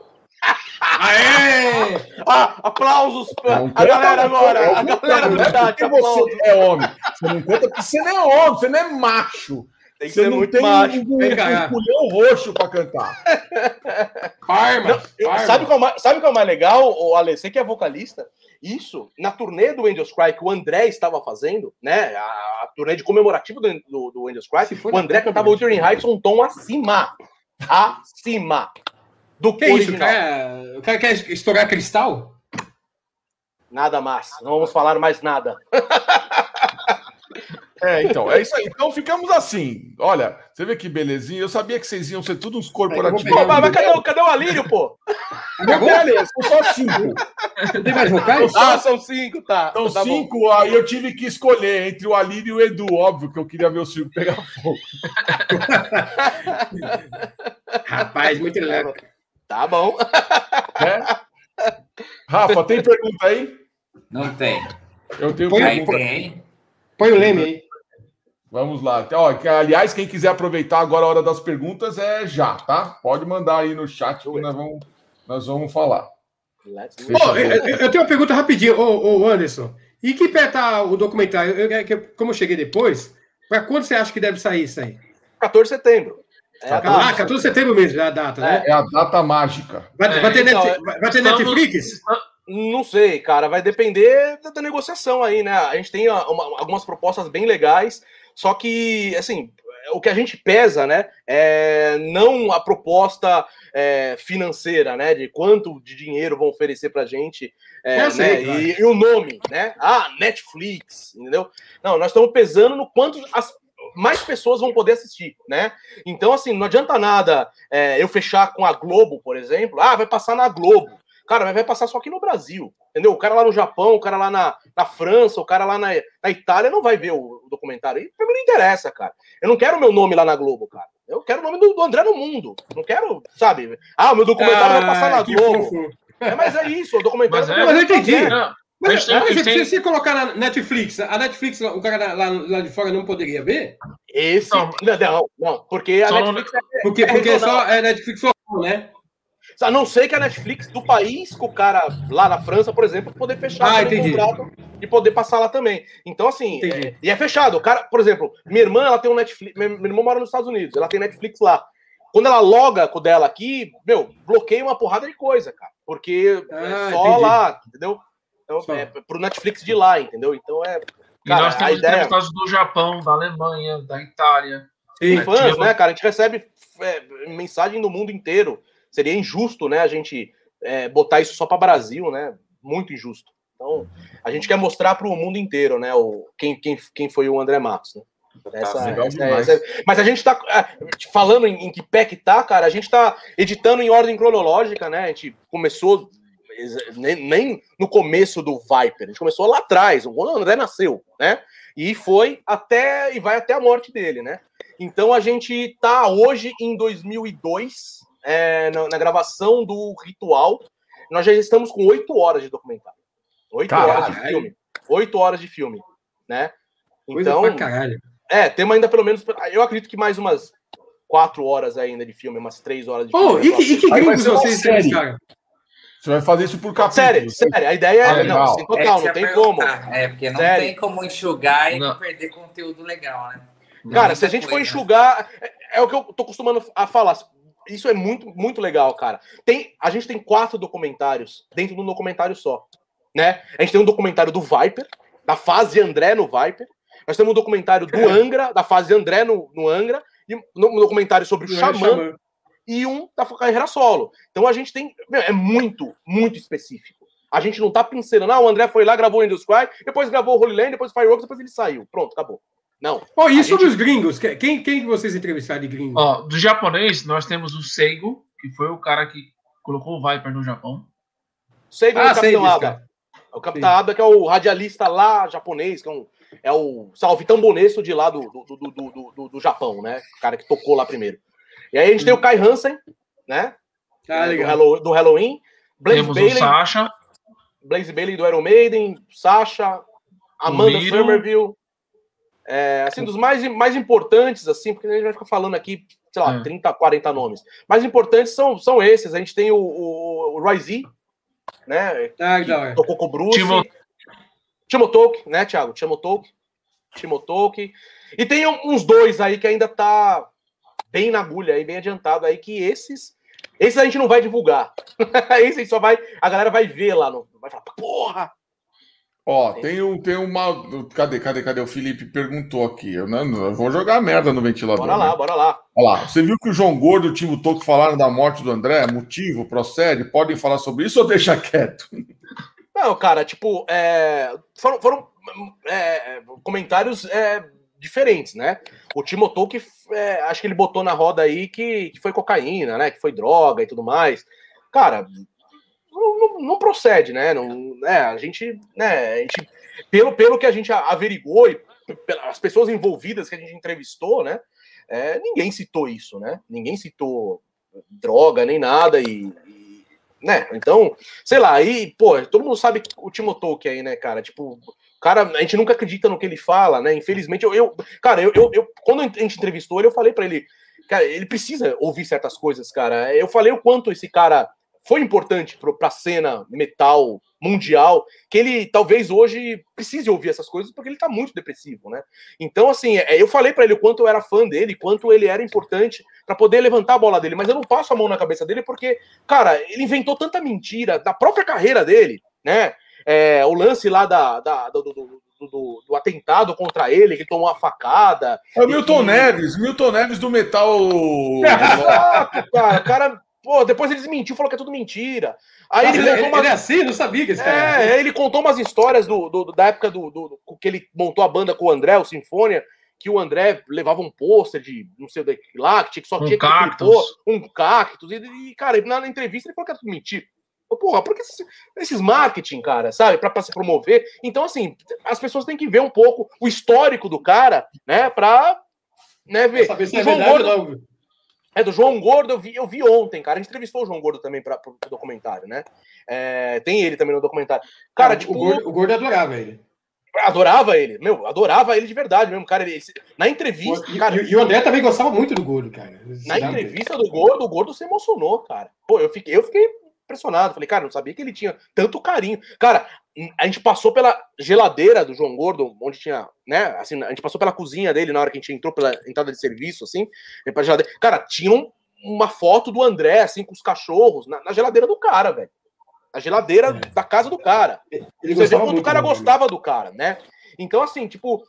Aê! Ah, aplausos pra Não a galera agora. é A galera do não chat, aplausos. você é homem. Você não canta porque você não é homem, você não é macho. Tem que Você ser não muito tem macho. um, Vem cá. um pulhão roxo pra cantar. Parma! Eu- Parma. sabe, qual, é o mais- sabe qual é o mais legal, o Ale? Você que é vocalista? Isso, na turnê do Angels Cry que o André estava fazendo, né? A, a turnê de comemorativo do, do, do Angels Cry, Se o André cantava Wuthering Heights um tom acima. Acima. Do Que isso? O cara, o cara quer estourar cristal? Nada mais. Não vamos falar mais nada. É, então, é isso aí. Então ficamos assim. Olha, você vê que belezinha. Eu sabia que vocês iam ser todos uns corporativos. Pô, mas, mas cadê, o- cadê o Alírio, pô? Acabou? Olha, são só cinco. Tem mais vocais? Ah, são cinco, tá. São tá bom. cinco, aí eu tive que escolher entre o Alírio e o Edu. Óbvio que eu queria ver o circo pegar fogo. Rapaz, muito legal. Tá bom. Né? Rafa, tem pergunta aí? Não tem. Eu tenho Põe pergunta. tem. Põe o leme aí. Vamos lá. Ó, aliás, quem quiser aproveitar agora a hora das perguntas é já, tá? Pode mandar aí no chat que nós vamos, nós vamos falar. Ô, eu, eu- eu tenho uma pergunta rapidinho, ô, ô, Anderson. E que pé tá o documentário? Eu- eu- que- como eu cheguei depois, pra quando você acha que deve sair isso aí? 14 de setembro. É Ah, data. 14 de setembro mesmo, é a data, né? É a data mágica. Vai, É, vai ter, então, net- vai- ter estamos- Netflix? Não sei, cara. Vai depender da, da negociação aí, né? A gente tem uma- algumas propostas bem legais, só que, assim, o que a gente pesa, né? É não a proposta é, financeira, né? De quanto de dinheiro vão oferecer pra gente, é, sei, né? claro. e, e o nome, né? Ah, Netflix, entendeu? Não, nós estamos pesando no quanto as mais pessoas vão poder assistir, né? Então, assim, não adianta nada é, eu fechar com a Globo, por exemplo. Ah, vai passar na Globo. Cara, mas vai passar só aqui no Brasil, entendeu? O cara lá no Japão, o cara lá na, na França, o cara lá na, na Itália não vai ver o, o documentário. E pra mim não interessa, cara. Eu não quero o meu nome lá na Globo, cara. Eu quero o nome do, do André no mundo. Não quero, sabe? Ah, o meu documentário vai passar na Ah, Globo. fofo. É, mas é isso, o documentário Mas vai é- Mas eu entendi. É. Não, a Mas, mas a se, tem- se você colocar na Netflix, a Netflix, o cara lá, lá de fora não poderia ver? Esse. Não. Não, não, não, porque a Só não- Netflix é Porque, É porque só é Netflix local, né? A não ser que a Netflix do país com o cara lá na França, por exemplo, poder fechar Ah, entendi. contrato e poder passar lá também. Então, assim, é- e é fechado. O cara, por exemplo, minha irmã, ela tem um Netflix. Minha, minha irmã mora nos Estados Unidos, ela tem Netflix lá. Quando ela loga com o dela aqui, meu, bloqueia uma porrada de coisa, cara. Porque Ah, é só entendi. lá, entendeu? Então, Só. é pro Netflix de lá, entendeu? Então é. E Cara, nós a temos ideia- entrevistados do Japão, da Alemanha, da Itália. Sim. É, fãs, né, cara? A gente recebe é, mensagem do mundo inteiro. Seria injusto, né, a gente é, botar isso só para Brasil, né? Muito injusto. Então, a gente quer mostrar para o mundo inteiro, né, o, quem, quem, quem foi o André Matos, né? Essa- legal essa- demais. essa- mas a gente tá é, falando em, em que pé que tá, cara, a gente tá editando em ordem cronológica, né? A gente começou nem, nem no começo do Viper, a gente começou lá atrás, quando o André nasceu, né? E foi até e vai até a morte dele, né? Então a gente tá hoje em 2002, é, na, na gravação do Ritual. Nós já estamos com oito horas de documentário. Oito horas de filme. Oito horas de filme, né? Coisa Então, pra caralho. é, temos ainda pelo menos. Eu acredito que mais umas quatro horas ainda de filme, umas três horas de filme. e que, e que gringos vocês série. entrevistaram? Você vai fazer isso por capítulo. Sério, sério, a ideia é. Ah, não, legal. assim, É, total, isso não tem como. É, porque não Sério. tem como enxugar e não, Não. perder conteúdo legal, né? Cara, Muita se a gente for coisa. enxugar, é, é o que eu tô acostumando a falar. Isso é muito, muito legal, cara. Tem, a gente tem quatro documentários dentro de um documentário só, né? A gente tem um documentário do Viper, da fase André no Viper. Nós temos um documentário do Angra, da fase André no, no Angra, e um um documentário sobre o Xamã e um da carreira solo. Então a gente tem. meu, é muito, muito específico. A gente não tá pincelando, ah, o André foi lá, gravou o Endless Cry, depois gravou o Holy Land, depois Fireworks, depois ele saiu. Pronto, acabou. Não. Oh, e sobre gente... os gringos? Quem, quem vocês entrevistaram de gringo? Ó, do japonês, nós temos o Seigo, que foi o cara que colocou o Viper no Japão. Seigo ah, é o Capitão Aba. É o Capitão Aba, que é o radialista lá japonês, que é, um, é o Salvitão Bonesso de lá do, do, do, do, do, do Japão, né? O cara que tocou lá primeiro. E aí a gente tem o Kai Hansen, né? Ah, do, do, Halloween. Blaze Temos Bailey, o Sasha. Blaze Bailey do Iron Maiden, Sasha, Amanda Somerville. É, assim, dos mais, mais importantes, assim, porque a gente vai ficar falando aqui, sei lá, é. 30, 40 nomes. Mais importantes são, são esses. A gente tem o, o, o Roy Z, né? Ah, que tocou com o Bruce. Timo... Timotok, né, Thiago? Timotok. Timotok. E tem uns dois aí que ainda tá bem na agulha aí, bem adiantado aí, que esses. Esses a gente não vai divulgar. Esse só vai. A galera vai ver lá. No, vai falar, porra! Ó, tem, um, tem uma. Cadê, cadê, cadê? O Felipe perguntou aqui. Eu, não, eu vou jogar merda no ventilador. Bora lá, né? bora lá. Olha lá. Você viu que o João Gordo e o Timo Toco falaram da morte do André? Motivo? Procede? Podem falar sobre isso ou deixa quieto? Não, cara, tipo, é, foram, foram é, comentários é, diferentes, né? O Timo Toco, é, acho que ele botou na roda aí que, que foi cocaína, né? Que foi droga e tudo mais. Cara, não, não, procede, né? Não, né? A gente, né? A gente, pelo, pelo que a gente averigou e pelas pessoas envolvidas que a gente entrevistou, né? É, ninguém citou isso, né? Ninguém citou droga nem nada e, e, né? Então, sei lá, aí, pô, todo mundo sabe o Timo Tolkien aí, né, cara? Tipo, cara, a gente nunca acredita no que ele fala, né? Infelizmente, eu, eu cara, eu, eu, eu quando a gente entrevistou ele, eu falei para ele, cara, ele precisa ouvir certas coisas, cara. Eu falei o quanto esse cara foi importante para a cena metal mundial, que ele talvez hoje precise ouvir essas coisas porque ele está muito depressivo, né? Então, assim, é, eu falei para ele o quanto eu era fã dele, quanto ele era importante para poder levantar a bola dele, mas eu não passo a mão na cabeça dele porque, cara, ele inventou tanta mentira da própria carreira dele, né? É, o lance lá da, da do, do, do, do, atentado contra ele, que tomou a facada. É o Milton que... Neves, Milton Neves do metal. cara, cara, Pô, depois ele desmentiu, falou que é tudo mentira. Aí ele, ele, uma... ele é assim? Não sabia que esse cara É, ele contou umas histórias do, do da época do, do, que ele montou a banda com o André, o Sinfônia, que o André levava um pôster de não sei o que lá, que, tinha, que só um tinha cactus. que um cactus. E, e, cara, na entrevista ele falou que era tudo mentira. Porra, por que esses, esses marketing, cara, sabe, para se promover? Então, assim, as pessoas têm que ver um pouco o histórico do cara, né, pra né, ver. Saber se é verdade Gordo, não. É, do João Gordo, eu vi, eu vi ontem, cara. A gente entrevistou o João Gordo também para o documentário, né? É, tem ele também no documentário. Cara, ah, tipo. O Gordo, o Gordo adorava ele. Adorava ele, meu, adorava ele de verdade mesmo, cara. Ele, na entrevista. E, cara, e, o André também gostava muito do Gordo, cara. Na entrevista do Gordo, o Gordo se emocionou, cara. Pô, eu fiquei, eu fiquei impressionado. Falei, cara, não sabia que ele tinha tanto carinho. Cara, a gente passou pela geladeira do João Gordo, onde tinha, né? Assim, a gente passou pela cozinha dele na hora que a gente entrou pela entrada de serviço, assim, pra geladeira. Cara, tinha um, uma foto do André, assim, com os cachorros, na, na geladeira do cara, velho. A geladeira é. da casa do cara. Ele Você vê quanto o cara gostava do cara, né? Então, assim, tipo,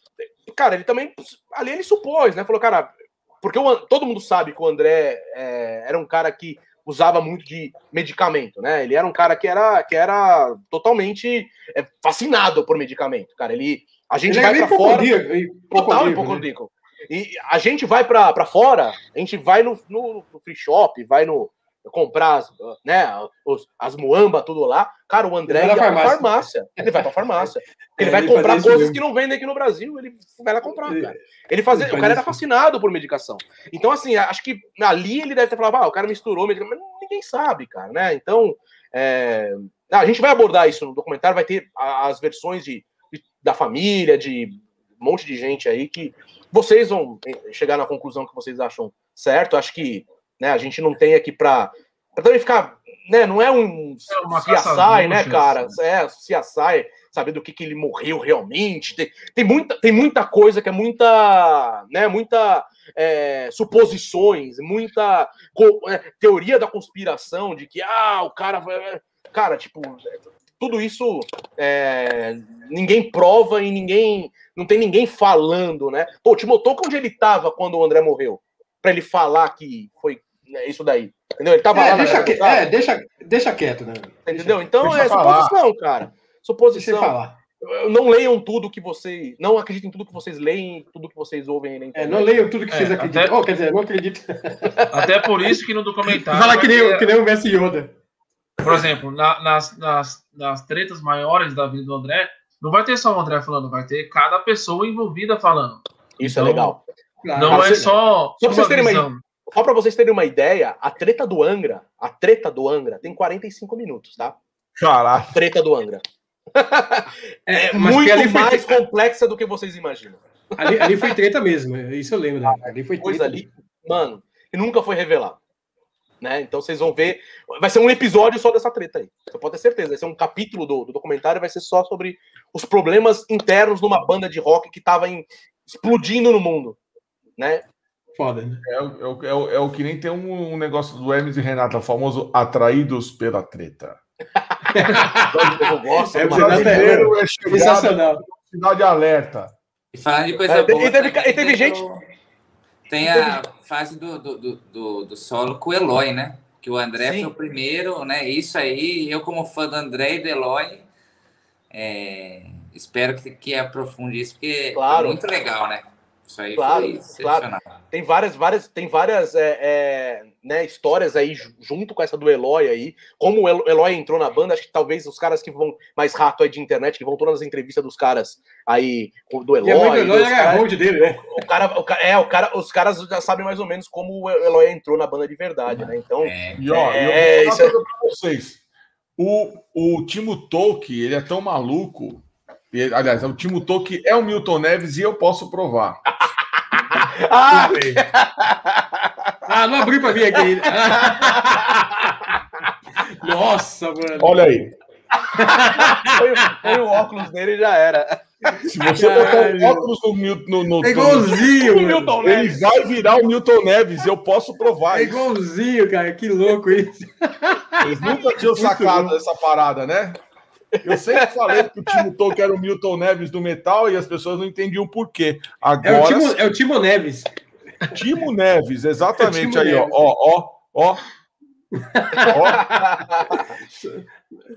cara, ele também. Ali ele supôs, né? Falou, cara, porque o, todo mundo sabe que o André é, era um cara que usava muito de medicamento, né? Ele era um cara que era, que era totalmente é, fascinado por medicamento, cara. Ele, a gente ele vai para fora, total hipocondríaco. Né? E a gente vai para fora, a gente vai no, no, no free shop, vai no, comprar as, né, os, as muamba, tudo lá. Cara, o André ele vai pra farmácia. Ele vai pra farmácia. Ele é, vai ele comprar coisas mesmo. que não vendem aqui no Brasil, ele vai lá comprar, cara. Ele fazia, ele o cara era fascinado por medicação. Então, assim, acho que ali ele deve ter falado, ah, o cara misturou medicamento, mas ninguém sabe, cara, né? Então, é... a gente vai abordar isso no documentário, vai ter as versões de, de, da família, de um monte de gente aí que vocês vão chegar na conclusão que vocês acham certo. Acho que né? A gente não tem aqui para também ficar, né? Não é um é CSI, né, cara? É, CSI, saber do que, que ele morreu realmente. Tem, tem, muita, tem muita coisa que é muita, né? Muita é, suposições, muita é, teoria da conspiração de que ah, o cara vai, cara, tipo, tudo isso é, ninguém prova e ninguém não tem ninguém falando, né? Pô, o Timotoco onde ele estava quando o André morreu? Para ele falar que foi né, isso daí. Entendeu? Ele tava É, lá deixa, arquibancada, é, deixa, deixa quieto, né? Entendeu? Então deixa é falar. suposição, cara. Deixa eu Suposição. falar. Não leiam tudo que vocês. Não acreditem em tudo que vocês leem, tudo que vocês ouvem na É, internet. não leiam tudo que É, vocês acreditam. até- Oh, quer dizer, não acredito. Até por isso que no documentário. Fala que nem, ter- que nem o Messi Yoda. Por exemplo, na- nas, nas, nas tretas maiores da vida do André, não vai ter só o André falando, vai ter cada pessoa envolvida falando. Isso é Então, legal. Claro. Não é você- só, pra vocês terem uma. Só pra vocês terem uma ideia, a treta do Angra, a treta do Angra tem 45 minutos, tá? Caralho. A treta do Angra. É, mas muito ali foi- mais complexa do que vocês imaginam. Ali, ali foi treta mesmo, isso eu lembro. Né? Ali foi Coisa treta. ali, mano, que nunca foi revelado. Né? Então vocês vão ver. Vai ser um episódio só dessa treta aí. Você pode ter certeza. Vai ser um capítulo do, do documentário, vai ser só sobre os problemas internos numa banda de rock que tava em- explodindo no mundo. Né? Foda, né? É, o- é, o- é, o- é o que nem tem um, um negócio do Hermes e Renata, o famoso atraídos pela treta. Eu gosto. É, Brasileiro é chegado Sensacional. cidade alerta. E falando de coisa É, boa. e teve- também e teve tem gente- o- Tem a fase do, do, do, do, do solo com o Eloy, né? Que o André Sim. foi o primeiro, né? Isso aí, eu como fã do André e do Eloy, é, espero que, que aprofunde isso, porque Claro. foi muito legal, né? Isso aí Claro, foi excepcional. Tem várias, várias, tem várias é, é, né, histórias aí ju- junto com essa do Eloy aí. Como o Elo- Eloy entrou na banda, acho que talvez os caras que vão mais rato aí de internet, que vão todas as entrevistas dos caras aí, do E a Eloy. Eloy era caras- hold dele, né? o cara, o é, o cara, os caras já sabem mais ou menos como o Eloy entrou na banda de verdade, né? Então, É, E ó, É, eu vou isso falar uma coisa pra vocês. O, o Timo Tolkien, ele é tão maluco. Ele- aliás, o Timo Tolkien é o Milton Neves e eu posso provar. ah, Ah, não abriu pra mim aqui. Nossa, mano. Olha aí. foi, foi o óculos dele e já era. Se você botar Caralho. o óculos no, Mil- no, no, É igualzinho. Milton ele Neves. vai virar o Milton Neves, eu posso provar É isso. igualzinho, cara. Que louco isso. Eles nunca tinham sacado essa parada, né? Eu sempre falei que o Timo Tolkien era o Milton Neves do metal e as pessoas não entendiam por quê. É o Agora, Timo, é o Timo Neves. Timo Neves, exatamente É o Timo aí, ó, Neves. ó, ó, ó. Ó,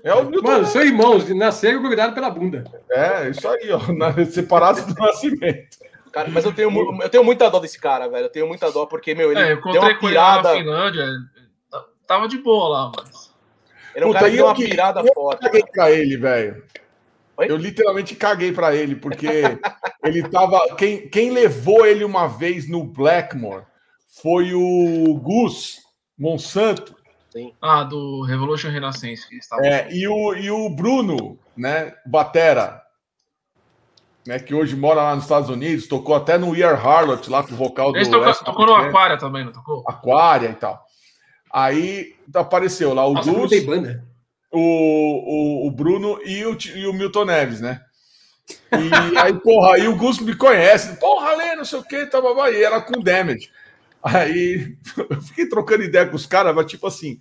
É o Milton Mano, são irmãos, nasceram grudados pela bunda. É, isso aí, ó. Separados do nascimento. Cara, mas eu tenho, eu tenho muita dó desse cara, velho. Eu tenho muita dó porque, meu, ele É, eu deu uma com ele lá na pirada. Finlândia, tava de boa lá, mas. Ele é um Puta, cara que deu eu uma que- pirada eu foda. Caguei pra ele, velho. Eu literalmente caguei pra ele, porque ele tava. Quem, quem levou ele uma vez no Blackmore foi o Gus Monsanto. Ah, do Revolution estava... É, e, o, e o Bruno, né? Batera, né, que hoje mora lá nos Estados Unidos, tocou até no We Are Harlot, lá com o vocal do Ele tocou, West tocou no African, Aquária também, não tocou? Aquária e tal. Aí apareceu lá o Nossa, Gus, o, o, o Bruno e o, e o Milton Neves, né? E aí, porra, aí o Gus me conhece, porra, Lê, não sei o que, tá, babá, e era com damage. Aí eu fiquei trocando ideia com os caras, mas tipo assim,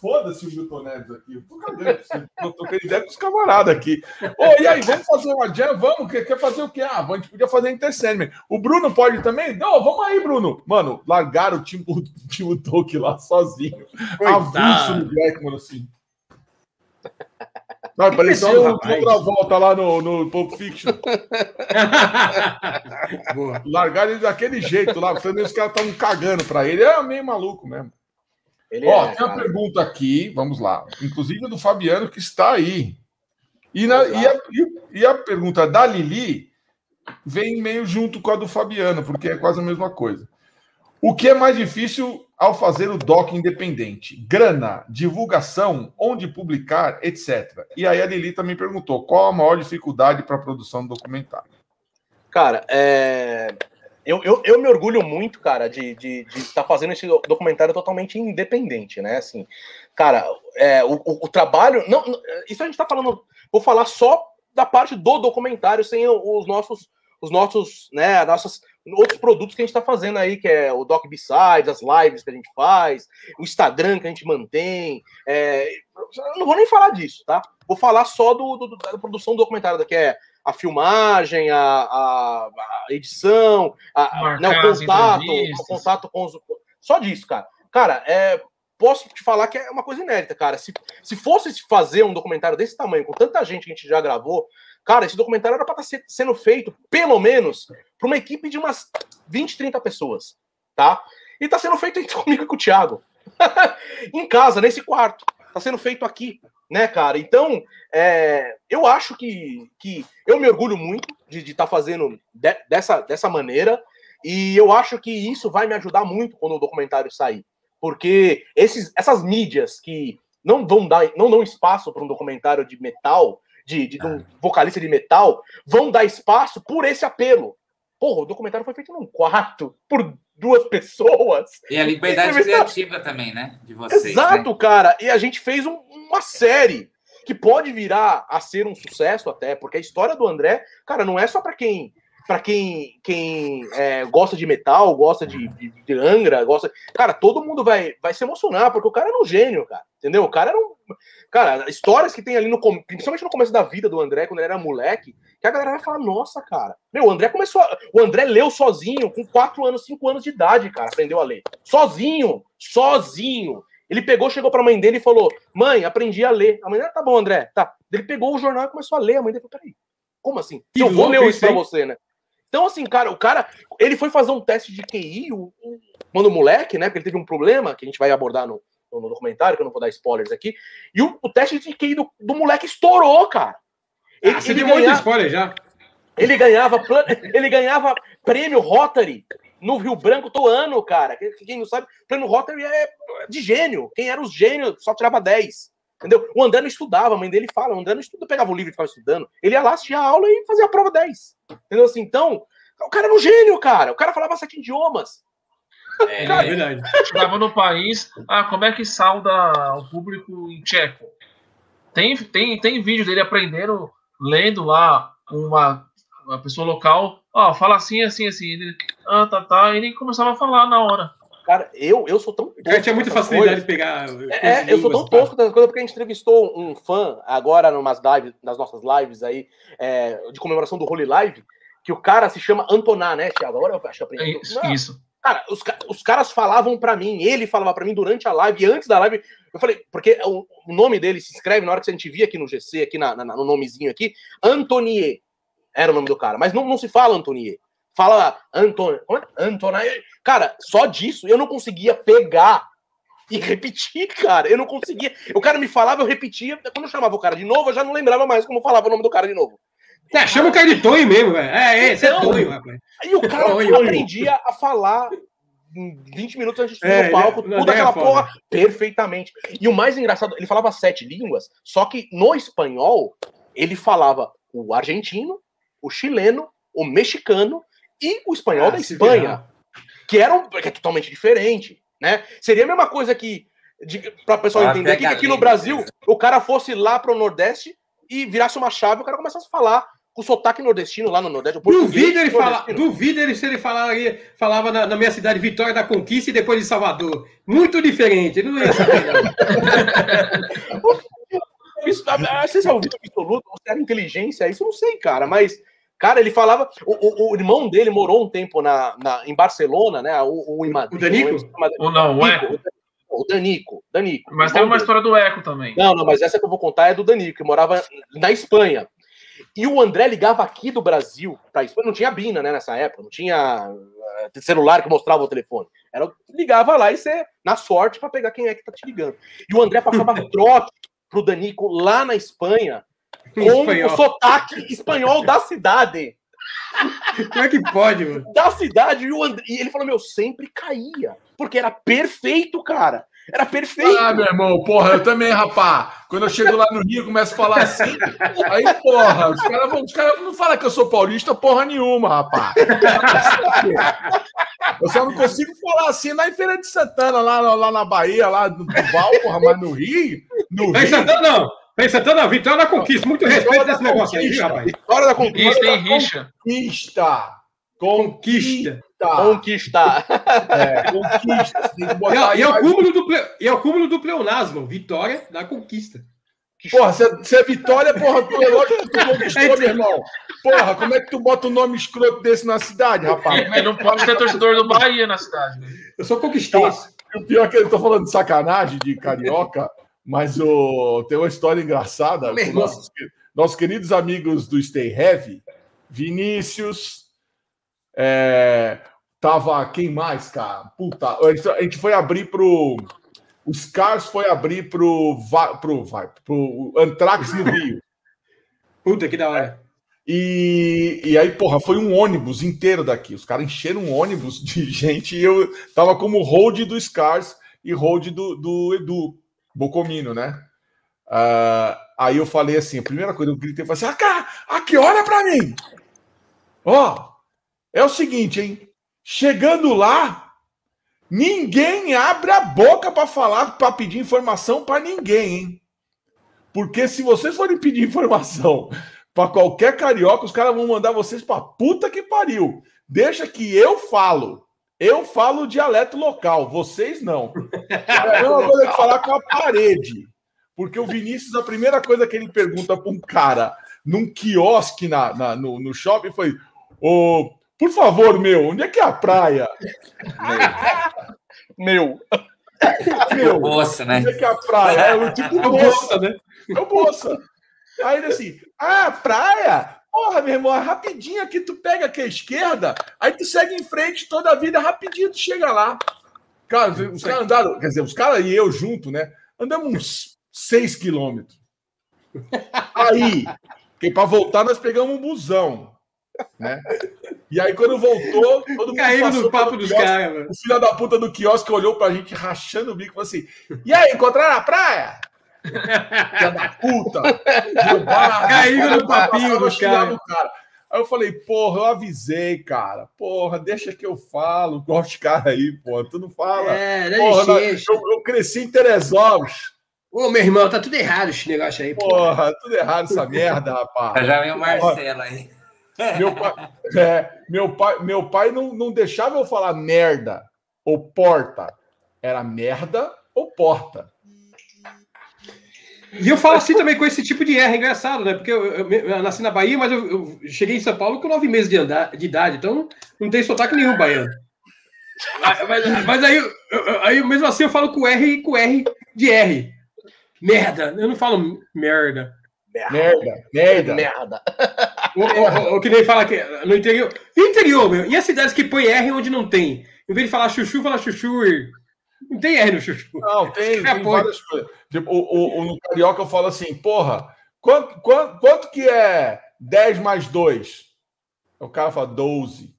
foda-se o Milton Neves aqui, eu tô cagando, você, tô trocando ideia com os camaradas aqui. Ô, e aí, vamos fazer uma jam? Vamos, quer, quer fazer o quê? Ah, a gente podia fazer Intercendment. O Bruno pode também? Não, vamos aí, Bruno. Mano, largaram o time, o time Tolkien lá sozinho, avulso no Blackmore, assim. Não, Que parecia perdão, o rapaz. outra volta lá no, no Pulp Fiction. Largaram ele daquele jeito lá, os caras estavam cagando pra ele. É meio maluco mesmo. Ele Ó, é, tem uma pergunta aqui, vamos lá. Inclusive do Fabiano, que está aí. E, na- e a, e a pergunta da Lili vem meio junto com a do Fabiano, porque é quase a mesma coisa. O que é mais difícil ao fazer o doc independente? Grana, divulgação, onde publicar, etc. E aí a Lili também perguntou qual a maior dificuldade para a produção do documentário. Cara, é, eu, eu, eu me orgulho muito, cara, de estar fazendo esse documentário totalmente independente, né? Assim, cara, é, o, o- o trabalho. Não, isso a gente tá falando. Vou falar só da parte do documentário, sem os nossos, os nossos, né, nossas outros produtos que a gente tá fazendo aí, que é o Doc Besides, as lives que a gente faz, o Instagram que a gente mantém. é, não vou nem falar disso, tá? Vou falar só do, do- da produção do documentário, que é a filmagem, a, a- a edição, a, né, contato, o contato com os. Só disso, cara. cara, é, posso te falar que é uma coisa inédita, cara. Se, se fosse fazer um documentário desse tamanho, com tanta gente que a gente já gravou, cara, esse documentário era para estar tá sendo feito, pelo menos, para uma equipe de umas 20, 30 pessoas, tá? E tá sendo feito comigo e com o Thiago. em casa, nesse quarto. Tá sendo feito aqui, né, cara? Então, é, eu acho que, que eu me orgulho muito de estar tá fazendo de, dessa, dessa maneira. E eu acho que isso vai me ajudar muito quando o documentário sair. Porque esses, essas mídias que não vão dar, não dão espaço para um documentário de metal, de, de, de, um vocalista de metal, vão dar espaço por esse apelo. Porra, o documentário foi feito num quarto, por duas pessoas. E a liberdade criativa também, né? De vocês. Exato, né? cara. E a gente fez um, uma série que pode virar a ser um sucesso até, porque a história do André, cara, não é só para quem para quem, quem é, gosta de metal, gosta de, de, de, Angra, gosta. Cara, todo mundo vai, vai se emocionar, porque o cara era um gênio, cara. Entendeu? O cara era um. Cara, histórias que tem ali no. Principalmente no começo da vida do André, quando ele era moleque, que a galera vai falar, nossa, cara. Meu, o André começou. A... O André leu sozinho, com 4 anos, 5 anos de idade, cara, aprendeu a ler. Sozinho! Sozinho! Ele pegou, chegou pra mãe dele e falou: Mãe, aprendi a ler. A mãe dele, tá bom, André, tá. Ele pegou o jornal e começou a ler. A mãe dele falou: Peraí, como assim? Que eu vou ler isso pra você, né? Então, assim, cara, o cara, ele foi fazer um teste de QI, o, o, quando o moleque, né, porque ele teve um problema, que a gente vai abordar no, no documentário, que eu não vou dar spoilers aqui, e o, o teste de QI do, do moleque estourou, cara. Ele, ah, você ele deu ganhava, muito spoiler já. Ele ganhava, ele ganhava prêmio Rotary no Rio Branco todo ano, cara. Quem não sabe, prêmio Rotary é de gênio. Quem era os gênios só tirava 10. Entendeu? O André não estudava, a mãe dele fala, o André não estuda, pegava o livro e ficava estudando. Ele ia lá, assistia a aula e fazia a prova 10. Entendeu? Assim, então, o cara era um gênio, cara. O cara falava sete idiomas. É, cara, é verdade. Chegava no país, ah, como é que salda o público em tcheco? Tem, tem, tem vídeo dele aprendendo, lendo lá uma, uma pessoa local, ó, oh, fala assim, assim, assim. Ele, ah, tá, tá. Ele começava a falar na hora. Cara, eu, eu sou tão. Tosco tinha muita facilidade de pegar. É, eu sou tão tosco das coisas, porque a gente entrevistou um fã agora numas lives, nas nossas lives aí, é, de comemoração do Holy Live, que o cara se chama Antoná, né, Thiago? Agora eu acho que aprendi. É isso. isso. Cara, os, os caras falavam para mim, ele falava para mim durante a live, e antes da live, eu falei, porque o, o, nome dele se escreve na hora que a gente via aqui no GC, aqui na, na, no nomezinho aqui, Antonier era o nome do cara, mas não, não se fala Antonier. Fala Antônio. É? Antonier. Cara, só disso eu não conseguia pegar e repetir, cara. Eu não conseguia. O cara me falava, eu repetia. Quando eu chamava o cara de novo, eu já não lembrava mais como falava o nome do cara de novo. É, chama o cara de Tonho mesmo, velho. É, é, esse é então, Tonho, rapaz. Aí o cara Tonho. aprendia a falar 20 minutos antes de subir é, no palco, tudo aquela é porra perfeitamente. E o mais engraçado, ele falava sete línguas, só que no espanhol ele falava o argentino, o chileno, o mexicano e o espanhol ah, da Espanha, que, era um, que é totalmente diferente, né? Seria a mesma coisa que para o pessoal ah, entender que aqui no Brasil o cara fosse lá para o Nordeste e virasse uma chave, o cara começasse a falar com sotaque nordestino lá no Nordeste. Duvido ele, fala, duvido ele se ele falar, falava na, na, minha cidade Vitória da Conquista e depois de Salvador. Muito diferente. Não saber. isso, ah, você já ouviu absoluto? Você era inteligência? Isso eu não sei, cara, mas. Cara, ele falava. O, o, o, irmão dele morou um tempo na, na, em Barcelona, né? O, o, o Danico? Ou não, o Eco? O Danico, Danico. Mas tem uma história do Eco também. Não, não, mas essa que eu vou contar é do Danico, que morava na Espanha. E o André ligava aqui do Brasil para isso. Não tinha Bina, né, nessa época, não tinha eh, celular que mostrava o telefone. Era ligava lá e você na sorte para pegar quem é que tá te ligando. E o André passava trote pro Danico lá na Espanha com espanhol. o sotaque espanhol da cidade. Como é que pode, mano? Da cidade. E, o André, e ele falou: Meu, sempre caía. Porque era perfeito, cara. Era perfeito. Ah, meu irmão, porra, eu também, rapá. Quando eu chego lá no Rio, começo a falar assim. Aí, porra, os caras cara não falam que eu sou paulista porra nenhuma, rapá. Eu só não consigo falar assim na Feira de Santana, lá, lá na Bahia, lá no Val, porra, mas no Rio. No Rio... Santana, não. Em Santana, vitória da conquista. Muito respeito desse negócio aí, rapaz. Vitória da conquista. Rixa. Conquista. Conquista. Conquistar. É, conquista. E, e, é o cúmulo do, e é o cúmulo do pleonasmo. Vitória da conquista. Porra, se é Vitória, porra, tu, é lógico que tu conquistou, meu irmão. Porra, como é que tu bota um nome escroto desse na cidade, rapaz? Mas não pode ter torcedor do Bahia na cidade. Né? Eu sou conquistado. o pior é que eu tô falando de sacanagem de carioca, mas o, tem uma história engraçada nossos, nossos queridos amigos do Stay Heavy, Vinícius, é, tava quem mais, cara? Puta, a gente foi abrir pro o Scars foi abrir pro pro vai, pro Anthrax no Rio. Puta que da hora. E, e aí, porra, foi um ônibus inteiro daqui. Os caras encheram um ônibus de gente e eu tava como hold do Scars e hold do, do Edu Bocomino, né? Uh, aí eu falei assim: a primeira coisa eu gritei, eu falei assim: ah, aqui, olha pra mim! Ó, oh, é o seguinte, hein? Chegando lá, ninguém abre a boca para falar, para pedir informação para ninguém, hein? Porque se vocês forem pedir informação para qualquer carioca, os caras vão mandar vocês para puta que pariu. Deixa que eu falo. Eu falo o dialeto local, vocês não. É a mesma coisa que falar com a parede. Porque o Vinícius, a primeira coisa que ele pergunta para um cara num quiosque na, na no, no, shopping foi: oh, Por favor, meu, onde é que é a praia? Meu. Meu, Bolsa, né? Onde é que é a praia? É o tipo é Bolsa, né? É o Bolsa. Aí ele assim, ah, praia? Porra, meu irmão, é rapidinho aqui, tu pega aqui a esquerda, aí tu segue em frente toda a vida, rapidinho tu chega lá. Cara, os caras andaram, quer dizer, os caras e eu junto, né? Andamos uns 6 quilômetros. Aí, que para voltar nós pegamos um busão, né? E aí quando voltou, todo mundo Caiu no papo dos caras, O filho da puta do quiosque olhou pra gente rachando o bico e falou assim: "E aí, encontraram a praia?" Filha da puta! Caiu no papinho do cara. cara. Aí eu falei, porra, eu avisei, cara. Porra, deixa que eu falo. Gosto de cara aí, porra. Tu não fala. É, porra, eu, eu, cresci em Teresópolis. Ô, meu irmão, tá tudo errado esse negócio aí. Porra, porra tudo errado essa merda, rapaz. Já vem o Marcelo aí. Meu pai, é, meu pai, meu pai não, não deixava eu falar merda ou porta. Era merda ou porta. E eu falo assim também com esse tipo de R, engraçado, né? Porque eu, eu, eu nasci na Bahia, mas eu, eu, cheguei em São Paulo com nove meses de, andar, de idade, então não, tem sotaque nenhum baiano. Mas, mas aí, aí, mesmo assim, eu falo com R e com R de R. Merda. Eu não falo merda. Merda. Merda. Merda. O, que nem fala que no interior. interior, meu. E as cidades que põe R onde não tem? Em vez de falar chuchu, fala chuchu. Não tem no chuchu. Não, tem, tem várias coisas. Tipo, o, o, o, no Carioca eu falo assim, porra, quanto, quanto, quanto que é 10 mais 2? O cara fala 12.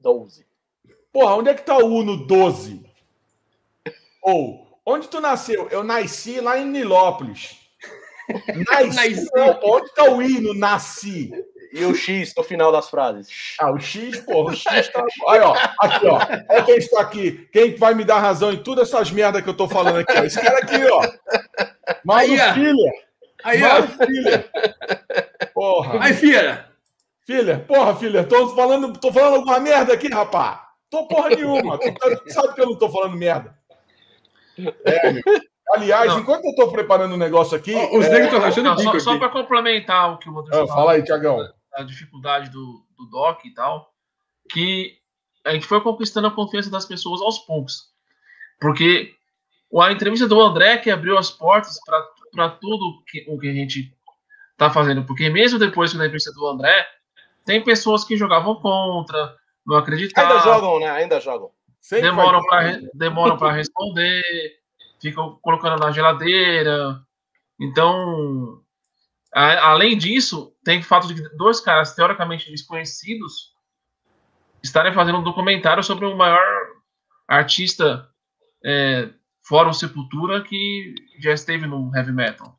12. Porra, onde é que tá o U no 12? Ou, onde tu nasceu? Eu nasci lá em Nilópolis. Nasci. nasci. Onde tá o I no nasci? E o X no final das frases. Ah, o X, porra, o X tá. Aí, ó, aqui, ó. Olha quem está aqui. Quem vai me dar razão em todas essas merdas que eu tô falando aqui, ó. Esse cara aqui, ó. Mauro Filha. Aí, Mauro Filha. Porra. Aí, filha. Filha, porra, filha, tô falando, tô falando alguma merda aqui, rapá. Tô porra nenhuma. Tu, tá, tu sabe que eu não tô falando merda. É, meu. Aliás, não. enquanto eu tô preparando o um negócio aqui. Os é... negros estão rachando Só, só para complementar o que o Rodrigo ah, Fala aí, Tiagão a dificuldade do, do doc e tal, que a gente foi conquistando a confiança das pessoas aos poucos. Porque a entrevista do André que abriu as portas para tudo que, o que a gente está fazendo. Porque mesmo depois da entrevista do André, tem pessoas que jogavam contra, não acreditavam. Ainda jogam, né? Ainda jogam. Sempre demoram para demoram para responder, ficam colocando na geladeira. Então, além disso, tem o fato de dois caras teoricamente desconhecidos estarem fazendo um documentário sobre o maior artista é, fora o Sepultura que já esteve no heavy metal.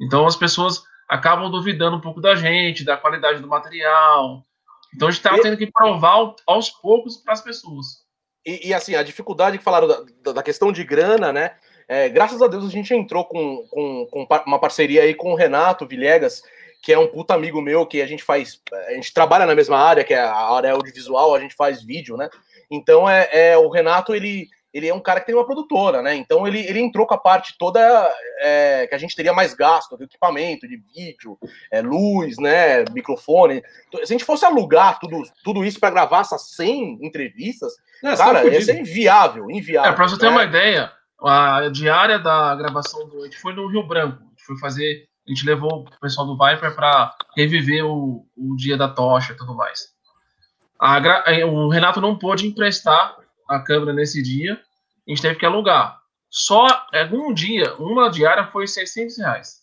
Então as pessoas acabam duvidando um pouco da gente, da qualidade do material. Então a gente está tendo que provar aos poucos para as pessoas. E, e, assim, a dificuldade que falaram da, da questão de grana, né? É, graças a Deus a gente entrou com, com, com, uma parceria aí com o Renato Villegas, que é um puta amigo meu, que a gente faz. A gente trabalha na mesma área, que é a área audiovisual, a gente faz vídeo, né? Então é, é o Renato, ele, ele é um cara que tem uma produtora, né? Então ele, ele entrou com a parte toda é, que a gente teria mais gasto, de equipamento, de vídeo, é, luz, né? Microfone. Se a gente fosse alugar tudo, tudo isso para gravar essas 100 entrevistas, é, cara, ia ser inviável, inviável. É, para você ter né? uma ideia, a diária da gravação do. A foi no Rio Branco, a gente foi fazer. A gente levou o pessoal do Viper para reviver o, o dia da tocha e tudo mais. A, o Renato não pôde emprestar a câmera nesse dia, a gente teve que alugar. Só um dia, uma diária foi 600 reais.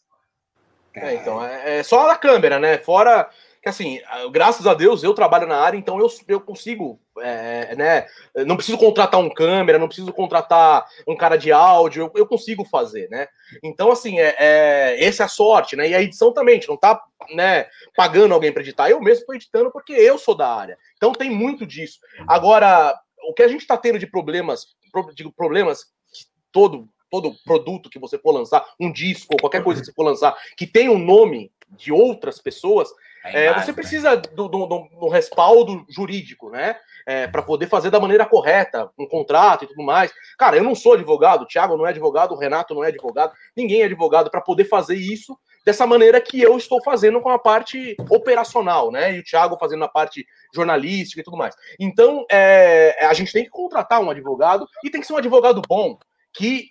É, então, é, é só a câmera, né? Fora que assim, graças a Deus eu trabalho na área, então eu, eu consigo, é, né? Não preciso contratar um câmera, não preciso contratar um cara de áudio, eu, eu consigo fazer, né? Então, assim, é, é, essa é a sorte, né? E a edição também, a gente não tá né, pagando alguém para editar, eu mesmo estou editando porque eu sou da área. Então tem muito disso. Agora, o que a gente está tendo de problemas, digo, problemas que todo todo produto que você for lançar, um disco qualquer coisa que você for lançar, que tem um nome de outras pessoas, é, você né? precisa do, do, do, respaldo jurídico, né? É, para poder fazer da maneira correta, um contrato e tudo mais. Cara, eu não sou advogado, o Thiago não é advogado, o Renato não é advogado, ninguém é advogado para poder fazer isso dessa maneira que eu estou fazendo com a parte operacional, né? E o Thiago fazendo a parte jornalística e tudo mais. Então, é, a gente tem que contratar um advogado e tem que ser um advogado bom, que,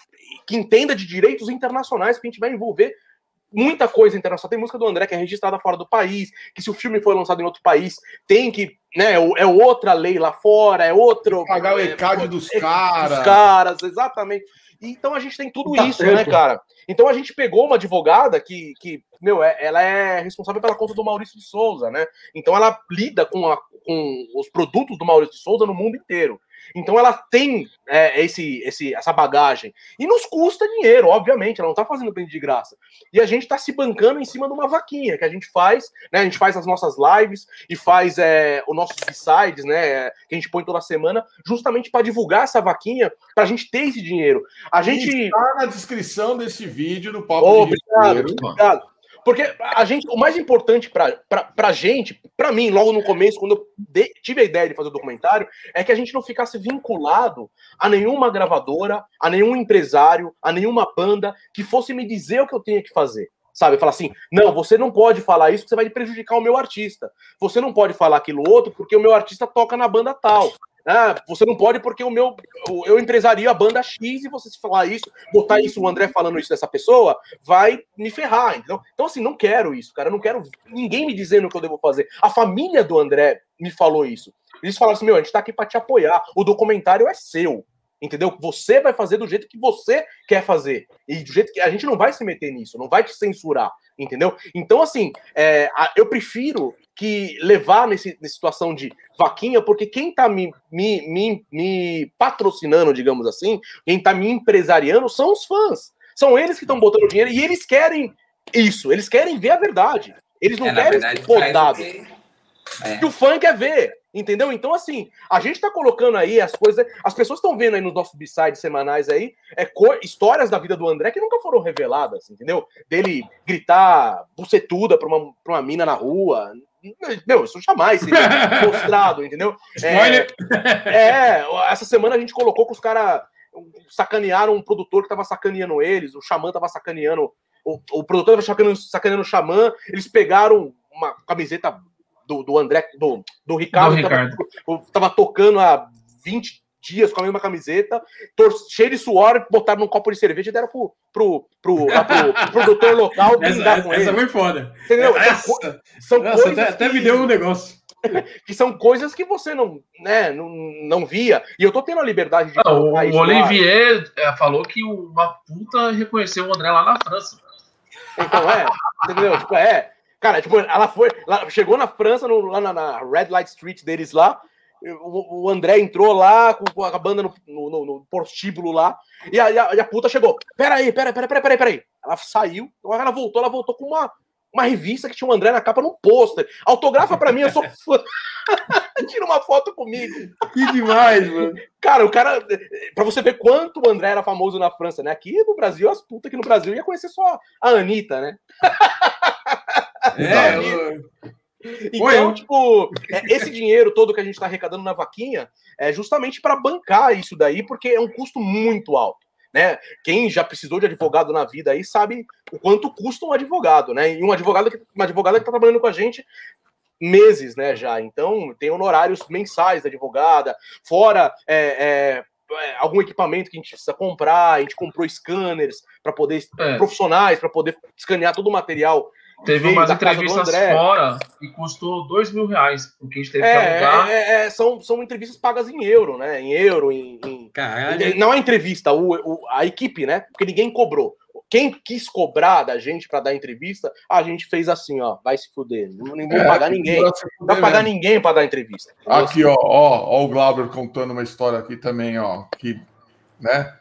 que entenda de direitos internacionais, porque a gente vai envolver muita coisa internacional. Tem música do André que é registrada fora do país, que se o filme for lançado em outro país, tem que, né, é outra lei lá fora, é outro... Pagar o ECAD é, dos caras. Dos caras, exatamente. Então a gente tem tudo tá isso, né, cara? Então a gente pegou uma advogada que, que meu, é, ela é responsável pela conta do Maurício de Souza, né? Então ela lida com, a, com os produtos do Maurício de Souza no mundo inteiro. Então ela tem é, esse, esse, essa bagagem. E nos custa dinheiro, obviamente, ela não está fazendo bem de graça. E a gente está se bancando em cima de uma vaquinha que a gente faz, né? A gente faz as nossas lives e faz é, o nosso sites, né? Que a gente põe toda semana, justamente para divulgar essa vaquinha, para a gente ter esse dinheiro. A gente. Está na descrição desse vídeo no Papo oh, Obrigado, obrigado. Porque a gente, o mais importante para a gente, para mim, logo no começo, quando eu de, tive a ideia de fazer o documentário, é que a gente não ficasse vinculado a nenhuma gravadora, a nenhum empresário, a nenhuma banda que fosse me dizer o que eu tinha que fazer. Sabe, falar assim, não, você não pode falar isso, você vai prejudicar o meu artista. Você não pode falar aquilo outro, porque o meu artista toca na banda tal. Ah, você não pode porque o meu eu empresaria a banda X e você se falar isso, botar isso, o André falando isso dessa pessoa, vai me ferrar, entendeu? Então, assim, não quero isso, cara. Eu não quero ninguém me dizendo o que eu devo fazer. A família do André me falou isso. Eles falaram assim: meu, a gente tá aqui para te apoiar. O documentário é seu. Entendeu? Você vai fazer do jeito que você quer fazer. E do jeito que a gente não vai se meter nisso, não vai te censurar. Entendeu? Então, assim, é, eu prefiro que levar nesse, nessa situação de vaquinha, porque quem está me, me, me, me, patrocinando, digamos assim, quem está me empresariando são os fãs. São eles que estão botando dinheiro e eles querem isso, eles querem ver a verdade. Eles não é, querem ser podados. Que... É. que o fã quer ver. Entendeu? Então, assim, a gente tá colocando aí as coisas. As pessoas estão vendo aí nos nossos b-sides semanais aí é, histórias da vida do André que nunca foram reveladas, entendeu? Dele gritar bucetuda pra uma, pra uma mina na rua. Meu, isso jamais seria mostrado, entendeu? É, é, essa semana a gente colocou que os caras sacanearam um produtor que tava sacaneando eles, o Xamã tava sacaneando, o, o produtor tava sacaneando, sacaneando o Xamã, eles pegaram uma camiseta do, do André, do, do Ricardo, do Ricardo. Tava, tava tocando há 20 dias com a mesma camiseta, cheio de suor, botaram num copo de cerveja e deram pro, pro, pro, pro, pro produtor local essa, com essa ele. foi foda. Entendeu? Essa, são Nossa, até, que, até me deu um negócio. que são coisas que você não, né, não, não via. E eu tô tendo a liberdade de. Ah, o, Olivier lá. É, falou que uma puta reconheceu o André lá na França. Então, é, entendeu? Tipo, é. Cara, tipo, ela foi. Ela chegou na França, no, lá na, na Red Light Street deles lá, o, o André entrou lá com a banda no, no, no, prostíbulo lá. E a, e, a, e a puta chegou. Peraí, peraí, peraí, peraí, peraí, peraí. Ela saiu, ela voltou, ela voltou com uma, uma revista que tinha o André na capa num pôster. Autografa pra mim, eu sou fã. Tira uma foto comigo. Que demais, mano. Cara, o cara. Pra você ver quanto o André era famoso na França, né? Aqui no Brasil, as putas aqui no Brasil ia conhecer só a Anitta, né? É, eu... Então, tipo, é, esse dinheiro todo que a gente está arrecadando na vaquinha é justamente para bancar isso daí, porque é um custo muito alto. Né? Quem já precisou de advogado na vida aí sabe o quanto custa um advogado, né? E um advogado que, uma advogada que está trabalhando com a gente meses, né, já. Então, tem honorários mensais da advogada, fora é, é, algum equipamento que a gente precisa comprar, a gente comprou scanners para poder, É. profissionais, para poder escanear todo o material. Teve umas entrevistas fora e custou dois mil reais, porque a gente teve que É, alugar. é, é, são, são entrevistas pagas em euro, né? Em euro, em. em- Caralho. Não a entrevista, o, o- a equipe, né? Porque ninguém cobrou. Quem quis cobrar da gente para dar entrevista, a gente fez assim, ó, vai se fuder. Não, não vou pagar ninguém. Não vai pagar ninguém para dar entrevista. Aqui, ó, ó, ó, o Glauber contando uma história aqui também, ó, que, né?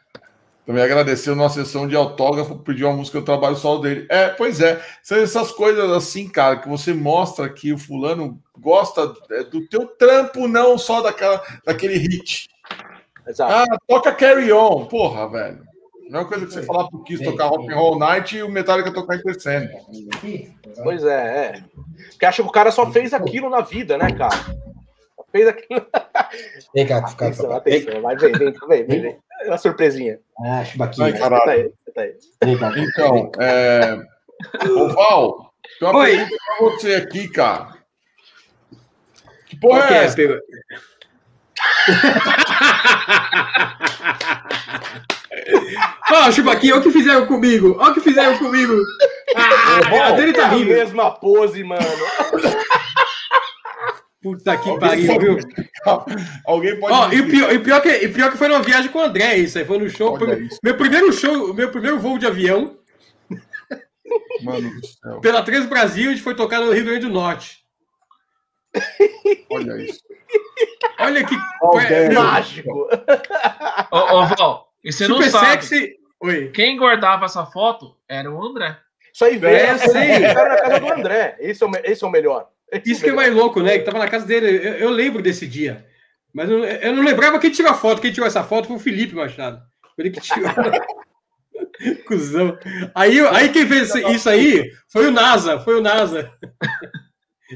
Também agradeceu na sessão de autógrafo, pediu uma música eu trabalho solo dele. É, pois é, são essas coisas assim, cara, que você mostra que o fulano gosta é, do teu trampo, não só daquela, daquele hit. Exato. Ah, toca Carry On, porra, velho. Não é uma coisa que você falar pro Kiss tocar Rock and Roll Night e o Metallica tocar Intercend. Pois é, é. Porque acha que o cara só fez aquilo na vida, né, cara? Fez aquilo. Vem cá, fica Atenção, atenção. Vai, vem, vem, vem, vem, vem. É uma surpresinha. Ah, chubaquinha. Ai, Tá aí, tá aí. Então, é... Ô, Val, tem uma Oi. pergunta pra você aqui, cara. Que porra é é, essa? Pedro? Ó, Chubaquinha, olha o que fizeram comigo. Olha o que fizeram comigo. Ah, a dele tá É a rindo. mesma pose, mano. Puta que Alguém pariu, viu? Alguém pode. Ó, e pior, e pior que, e pior que foi numa viagem com o André, isso aí. Foi no show. Olha foi- meu primeiro show, meu primeiro voo de avião, Mano do céu, pela Trans Brasil, a gente foi tocar no Rio Grande do Norte. olha isso. Olha que. Ó, o Délio. Mágico. Ô, ô, Val, e você não super sabe. sexy. Oi. Quem guardava essa foto era o André. Isso aí veio É, sim. era na casa do André. Esse é o, esse é o melhor. Esse Isso que é mais louco, né? Que tava na casa dele. Eu, eu lembro desse dia. Mas eu, eu não lembrava quem tirou a foto. Quem tirou essa foto foi o Felipe Machado. Foi Ele que tirou. Cusão. Aí, aí quem fez isso- aí foi o NASA. Foi o NASA.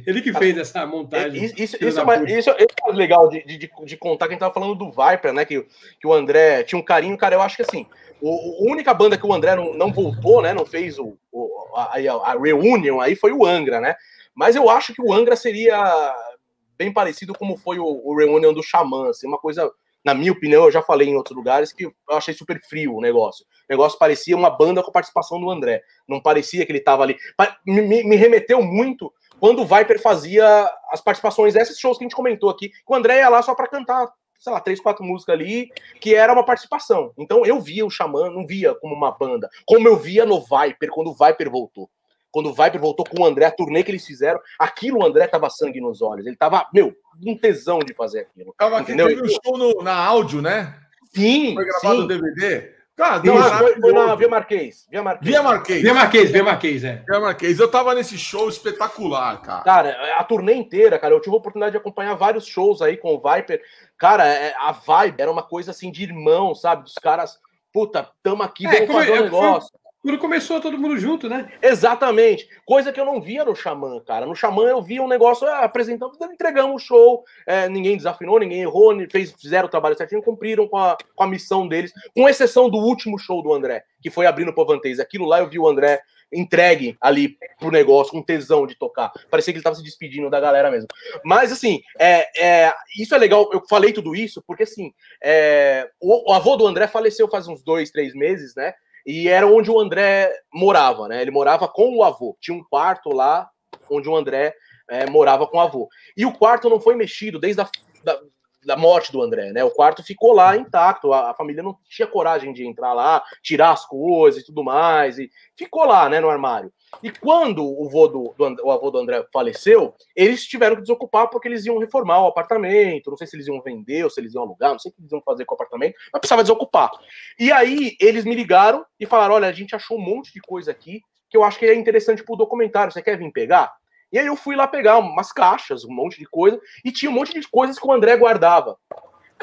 Ele que fez essa É, montagem. Isso, isso, é, isso é- isso é legal de, de, de contar que a gente tava falando do Viper, né? Que, que o André tinha um carinho, cara. Eu acho que assim, o, a única banda que o André não, não voltou, né? Não fez o, o- a, a, a reunion aí foi o Angra, né? Mas eu acho que o Angra seria bem parecido como foi o, o reunion do Xamã, assim, uma coisa, na minha opinião, eu já falei em outros lugares que eu achei super frio o negócio. O negócio parecia uma banda com participação do André. Não parecia que ele tava ali. Me, me- me remeteu muito quando o Viper fazia as participações desses shows que a gente comentou aqui, que o André ia lá só para cantar, sei lá, três, quatro músicas ali, que era uma participação. Então eu via o Xamã, não via como uma banda, como eu via no Viper, quando o Viper voltou. Quando o Viper voltou com o André, a turnê que eles fizeram, aquilo o André tava sangue nos olhos. Ele tava, meu, um tesão de fazer aquilo. Tava aqui, Entendeu? teve um show no- na áudio, né? Sim, Foi gravado no sim. DVD. Cara, Isso, deu foi, foi na Via Marquês. Via Marquês. Via Marquês. Via Marquês, Via Marquês, é. Via Marquês. Eu tava nesse show espetacular, cara. Cara, a turnê inteira, cara, eu tive a oportunidade de acompanhar vários shows aí com o Viper. Cara, é- a vibe era uma coisa assim de irmão, sabe? Dos caras, puta, tamo aqui, É, vamos fazer um é, negócio. Quando começou todo mundo junto, né? Exatamente. Coisa que eu não via no Xamã, cara. No Xamã eu via um negócio ah, apresentando, entregamos o show, é, ninguém desafinou, ninguém errou, fez, fizeram o trabalho certinho, cumpriram com a, com a missão deles, com exceção do último show do André, que foi abrindo pro Vantez. Aquilo lá eu vi o André entregue ali pro negócio, com tesão de tocar. Parecia que ele tava se despedindo da galera mesmo. Mas, assim, é, é, isso é legal. Eu falei tudo isso porque, assim, é, o, o avô do André faleceu faz uns dois, três meses, né? E era onde o André morava, né? Ele morava com o avô. Tinha um quarto lá onde o André é, morava com o avô. E o quarto não foi mexido desde a da, da morte do André, né? O quarto ficou lá intacto. A, a família não tinha coragem de entrar lá, tirar as coisas e tudo mais. E ficou lá, né, no armário. E quando o, vô do, do o avô do André faleceu, eles tiveram que desocupar porque eles iam reformar o apartamento. Não sei se eles iam vender ou se eles iam alugar, não sei o que eles iam fazer com o apartamento, mas precisava desocupar. E aí eles me ligaram e falaram: olha, a gente achou um monte de coisa aqui que eu acho que é interessante pro documentário. Você quer vir pegar? E aí eu fui lá pegar umas caixas, um monte de coisa, e tinha um monte de coisas que o André guardava.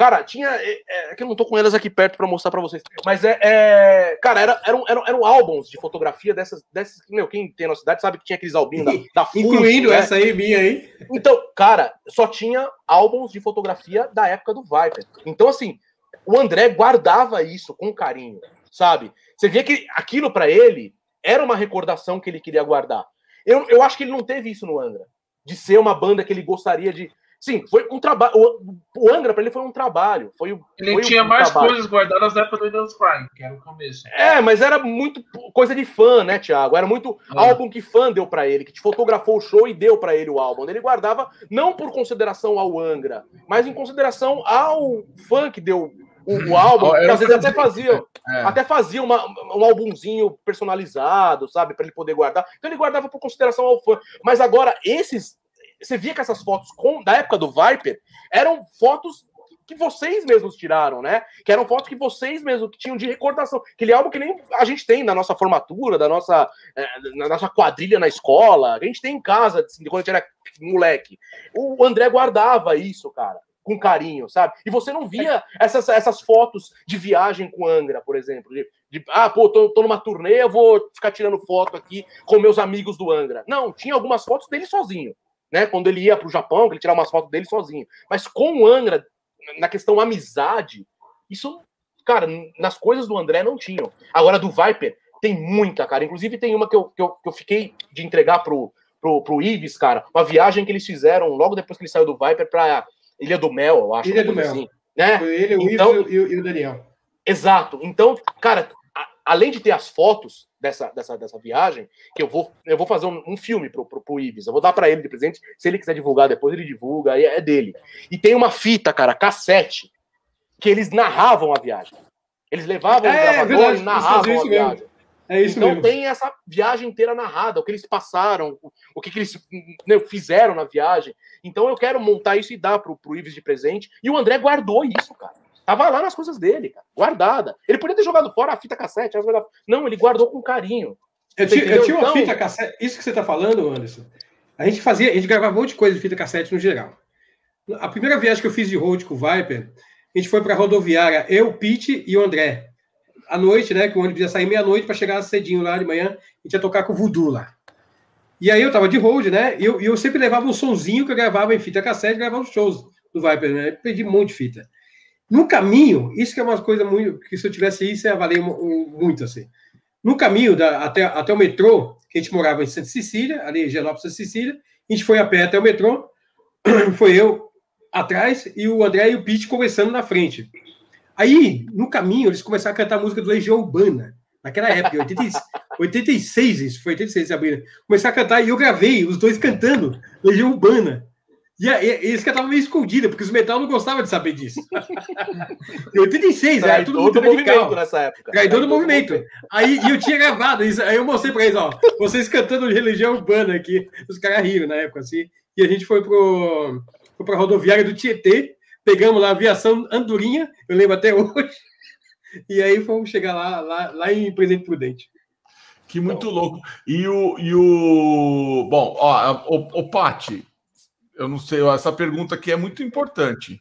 Cara, tinha. É, é que eu não tô com elas aqui perto pra mostrar pra vocês. Mas é. é cara, era, eram, eram, eram álbuns de fotografia dessas. dessas meu, quem tem na cidade sabe que tinha aqueles albinhos da, da Incluindo né? essa aí, minha aí. Então, cara, só tinha álbuns de fotografia da época do Viper. Então, assim, o André guardava isso com carinho, sabe? Você via que aquilo pra ele era uma recordação que ele queria guardar. Eu, eu acho que ele não teve isso no Angra, de ser uma banda que ele gostaria de. Sim, foi um trabalho. O, Angra pra ele foi um trabalho. Foi, Ele foi tinha um mais trabalho. coisas guardadas da época do Windows Prime, que era o começo. É, mas era muito coisa de fã, né, Thiago? Era muito É. álbum que fã deu pra ele, que te fotografou o show e deu pra ele o álbum. Ele guardava não por consideração ao Angra, mas em consideração ao fã que deu o, o álbum, era às vezes até fazia, É. até fazia uma- um álbumzinho personalizado, sabe, Pra ele poder guardar. Então ele guardava por consideração ao fã. Mas agora esses, você via que essas fotos com, da época do Viper eram fotos que vocês mesmos tiraram, né? Que eram fotos que vocês mesmos tinham de recordação. Aquele álbum que nem a gente tem na nossa formatura, da nossa, eh, na nossa quadrilha na escola, a gente tem em casa, assim, quando a gente era moleque. O André guardava isso, cara, com carinho, sabe? E você não via essas, essas fotos de viagem com Angra, por exemplo. De, de, ah, pô, tô, tô numa turnê, eu vou ficar tirando foto aqui com meus amigos do Angra. Não, tinha algumas fotos dele sozinho. Né, quando ele ia pro Japão, que ele tirava umas fotos dele sozinho. Mas com o Angra, na questão amizade, isso, cara, nas coisas do André não tinham. Agora, do Viper, tem muita, cara. Inclusive, tem uma que eu, que eu, que eu fiquei de entregar pro, pro, pro Ives, cara, uma viagem que eles fizeram logo depois que ele saiu do Viper pra Ilha do Mel, eu acho. Ilha do Mel. Assim, né? Foi ele, o Então- Ivo e, o- Daniel. Exato. Então, cara, a- além de ter as fotos dessa, dessa, dessa viagem, que eu vou, eu vou fazer um, um filme pro, pro, pro Ives, eu vou dar pra ele de presente. Se ele quiser divulgar depois, ele divulga, aí é dele. E tem uma fita, cara, cassete, que eles narravam a viagem. Eles levavam É, o gravador verdade, e narravam a isso mesmo. É isso então mesmo. tem essa viagem inteira narrada, o que eles passaram, o, que, que eles né, fizeram na viagem. Então eu quero montar isso e dar pro, pro Ives de presente. E o André guardou isso, cara. Tava lá nas coisas dele, cara, guardada. Ele podia ter jogado fora a fita cassete. as Não, ele guardou com carinho. Eu tinha, eu tinha uma Então- fita cassete. Isso que você tá falando, Anderson. A gente fazia, a gente gravava um monte de coisa de fita cassete no geral. A primeira viagem que eu fiz de road com o Viper, a gente foi pra rodoviária, eu, Pete e o André. À noite, né? Que o ônibus ia sair meia-noite para chegar cedinho lá de manhã, a gente ia tocar com o Voodoo lá. E aí eu tava de road, né? E eu, eu sempre levava um sonzinho que eu gravava em fita cassete, gravava os shows do Viper, né? Perdi um monte de fita. No caminho, isso que é uma coisa muito. que se eu tivesse isso, ia valer mu- muito, assim. No caminho da- até, até o metrô, que a gente morava em Santa Cecília, ali em Genópolis, Santa Cecília, a gente foi a pé até o metrô, foi eu atrás e o André e o Pete conversando na frente. Aí, no caminho, eles começaram a cantar a música do Legião Urbana, naquela época, em 80, 86, isso, foi 86, abril. Começaram a cantar e eu gravei os dois cantando Legião Urbana. E, a- e eles cantavam meio escondido, porque os metal não gostavam de saber disso. em 86, era tudo muito radical. nessa época. Traidor do movimento. Aí e eu tinha gravado isso. Aí eu mostrei pra eles, ó. Vocês cantando religião urbana aqui. Os caras riram na época, assim. E a gente foi pro, foi pra rodoviária do Tietê. Pegamos lá a aviação Andorinha, eu lembro até hoje. E aí fomos chegar lá, lá, lá em Presidente Prudente. Que muito louco. E o. E o... Bom, ó, o, o Pati, eu não sei, essa pergunta aqui é muito importante.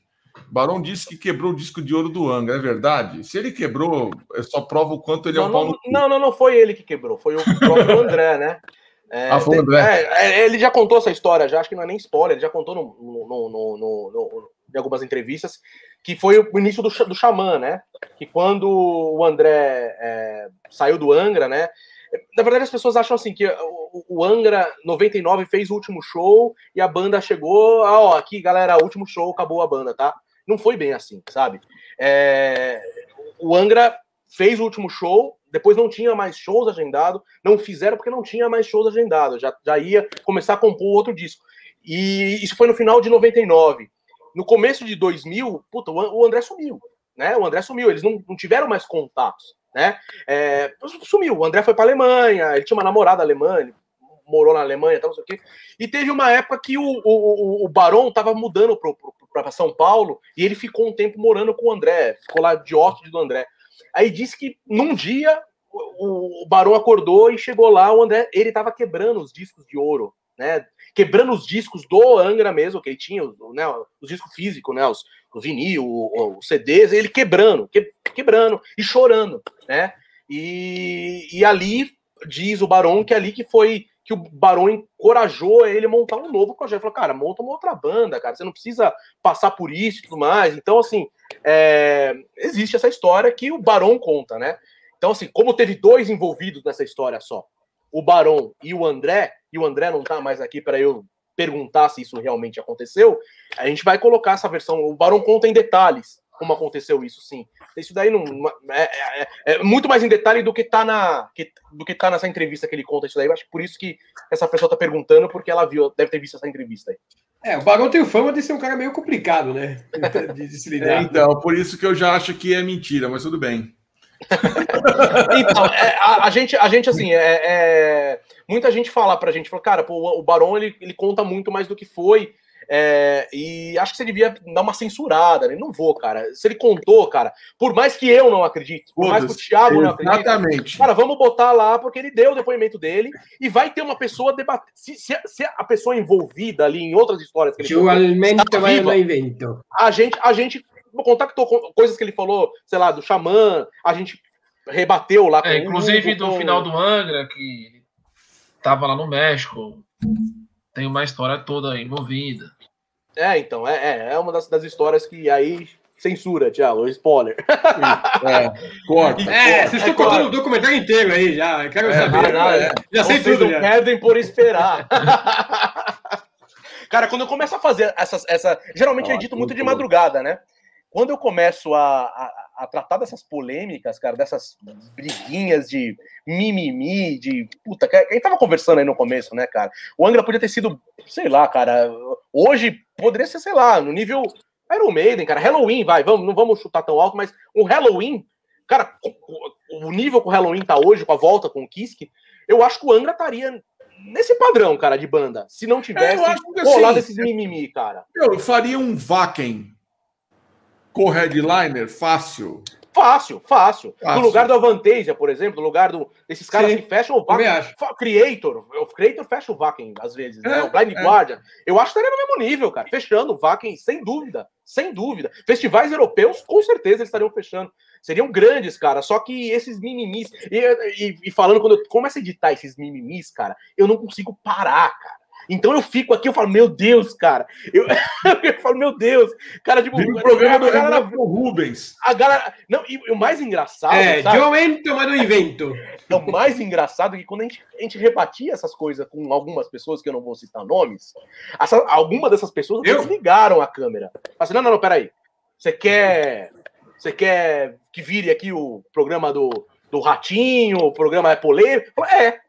Barão disse que quebrou o disco de ouro do Angra, é verdade? Se ele quebrou, é só prova o quanto ele é Não, um pau não, no cu. não, não, não foi ele que quebrou, foi o próprio André, né? É, Ah, foi o André. é, é, ele já contou essa história, já acho que não é nem spoiler, ele já contou no, no- no- no- em algumas entrevistas, que foi o início do, do Xamã, né? Que quando o André é, saiu do Angra, né? Na verdade, as pessoas acham assim que o, o Angra 99 fez o último show e a banda chegou. Ah, ó, aqui, galera, último show, acabou a banda, tá? Não foi bem assim, sabe? É, o Angra fez o último show, depois não tinha mais shows agendados, não fizeram porque não tinha mais shows agendados, já, já ia começar a compor outro disco. E isso foi no final de 99. No começo de 2000, puta, o An- o André sumiu, né? O André sumiu, eles não, não tiveram mais contatos, né? É, sumiu, o André foi para Alemanha, ele tinha uma namorada alemã, ele morou na Alemanha tal, não sei o quê. E teve uma época que o, o, o- o Barão tava mudando para São Paulo e ele ficou um tempo morando com o André, ficou lá de hóspede do André. Aí disse que num dia o, o Barão acordou e chegou lá, o André, ele tava quebrando os discos de ouro né? Quebrando os discos do Angra mesmo, que ele tinha, né, os discos físicos, né? Os, vinil, os CDs, ele quebrando, que, quebrando e chorando, né? E, e ali diz o Barão que ali que foi que o Barão encorajou ele a montar um novo projeto. Falou, cara, monta uma outra banda, cara, você não precisa passar por isso e tudo mais. Então, assim, é, existe essa história que o Barão conta, né? Então, assim, como teve dois envolvidos nessa história só, o Barão e o André, e o André não tá mais aqui para eu perguntar se isso realmente aconteceu, a gente vai colocar essa versão. O Barão conta em detalhes como aconteceu isso, sim. Isso daí não é, é, é muito mais em detalhe do que tá na que, do que tá nessa entrevista que ele conta isso daí. Eu acho que por isso que essa pessoa tá perguntando, porque ela viu, deve ter visto essa entrevista aí. É, o Barão tem fama de ser um cara meio complicado, né? De, de se lidar. É, então, por isso que eu já acho que é mentira, mas tudo bem. então, é, a, a, gente, a gente assim, é, é, muita gente fala pra gente, fala, cara, pô, o Barão ele, ele conta muito mais do que foi. É, e acho que você devia dar uma censurada, né? Não vou, cara. Se ele contou, cara, por mais que eu não acredite, por mais que o Thiago não acredite, exatamente. cara, vamos botar lá, porque ele deu o depoimento dele e vai ter uma pessoa debater. Se, se, se a pessoa envolvida ali em outras histórias que ele contou, vai no. A gente, a gente contactou coisas que ele falou, sei lá, do Xamã, a gente rebateu lá. É, inclusive do com... final do Angra, que tava lá no México. Tem uma história toda envolvida. É, então, é, é, é uma das, das histórias que aí censura, Thiago, spoiler. É, corta. É, vocês estão é, contando o documentário inteiro aí já. Quero é, saber. Não, é. Já sei vocês tudo. Não querem por esperar. Cara, quando eu começo a fazer essas. Essa, geralmente ah, eu edito muito de madrugada, né? Quando eu começo a, a, a, tratar dessas polêmicas, cara, dessas briguinhas de mimimi, de. Puta, que a gente tava conversando aí no começo, né, cara? O Angra podia ter sido, sei lá, cara. Hoje poderia ser, sei lá, no nível Iron Maiden, cara. Halloween, vai, vamos, não vamos chutar tão alto, mas o Halloween, cara, o nível que o Halloween tá hoje, com a volta com o Kiske, eu acho que o Angra estaria nesse padrão, cara, de banda. Se não tivesse é, rolado assim, esses mimimi, cara. Eu faria um Vaken co-headliner fácil. Fácil, fácil, fácil. No lugar do Avantasia, por exemplo, no lugar do, desses caras Sim, que fecham o Vakin. Creator, o Creator fecha o Vakin às vezes, né? é, né? O Blind é. Guardian. Eu acho que estaria no mesmo nível, cara. Fechando o Vakin, sem dúvida. Sem dúvida. Festivais europeus, com certeza, eles estariam fechando. Seriam grandes, cara. Só que esses mimimis. E, e, e falando, quando eu começo a editar esses mimimis, cara, eu não consigo parar, cara. Então eu fico aqui, eu falo, meu Deus, cara. Eu, eu falo, meu Deus. Cara, tipo, o programa do galera, Rubens. A galera. Não, e, o mais engraçado. É, sabe? eu entro, mas não invento. É o mais engraçado é que quando a gente, a gente rebatia essas coisas com algumas pessoas, que eu não vou citar nomes, essa, alguma dessas pessoas eu? desligaram a câmera. Assim, não, não, não, peraí. Você quer. Você quer que vire aqui o programa do, do Ratinho, o programa é polêmico? É,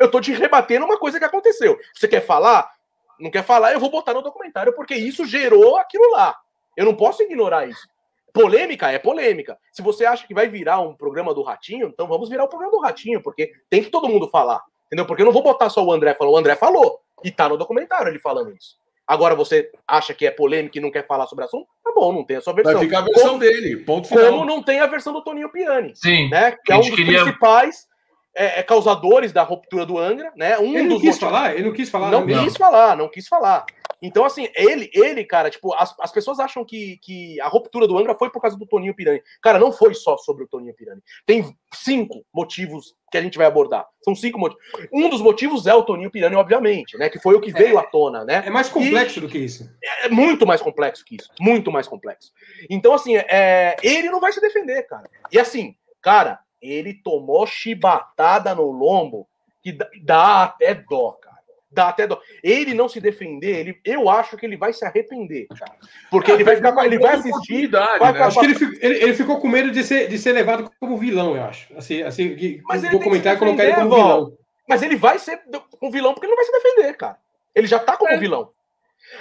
eu tô te rebatendo uma coisa que aconteceu. Você quer falar? Não quer falar? Eu vou botar no documentário, porque isso gerou aquilo lá. Eu não posso ignorar isso. Polêmica é polêmica. Se você acha que vai virar um programa do Ratinho, então vamos virar o um programa do Ratinho, porque tem que todo mundo falar. Entendeu? Porque eu não vou botar só o André falando. O André falou. E tá no documentário ele falando isso. Agora você acha que é polêmica e não quer falar sobre o assunto? Tá bom, não tem a sua versão. Vai ficar a versão como, dele, ponto final. Como não tem a versão do Toninho Piani. Sim. Né? Que é um dos queria... principais é, é, causadores da ruptura do Angra, né? Um ele não quis motivos... falar? Ele não quis falar. Não, não quis falar, não quis falar. Então, assim, ele, ele cara, tipo, as, as pessoas acham que, que a ruptura do Angra foi por causa do Toninho Pirani. Cara, não foi só sobre o Toninho Pirani. Tem cinco motivos que a gente vai abordar. São cinco motivos. Um dos motivos é o Toninho Pirani, obviamente, né? Que foi o que veio é, à tona, né? É mais complexo e, do que isso. É, é muito mais complexo que isso. Muito mais complexo. Então, assim, é, ele não vai se defender, cara. E assim, cara, ele tomou chibatada no lombo que dá, até dó, cara. Dá até dó. Ele não se defender, ele, eu acho que ele vai se arrepender, cara. Porque ele vai ficar, ele vai assistir. Vai né? Acho que ele, ele, ele, ficou com medo de ser, de ser levado como vilão, eu acho. Assim, assim que, Mas vou comentar e colocar ele como vilão. Mas ele vai ser um vilão porque ele não vai se defender, cara. Ele já tá como é. vilão.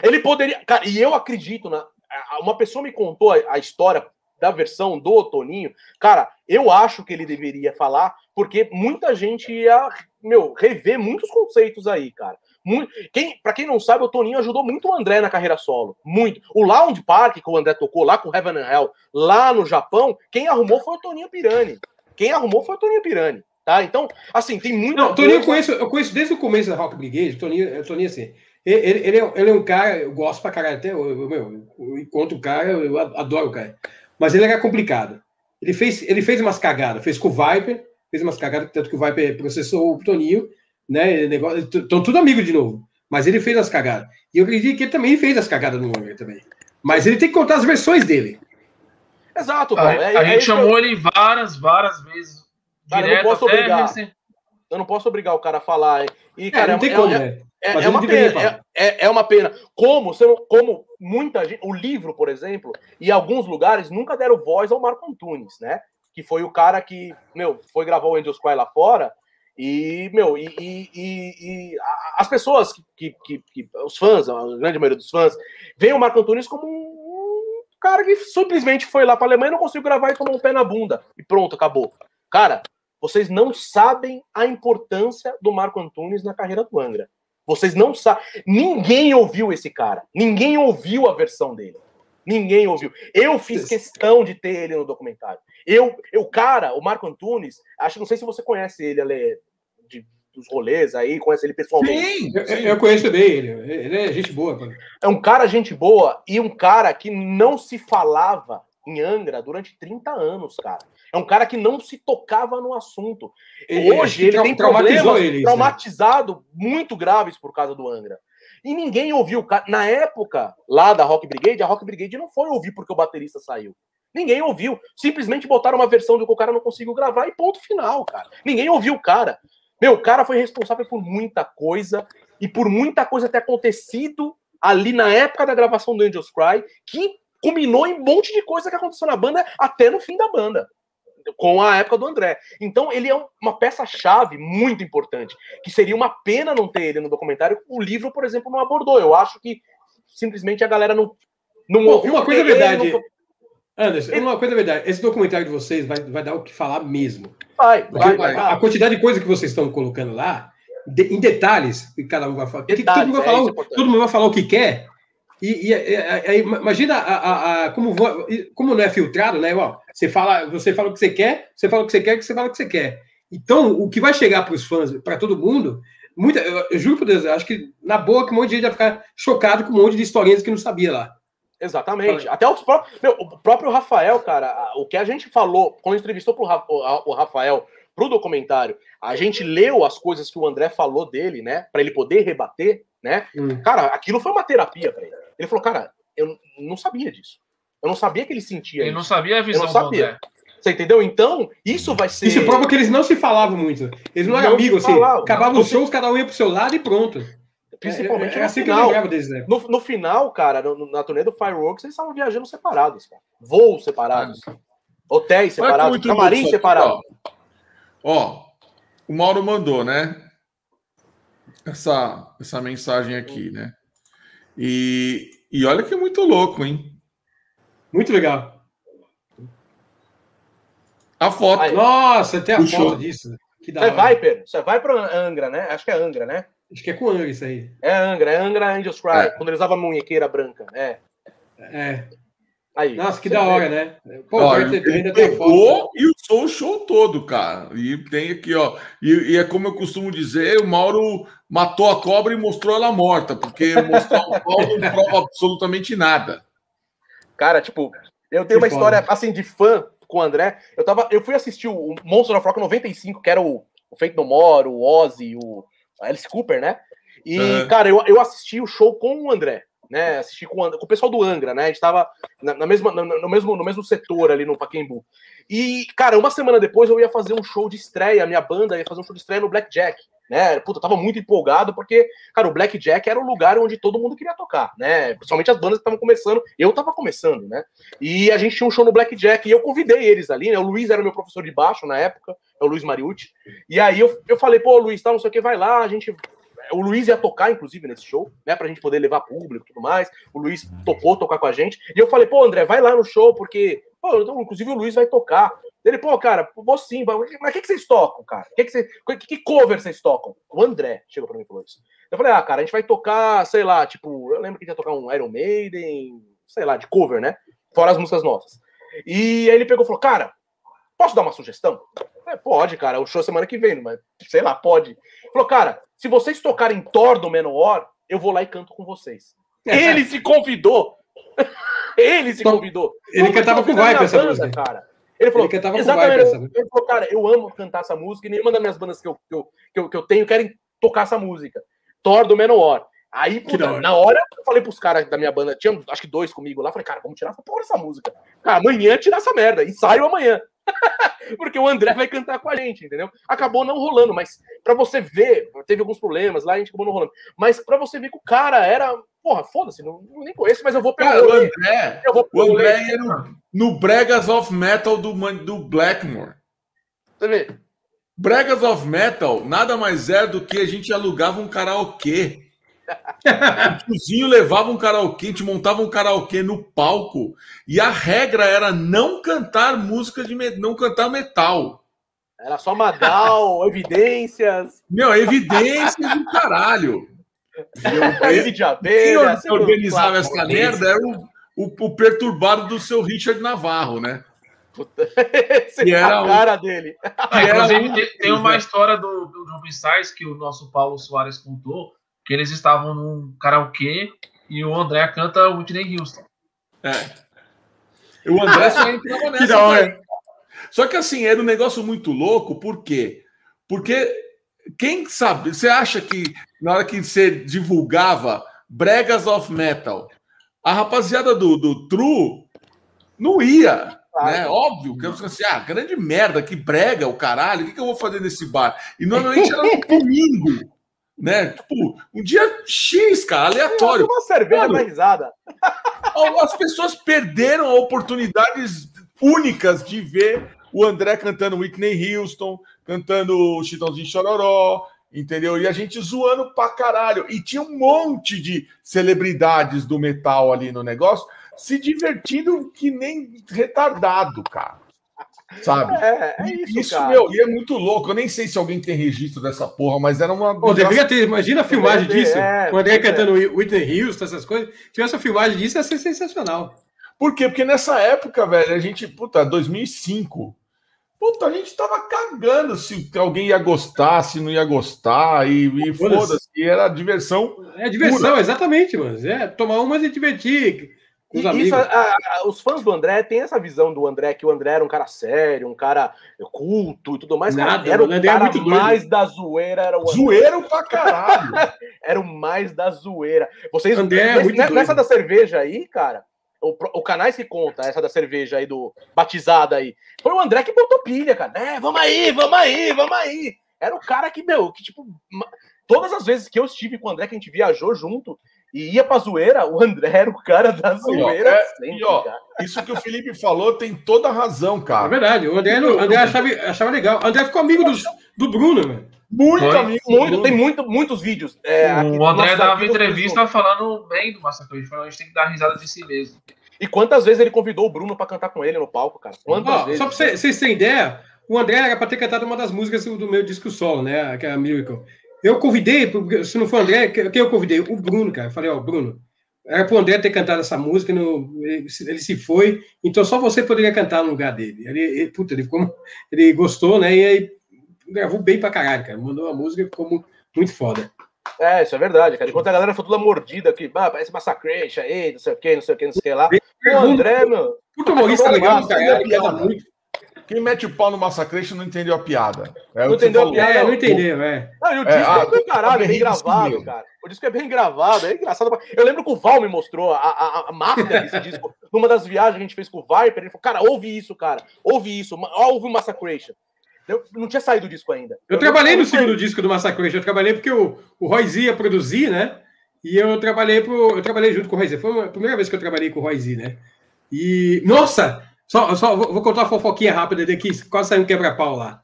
Ele poderia. Cara, e eu acredito na. Uma pessoa me contou a, a história da versão do Toninho, cara, eu acho que ele deveria falar, porque muita gente ia, meu, rever muitos conceitos aí, cara. Muito, quem, para quem não sabe, o Toninho ajudou muito o André na carreira solo. Muito. O Lounge Park que o André tocou lá com Heaven and Hell, lá no Japão, quem arrumou foi o Toninho Pirani. Quem arrumou foi o Toninho Pirani. Tá? Então, assim, tem muito. Não, o Toninho eu conheço, eu conheço desde o começo da Rock Brigade. Toninho, o Toninho assim. Ele, ele, é, ele é um cara, eu gosto pra caralho, até eu, eu, meu, eu encontro o cara, eu adoro o cara. Mas ele era complicado. Ele fez, ele fez umas cagadas, fez com o Viper, fez umas cagadas, tanto que o Viper processou o Toninho, né? Estão tudo amigo de novo. Mas ele fez as cagadas. E eu acredito que ele também fez as cagadas no Angra também. Mas ele tem que contar as versões dele. Exato, Paulo. A, é, a é gente chamou eu... ele várias, várias vezes. Cara, direto, eu não posso obrigar. Eu não posso obrigar o cara a falar. E, cara, é, não tem é, como, né? É, é uma pena, é, é, é, uma pena. Como, como muita gente, o livro, por exemplo, e alguns lugares nunca deram voz ao Marco Antunes, né? Que foi o cara que, meu, foi gravar o Angels Cry lá fora. E, meu, e, e, e, e as pessoas que, que, que, os fãs, a grande maioria dos fãs, veem o Marco Antunes como um cara que simplesmente foi lá para a Alemanha e não conseguiu gravar e tomou um pé na bunda. E pronto, acabou. Cara, vocês não sabem a importância do Marco Antunes na carreira do Angra. Vocês não sabem. Ninguém ouviu esse cara. Ninguém ouviu a versão dele. Ninguém ouviu. Eu fiz questão de ter ele no documentário. Eu, o cara, o Marco Antunes, acho não sei se você conhece ele, Ale, de, dos rolês aí, conhece ele pessoalmente. Sim, sim. Eu, eu, conheço bem ele. Ele é gente boa. Cara. É um cara gente boa e um cara que não se falava em Angra durante 30 anos, cara. É um cara que não se tocava no assunto. Hoje ele tem problemas eles, traumatizado né? muito graves por causa do Angra. E ninguém ouviu. Na época, lá da Rock Brigade, a Rock Brigade não foi ouvir porque o baterista saiu. Ninguém ouviu. Simplesmente botaram uma versão do que o cara não conseguiu gravar e ponto final, cara. Ninguém ouviu o cara. Meu, o cara foi responsável por muita coisa e por muita coisa ter acontecido ali na época da gravação do Angels Cry, que culminou em um monte de coisa que aconteceu na banda até no fim da banda com a época do André. Então ele é uma peça-chave muito importante, que seria uma pena não ter ele no documentário. O livro, por exemplo, não abordou. Eu acho que simplesmente a galera não não ouviu. Uma coisa é verdade. Não... Anderson, uma coisa é verdade. Esse documentário de vocês vai, vai dar o que falar mesmo. Vai, vai, vai, A quantidade de coisa que vocês estão colocando lá, de, em detalhes, que cada um vai falar. Detalhes, todo, mundo vai falar é todo mundo vai falar o que quer e, e, e, imagina a, a, a, como, como não é filtrado, né? Ó, você fala, você fala o que você quer, você fala o que você quer, que você fala o que você quer. Então, o que vai chegar para os fãs, para todo mundo, muita, eu, eu juro por Deus, acho que na boa que um monte de gente vai ficar chocado com um monte de historinhas que não sabia lá. Exatamente. Até os próprios. Meu, o próprio Rafael, cara, o que a gente falou, quando entrevistou pro, o Rafael pro documentário, a gente leu as coisas que o André falou dele, né? para ele poder rebater, né? Hum. Cara, aquilo foi uma terapia para ele. Ele falou, cara, eu não sabia disso. Eu não sabia que ele sentia ele isso. não sabia a visão eu não sabia. Você entendeu? Então, isso vai ser. Isso prova que eles não se falavam muito. Eles não, não eram amigos, assim. Acabavam os shows, cada um ia pro seu lado e pronto. Principalmente é, é, é assim final. que eu deles, né? no, no final, cara, no, na turnê do Fireworks, eles estavam viajando separados, cara. Voos separados. Ah. Hotéis separados, camarim separado. Ó, ó, o Mauro mandou, né? Essa, essa mensagem aqui, né? E, e olha que é muito louco, hein? Muito legal. A foto. Aí. Nossa, tem a Puxou. foto disso. Que da Você vai, Pedro? Você vai para Angra, né? Acho que é Angra, né? Acho que é com Angra isso aí. É Angra, é Angra Angels Cry, é. quando eles usavam a munhequeira branca. É. É. Aí, Nossa, que da hora, né? Pô, ó, ele, pegou e o show todo, cara. E tem aqui, ó. E, e, é como eu costumo dizer, o Mauro matou a cobra e mostrou ela morta, porque mostrar o pau não prova absolutamente nada. Cara, tipo, eu tenho que uma foda. história assim de fã com o André. Eu, tava, eu fui assistir o Monster of Rock 95, que era o, o Fate No More, o Ozzy, o Alice Cooper, né? E, uhum. cara, eu, eu assisti o show com o André né? Assisti com, com o pessoal do Angra, né? A gente tava na, na mesma, no, no, mesmo, no mesmo setor ali no Paquembu. E, cara, uma semana depois eu ia fazer um show de estreia, a minha banda ia fazer um show de estreia no Blackjack, né? Puta, eu tava muito empolgado, porque, cara, o Blackjack era o lugar onde todo mundo queria tocar, né? Principalmente as bandas que estavam começando, eu tava começando, né? E a gente tinha um show no Blackjack, e eu convidei eles ali, né? O Luiz era meu professor de baixo na época, é o Luiz Mariucci. E aí eu, eu falei, pô, Luiz, tá, não sei o que, vai lá, a gente o Luiz ia tocar, inclusive, nesse show, né? Pra gente poder levar público e tudo mais. O Luiz topou tocar com a gente. E eu falei, pô, André, vai lá no show, porque, pô, inclusive o Luiz vai tocar. Ele, pô, cara, vou sim, mas o que, que vocês tocam, cara? Que, que, você, que, que cover vocês tocam? O André chegou pra mim e falou isso. Eu falei, ah, cara, a gente vai tocar, sei lá, tipo, eu lembro que a gente ia tocar um Iron Maiden, sei lá, de cover, né? Fora as músicas nossas. E aí ele pegou e falou, cara, posso dar uma sugestão? É, pode, cara. O show é semana que vem, mas sei lá, pode. Falou, cara, se vocês tocarem Thor do Menor, eu vou lá e canto com vocês. Ele se convidou. Ele se Então, convidou. ele Não, cantava com vibe essa banda, música. Cara. Ele falou, Ele cantava com exatamente. vibe essa música. Ele falou, cara, eu amo cantar essa música e nenhuma das minhas bandas que eu, que eu, que eu, que eu tenho querem tocar essa música. Thor do Menor. Aí, puta, na hora, eu falei pros caras da minha banda, tinha acho que dois comigo lá, falei, cara, vamos tirar essa porra dessa música. Cara, amanhã tirar essa merda. Ensaio amanhã. Porque o André vai cantar com a gente, entendeu? Acabou não rolando, mas pra você ver, teve alguns problemas lá, a gente acabou não rolando. Mas pra você ver que o cara era. Porra, foda-se, não, nem conheço, mas eu vou Cara, pelo o. André, o. André ia no, no Bregas of Metal do, do Blackmore. Você vê? Bregas of Metal nada mais é do que a gente alugava um karaokê. O tiozinho levava um karaokê, a gente montava um karaokê no palco e a regra era não cantar música de não cantar metal. Era só Madal, evidências, Meu, evidências do caralho. De Quem abelha. organizava essa merda era o, o- o perturbado do seu Richard Navarro, né? Esse Que é era a o- cara dele. Era Inclusive, tem- tem uma história do, do Jovem Sais que o nosso Paulo Soares contou, que eles estavam num karaokê e o André canta Whitney Houston. O André só entrava nessa. da hora. daí. Só que assim, era um negócio muito louco, por quê? Porque quem sabe, você acha que na hora que você divulgava Bregas of Metal, a rapaziada do, do True não ia. Né? Óbvio, que eu falei assim, ah, grande merda, que brega o caralho, o que, que eu vou fazer nesse bar? E normalmente era no domingo, né? Tipo, um dia X, cara, aleatório. Uma cerveja Mano. da risada. As pessoas perderam oportunidades únicas de ver o André cantando Whitney Houston, cantando Chitãozinho Chororó, entendeu? E a gente zoando pra caralho. E tinha um monte de celebridades do metal ali no negócio se divertindo que nem retardado, cara. Sabe? É, é isso, isso, cara. meu, e é muito louco. Eu nem sei se alguém tem registro dessa porra, mas era uma. Pô, deveria ter, imagina a filmagem ter, disso. é, o André pois é. cantando Whitney Houston, essas coisas. Se tivesse a filmagem disso, ia ser sensacional. Por quê? Porque nessa época, velho, a gente, puta, 2005, puta, a gente tava cagando se alguém ia gostar, se não ia gostar, e, e Foda-se. e era diversão. É diversão, exatamente, mano. É tomar umas e divertir os E isso, a- a- os fãs do André têm essa visão do André, que o André era um cara sério, um cara culto e tudo mais. Cara, Nada, era o é cara muito doido. mais da zoeira, era o. Zoeiro pra caralho. Era o mais da zoeira. Vocês, André é nesse- muito nessa doido. da cerveja aí, cara, o, o canais que conta, essa da cerveja aí, do batizada aí, foi o André que botou pilha, cara. É, vamos aí, vamos aí, vamos aí. Era o cara que, meu, que tipo, todas as vezes que eu estive com o André, que a gente viajou junto e ia pra zoeira, o André era o cara da zoeira. é, sempre, e, ó, cara. Isso que o Felipe falou tem toda a razão, É cara. verdade, o André, o André achava, achava legal. O André ficou amigo dos- do Bruno, mano. Muito Foi. amigo. Muito, tem muito, muitos vídeos. É, aqui o André dava do entrevista falando bem do Massacre, falando a gente tem que dar risada de si mesmo. E quantas vezes ele convidou o Bruno pra cantar com ele no palco, cara? Quantas Ó, vezes? só pra cê- vocês terem ideia, o André era pra ter cantado uma das músicas do meu disco solo, né? Que é a Miracle. Eu convidei, se não for o André, que- quem eu convidei? O Bruno, cara. Eu falei, ó, Bruno, era pro André ter cantado essa música, no- ele, se- ele se foi, então só você poderia cantar no lugar dele. Ele, ele, puta, ele, ficou, ele gostou, né? E aí gravou bem pra caralho, cara. Mandou a música e ficou mu- muito foda. É, isso é verdade, cara. Enquanto a galera foi toda mordida aqui, ah, parece Massacration aí, não sei o que, não sei o que, não sei o que lá. O André, meu. Puta humorista legal, Massa, cara. Ele piada. muito. Quem mete o pau no Massacration não entendeu a piada. É Não entendeu a piada. É, não entendeu, é. Não, e o É, disco ah, é bem caralho, bem bem gravado, mesmo. cara. O disco é bem gravado, é engraçado. pra- Eu lembro que o Val me mostrou a, a, a master desse disco numa das viagens que a gente fez com o Viper. Ele falou, cara, ouve isso, cara. Ouve isso. Ouve o Massacration. Eu não tinha saído o disco ainda. Eu trabalhei no eu- segundo disco do Massacration, eu trabalhei porque o, o Royzi ia produzir, né? E eu trabalhei pro, eu trabalhei junto com o Royzi. Foi a primeira vez que eu trabalhei com o Royzi, né? E, nossa! Só, só vou, vou contar uma fofoquinha rápida daqui, quase saiu um quebra-pau lá.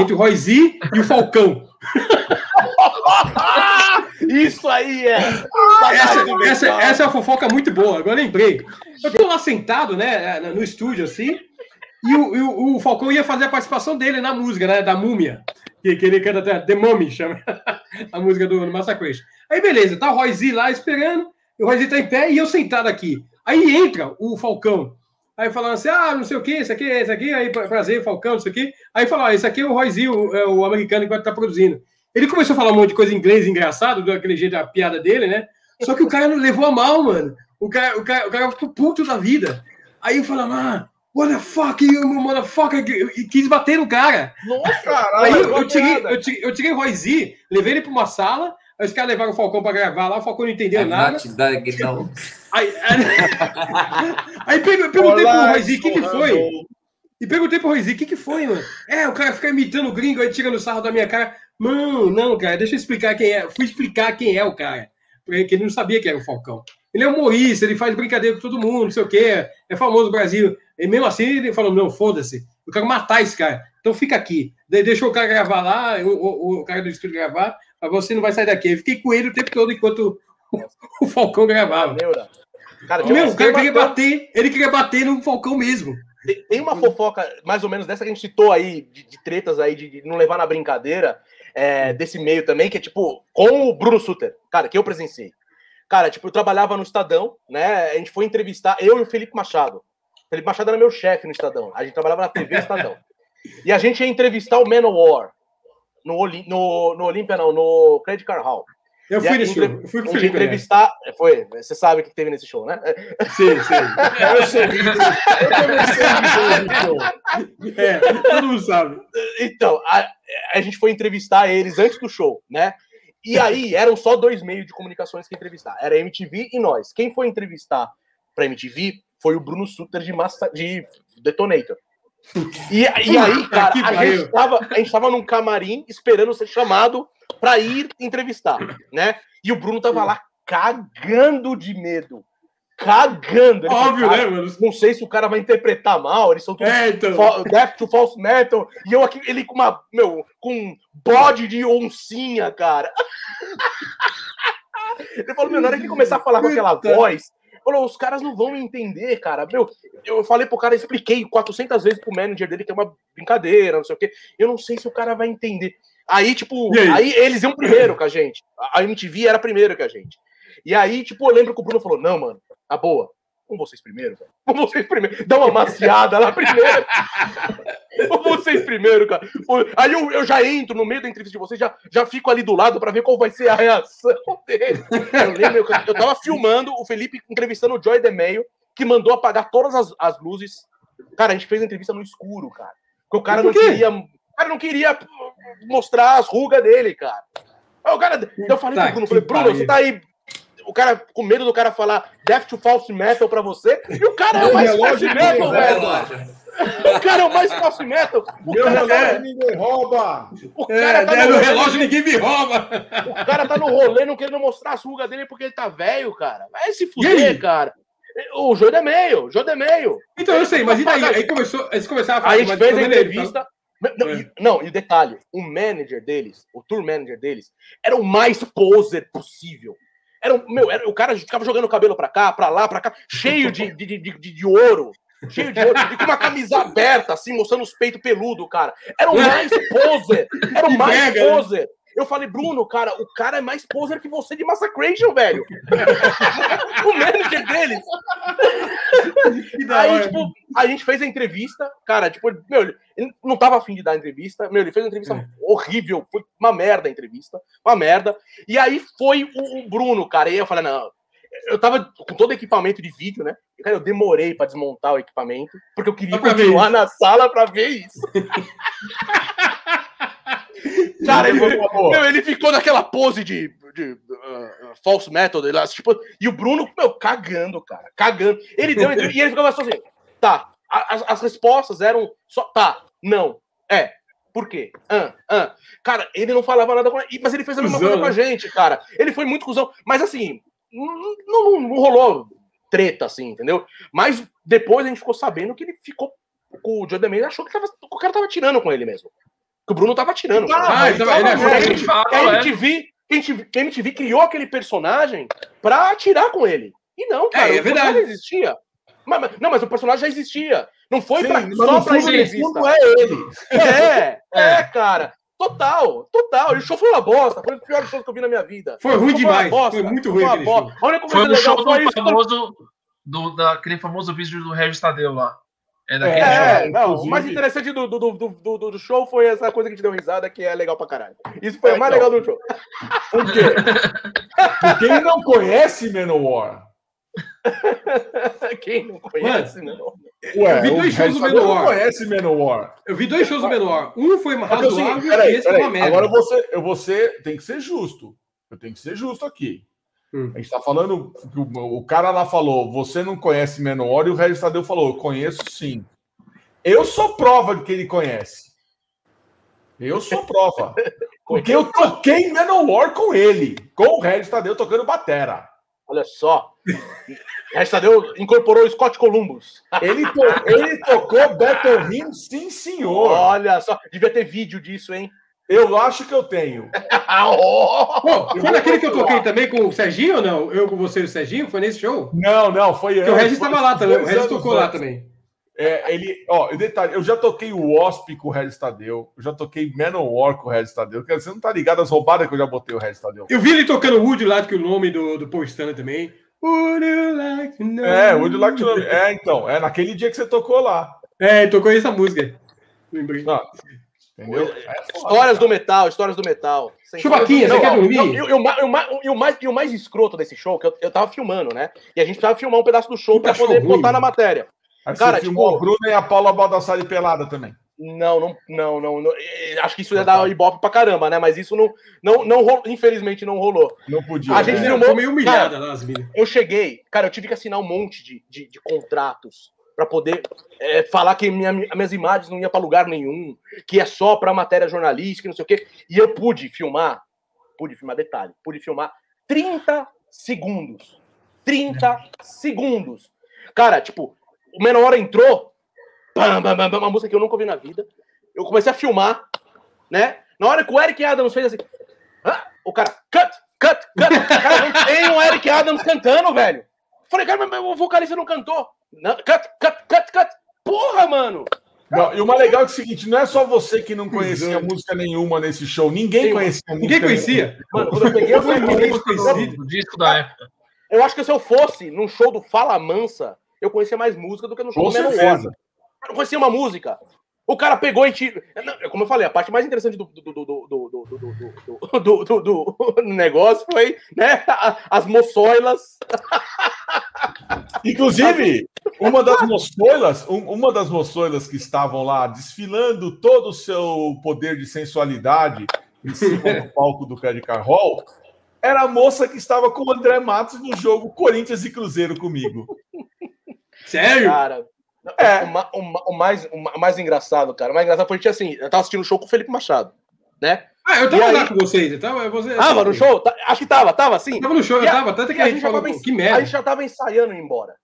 Entre o Royzi e o Falcão. Isso aí é. Essa, essa, essa é uma fofoca muito boa, agora lembrei. Eu tô lá sentado, né, no estúdio, assim, e o, e o- o Falcão ia fazer a participação dele na música, né, da Múmia, que, que ele canta até The Mummy, chama a música do, do Massacration. Aí, beleza, tá o Royzi lá esperando, o Royzi tá em pé e eu sentado aqui. Aí entra o Falcão. Aí falando assim, ah, não sei o que, esse aqui, esse aqui, aí prazer, Falcão, isso aqui. Aí falou, ah, esse aqui é o Royzinho, o, é o americano que vai estar produzindo. Ele começou a falar um monte de coisa em inglês engraçado, daquele jeito da piada dele, né? Só que o cara não levou a mal, mano. O cara, o cara, o cara ficou puto da vida. Aí eu falava, ah, what the fuck, you motherfucker, e quis bater no cara. Nossa, caralho. Aí eu, eu, tirei, eu, tirei, eu tirei o Royzi, levei ele para uma sala, aí os caras levaram o Falcão para gravar lá, o Falcão não entendeu I'm nada. not that, não. Aí, aí, aí perguntei pro Royzi o que, que foi. E perguntei pro Royzi, o que, que foi, mano? É, o cara fica imitando o gringo, aí tirando sarro da minha cara. Mano, não, cara, deixa eu explicar quem é. Fui explicar quem é o cara. Porque ele não sabia que era o Falcão. Ele é humorista, ele faz brincadeira com todo mundo, não sei o quê, é famoso no Brasil. E mesmo assim, ele falou: não, foda-se, eu quero matar esse cara. Então fica aqui. Daí deixou o cara gravar lá, o, o, o cara do estúdio gravar, mas você não vai sair daqui. Eu fiquei com ele o tempo todo enquanto o, Falcão gravava. Cara, Meu, o cara queria bater, ele queria bater no Falcão mesmo. Tem uma fofoca, mais ou menos, dessa que a gente citou aí, de, de tretas aí, de, não levar na brincadeira, é, desse meio também, que é tipo, com o Bruno Suter, cara, que eu presenciei. Cara, tipo, eu trabalhava no Estadão, né? A gente foi entrevistar, eu e o Felipe Machado. O Felipe Machado era meu chefe no Estadão. A gente trabalhava na TV Estadão. E a gente ia entrevistar o Manowar no, Olim, no, no Olímpia, não, no Credit Card Hall. Eu fui nesse show. Eu fui com o Felipe. Entrevistar. Né? Foi, você sabe o que teve nesse show, né? Sim, sim. Eu sei. Eu comecei a É, todo mundo sabe. Então, a, a gente foi entrevistar eles antes do show, né? E aí eram só dois meios de comunicações que entrevistar. Era a MTV e nós. Quem foi entrevistar para MTV foi o Bruno Sutter de, Massa, de Detonator. E, e aí, cara, a gente, tava, a gente tava num camarim esperando ser chamado para ir entrevistar, né? E o Bruno tava lá cagando de medo. Cagando. Ele Óbvio, falou, né, mano? Não sei se o cara vai interpretar mal, eles são todos é, então. Death to False Metal, e eu aqui, ele com uma, meu, com bode de oncinha, cara. ele falou, meu, na hora que ele começar a falar com aquela voz, falou, os caras não vão entender, cara. Meu, eu falei pro cara, expliquei 400 vezes pro manager dele que é uma brincadeira, não sei o quê. Eu não sei se o cara vai entender. Aí, tipo, aí? aí? eles iam primeiro com a gente. A MTV era primeiro que a gente. E aí, tipo, eu lembro que o Bruno falou: não, mano, a boa. Com vocês primeiro, velho. Com vocês primeiro. Dá uma maciada lá primeiro. Com vocês primeiro, cara. Aí eu, eu já entro no meio da entrevista de vocês, já, já fico ali do lado para ver qual vai ser a reação dele. Eu lembro, eu, eu tava filmando o Felipe entrevistando o Joy DeMaio, que mandou apagar todas as, as luzes. Cara, a gente fez a entrevista no escuro, cara. Porque o cara não queria. O cara não queria mostrar as rugas dele, cara. o cara, eu falei pro Bruno, falei, Bruno, você tá aí o cara com medo do cara falar Death to False Metal pra você, e o cara é o mais False Metal, velho. O cara é o mais false metal. O Meu cara relógio é... ninguém rouba. O cara é, tá no, relógio, relógio ninguém me rouba. O cara tá no rolê não querendo mostrar a rugas dele porque ele tá velho, cara. Vai se fuder, cara. O Jô de meio, Jô de meio. Então eu sei, mas e daí? Aí começou, eles começaram a falar. Aí a gente fez a entrevista. Não, é. e, não, e o detalhe: o manager deles, o tour manager deles, era o mais poser possível. Era, meu, era, o cara ficava jogando o cabelo pra cá, pra lá, pra cá, cheio de, de, de, de, de ouro. Cheio de ouro, e com uma camisa aberta, assim, mostrando os peitos peludos, cara. Era o mais poser. Era o mais né? poser. Eu falei, Bruno, cara, o cara é mais poser que você de Massacration, velho. o manager deles. Aí, tipo, a gente fez a entrevista, cara, tipo, meu, ele não tava afim de dar a entrevista, meu, ele fez uma entrevista é. horrível, foi uma merda a entrevista, uma merda. E aí foi o, o Bruno, cara, e eu falei, não, eu tava com todo o equipamento de vídeo, né? Cara, eu demorei para desmontar o equipamento, porque eu queria continuar na sala para ver isso. Cara, ele, meu, ele ficou naquela pose de, de uh, false metal, lá, tipo, e o Bruno, meu, cagando, cara, cagando. Ele deu, e ele ficava assim, tá, as, as respostas eram só, tá, não, é, por quê? Ah, ah. Cara, ele não falava nada com mas ele fez a mesma cusão, coisa com a gente, cara. Ele foi muito cuzão, mas assim, não, não, não rolou treta, assim, entendeu? Mas depois a gente ficou sabendo que ele ficou com o Joe DeMay achou que tava, o cara tava tirando com ele mesmo que o Bruno tava tirando. Ah, ele que a MTV, a MTV, a MTV criou aquele personagem pra atirar com ele. E não, cara, é, é verdade. não existia. Mas, não, mas o personagem já existia. Não foi pra, só pra entrevista. é ele. É, é, cara. Total, total. E o show foi uma bosta. Foi um dos piores shows que eu vi na minha vida. Foi ruim demais. Foi, foi muito ruim. Foi, uma bosta. A única coisa foi legal show foi isso. Famoso do, daquele famoso vídeo do Regis Tadeu lá. É daquele É, show. não, o mais interessante do, do, do, do, do- show foi essa coisa que gente deu risada, que é legal pra caralho. Isso foi É, o mais então. legal do show. Por quê? Porque ele não conhece Manowar. Quem não conhece, não. Ué, Eu vi dois shows do Tadeu não Manowar. conhece Manowar. Eu vi dois shows do Menor. Um foi é razoável e peraí, esse foi uma merda. Agora você, eu você tem que ser justo. Eu tenho que ser justo aqui. Hum. A gente tá falando que o, cara lá falou, você não conhece Menor e o Regis Tadeu falou, conheço sim. Eu sou prova de que ele conhece. Eu sou prova. Porque eu toquei Menor com ele, com o Regis Tadeu tocando batera. Olha só. Restadeu incorporou o Scott Columbus. Ele, to- ele tocou Battle Hymn, sim senhor. Olha só. Devia ter vídeo disso, hein? Eu acho que eu tenho. Ah. Pô, foi naquele que eu toquei também com o Serginho ou não? Eu com você e o Serginho? Foi nesse show? Não, não, foi Porque o antes, Regis estava lá também. O Regis tocou lá antes. também. É, ele, ó, detalhe, eu já toquei o Wasp com o Regis Tadeu, eu já toquei Manowar com o Regis Tadeu, porque você não tá ligado às roubadas que eu já botei o Regis Tadeu. Eu vi ele tocando Wood lá, que o nome do, do Paul Stanley também. Would you like to know? É, Would You Like to Know? É, então, é naquele dia que você tocou lá, É, tocou essa música. Lembrei. Não, entendeu? É Histórias do cara. metal, histórias do metal. Chubaquinha, você quer dormir? E o, ma- o ma- e o mais, e o mais escroto desse show, que eu, eu tava filmando, né? E a gente precisava filmar um pedaço do show Puta pra poder show ruim, botar na matéria. Aí cara, você filmou tipo- a Bruna e a Paula Baldassari pelada também. Não, não, não, não, não. Acho que isso ia dar ibope pra caramba, né? Mas isso não, não, não rolou, infelizmente não rolou. Não podia. A gente né? Filmou- meio humilhada lá, as meninas. Eu cheguei, cara, eu tive que assinar um monte de, de, de contratos pra poder eh, falar que minha, minhas imagens não iam pra lugar nenhum, que é só pra matéria jornalística, não sei o quê. E eu pude filmar, pude filmar, detalhe, pude filmar 30 segundos. 30 segundos. Cara, tipo, o Menor entrou, pam, pam, pam, pam, uma música que eu nunca ouvi na vida. Eu comecei a filmar, né? Na hora que o Eric Adams fez assim, ah, o cara, cut, cut, cut. Cara, não tem o Eric Adams cantando, velho. Falei, cara, mas o vocalista não cantou. Não, cut, cut, cut, cut. Porra, mano. Não, e o mais legal é, que é o seguinte: não é só você que não conhecia música nenhuma nesse show, ninguém Sim, conhecia Ninguém música conhecia. Mano, quando eu peguei, eu falei, Ninguém "Pô, conhecia. Do disco da época. eu acho que se eu fosse num show do Fala Mansa, eu conhecia mais música do que no show Com do. Eu não conhecia uma música. O cara pegou e tirou. Como eu falei, a parte mais interessante do, do, do, do, do, do, negócio foi né, as moçoilas. Inclusive, uma das moçoilas, uma das moçoilas que estavam lá desfilando todo o seu poder de sensualidade em cima do palco do Credit Car Hall, era a moça que estava com o André Matos no jogo Corinthians e Cruzeiro comigo. Sério? Cara, é. o, o o mais, o ma- o mais engraçado, cara, o mais engraçado foi que assim, eu tava assistindo o show com o Felipe Machado, né? Ah, eu tava aí- lá com vocês. Eu tava, você, Tava no show? Tá- Acho que tava, tava sim. Eu tava no show, eu E a- tava. Tanto que E a gente já falou, ens- que A merda. gente já tava ensaiando ir embora.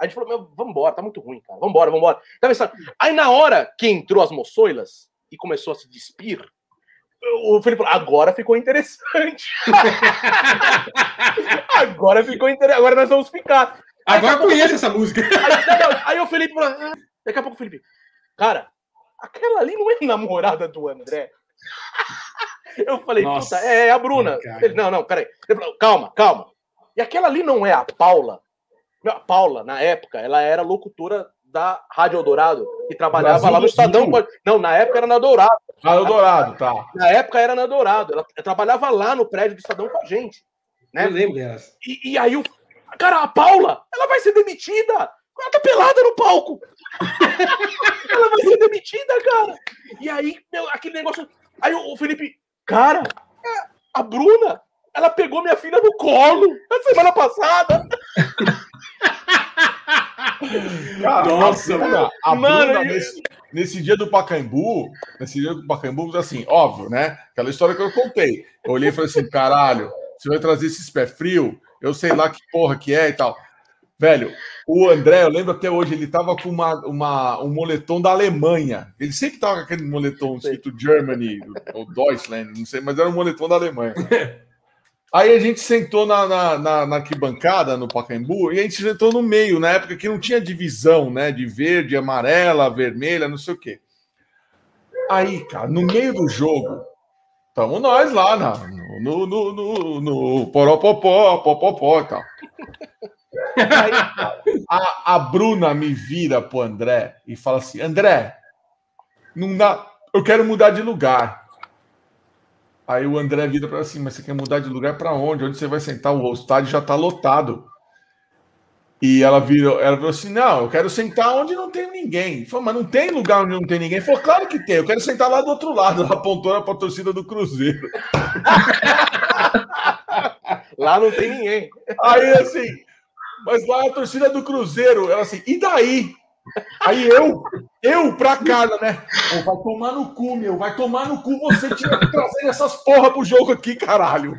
A gente falou, meu, vambora, tá muito ruim, cara. Vambora, vambora. Tava ensaiando. Aí na hora que entrou as moçoilas e começou a se despir, o Felipe falou, agora ficou interessante. agora ficou interessante. Agora nós vamos ficar. Aí, Agora conheço essa música. aí, aí o Felipe falou, ah, daqui a pouco o Felipe, cara, aquela ali não é namorada do André. Eu falei, Nossa, puta, é, é a Bruna. Ele, não, não, peraí. Falou, calma, calma. E aquela ali não é a Paula? A Paula, na época, ela era locutora da Rádio Eldorado, que trabalhava Brasil lá no Estadão. Não, na época era na Dourado. Ah, Eldorado, tá. Na época era na Dourado. Ela trabalhava lá no prédio do Estadão com a gente. né? Eu lembro delas. E, e aí o. Cara, a Paula, ela vai ser demitida. Ela tá pelada no palco. ela vai ser demitida, cara. E aí, meu, aquele negócio. Aí o, Felipe, cara, é, a Bruna, ela pegou minha filha no colo na semana passada. Cara, Nossa, a Bruna, a mano, Bruna, eu- nesse, nesse dia do Pacaembu, nesse dia do Pacaembu, assim, óbvio, né? Aquela história que eu contei. Eu olhei e falei assim, caralho, você vai trazer esses pé frio? Eu sei lá que porra que é e tal. Velho, o André, eu lembro até hoje, ele tava com uma, uma, um moletom da Alemanha. Ele sempre tava com aquele moletom escrito Germany, ou Deutschland, não sei, mas era um moletom da Alemanha. Aí a gente sentou na, na, na, na arquibancada, no Pacaembu, e a gente sentou no meio, na época que não tinha divisão, né? De verde, amarela, vermelha, não sei o quê. Aí, cara, no meio do jogo, estamos nós lá na, no, no, no, no, poropopó, popopó e tal. Aí, a, a Bruna me vira pro André e fala assim: André, não dá. Eu quero mudar de lugar. Aí o André vira para assim, mas você quer mudar de lugar para onde? Onde você vai sentar? O estádio já está lotado. E ela virou, ela virou assim: não, eu quero sentar onde não tem ninguém. Falou, mas não tem lugar onde não tem ninguém. Falou, claro que tem, eu quero sentar lá do outro lado. Ela apontou para a torcida do Cruzeiro. Lá não tem ninguém. Aí assim, mas lá a torcida do Cruzeiro, ela assim, e daí? Aí eu, eu pra casa, né? Pô, vai tomar no cu, meu, vai tomar no cu você tinha que trazer essas porra pro jogo aqui, caralho.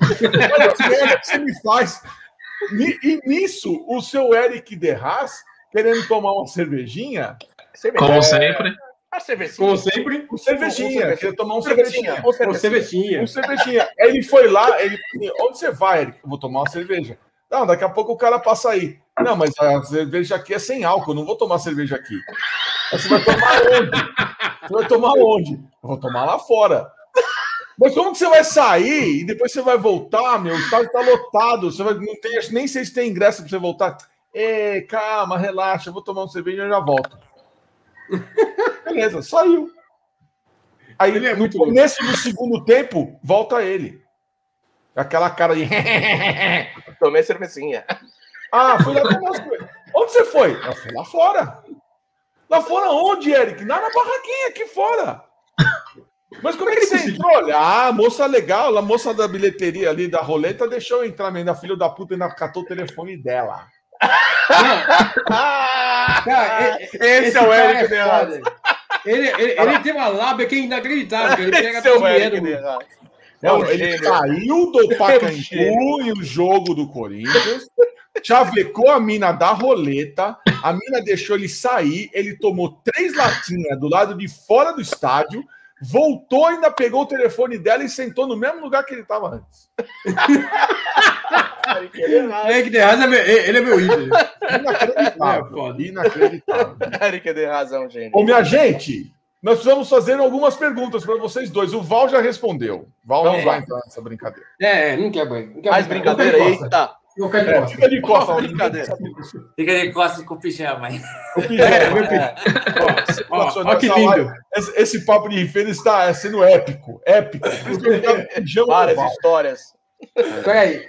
Olha as merda que você me faz. E nisso, o seu Eric Derras, querendo tomar uma cervejinha, Como sempre. A cervecinha. Como sempre, um cervejinha, queria tomar um cervejinha. Cervecinha. cervejinha. Um cervejinha. Aí ele foi lá, ele falou onde você vai, Eric? Eu vou tomar uma cerveja. Não, daqui a pouco o cara passa aí. Não, mas a cerveja aqui é sem álcool, eu não vou tomar cerveja aqui. Você vai tomar onde? Você vai tomar onde? Eu vou tomar lá fora. Mas como que você vai sair e depois você vai voltar, meu? O estádio tá lotado. Você vai, não tem, nem sei se tem ingresso para você voltar. Ei, calma, relaxa, eu vou tomar uma cerveja e já volto. Beleza, saiu. Aí, Ele é no muito louco. começo do segundo tempo, volta ele. Aquela cara de. Tomei cervecinha. ah, fui lá. Onde você foi? Eu fui lá fora. Lá fora onde, Eric? Lá na barraquinha, aqui fora. Mas como é que você entrou? Olha, ah, moça legal, a moça da bilheteria ali da roleta deixou eu entrar, ainda filho da puta ainda catou o telefone dela. Ah, Cara, e- esse, é o Eric foda. Ele, ele, ele tem uma lábia que é inacreditável. Ele pega Esse é o todo Eric. É Não, um ele saiu do Pacaembu em o jogo do Corinthians, chavecou a mina da roleta, a mina deixou ele sair, ele tomou três latinhas do lado de fora do estádio, voltou, ainda pegou o telefone dela e sentou no mesmo lugar que ele estava antes. Eric é meu, ele é meu ídolo. Inacreditável. É, inacreditável. Eric é um gênio. Ô, minha gente, nós precisamos fazer algumas perguntas para vocês dois. O Val já respondeu. Val não Vamos vai entrar nessa brincadeira. É, é, não quer. Não quer Mais brincadeira, de costa. eita. Ficar de É, costa. fica de costa. Ó, brincadeira. Fica de costas com o pijama aí. É, meu ó, ó que lindo. Esse, esse papo de feira está sendo épico. Épico. Pijama Várias histórias. Peraí.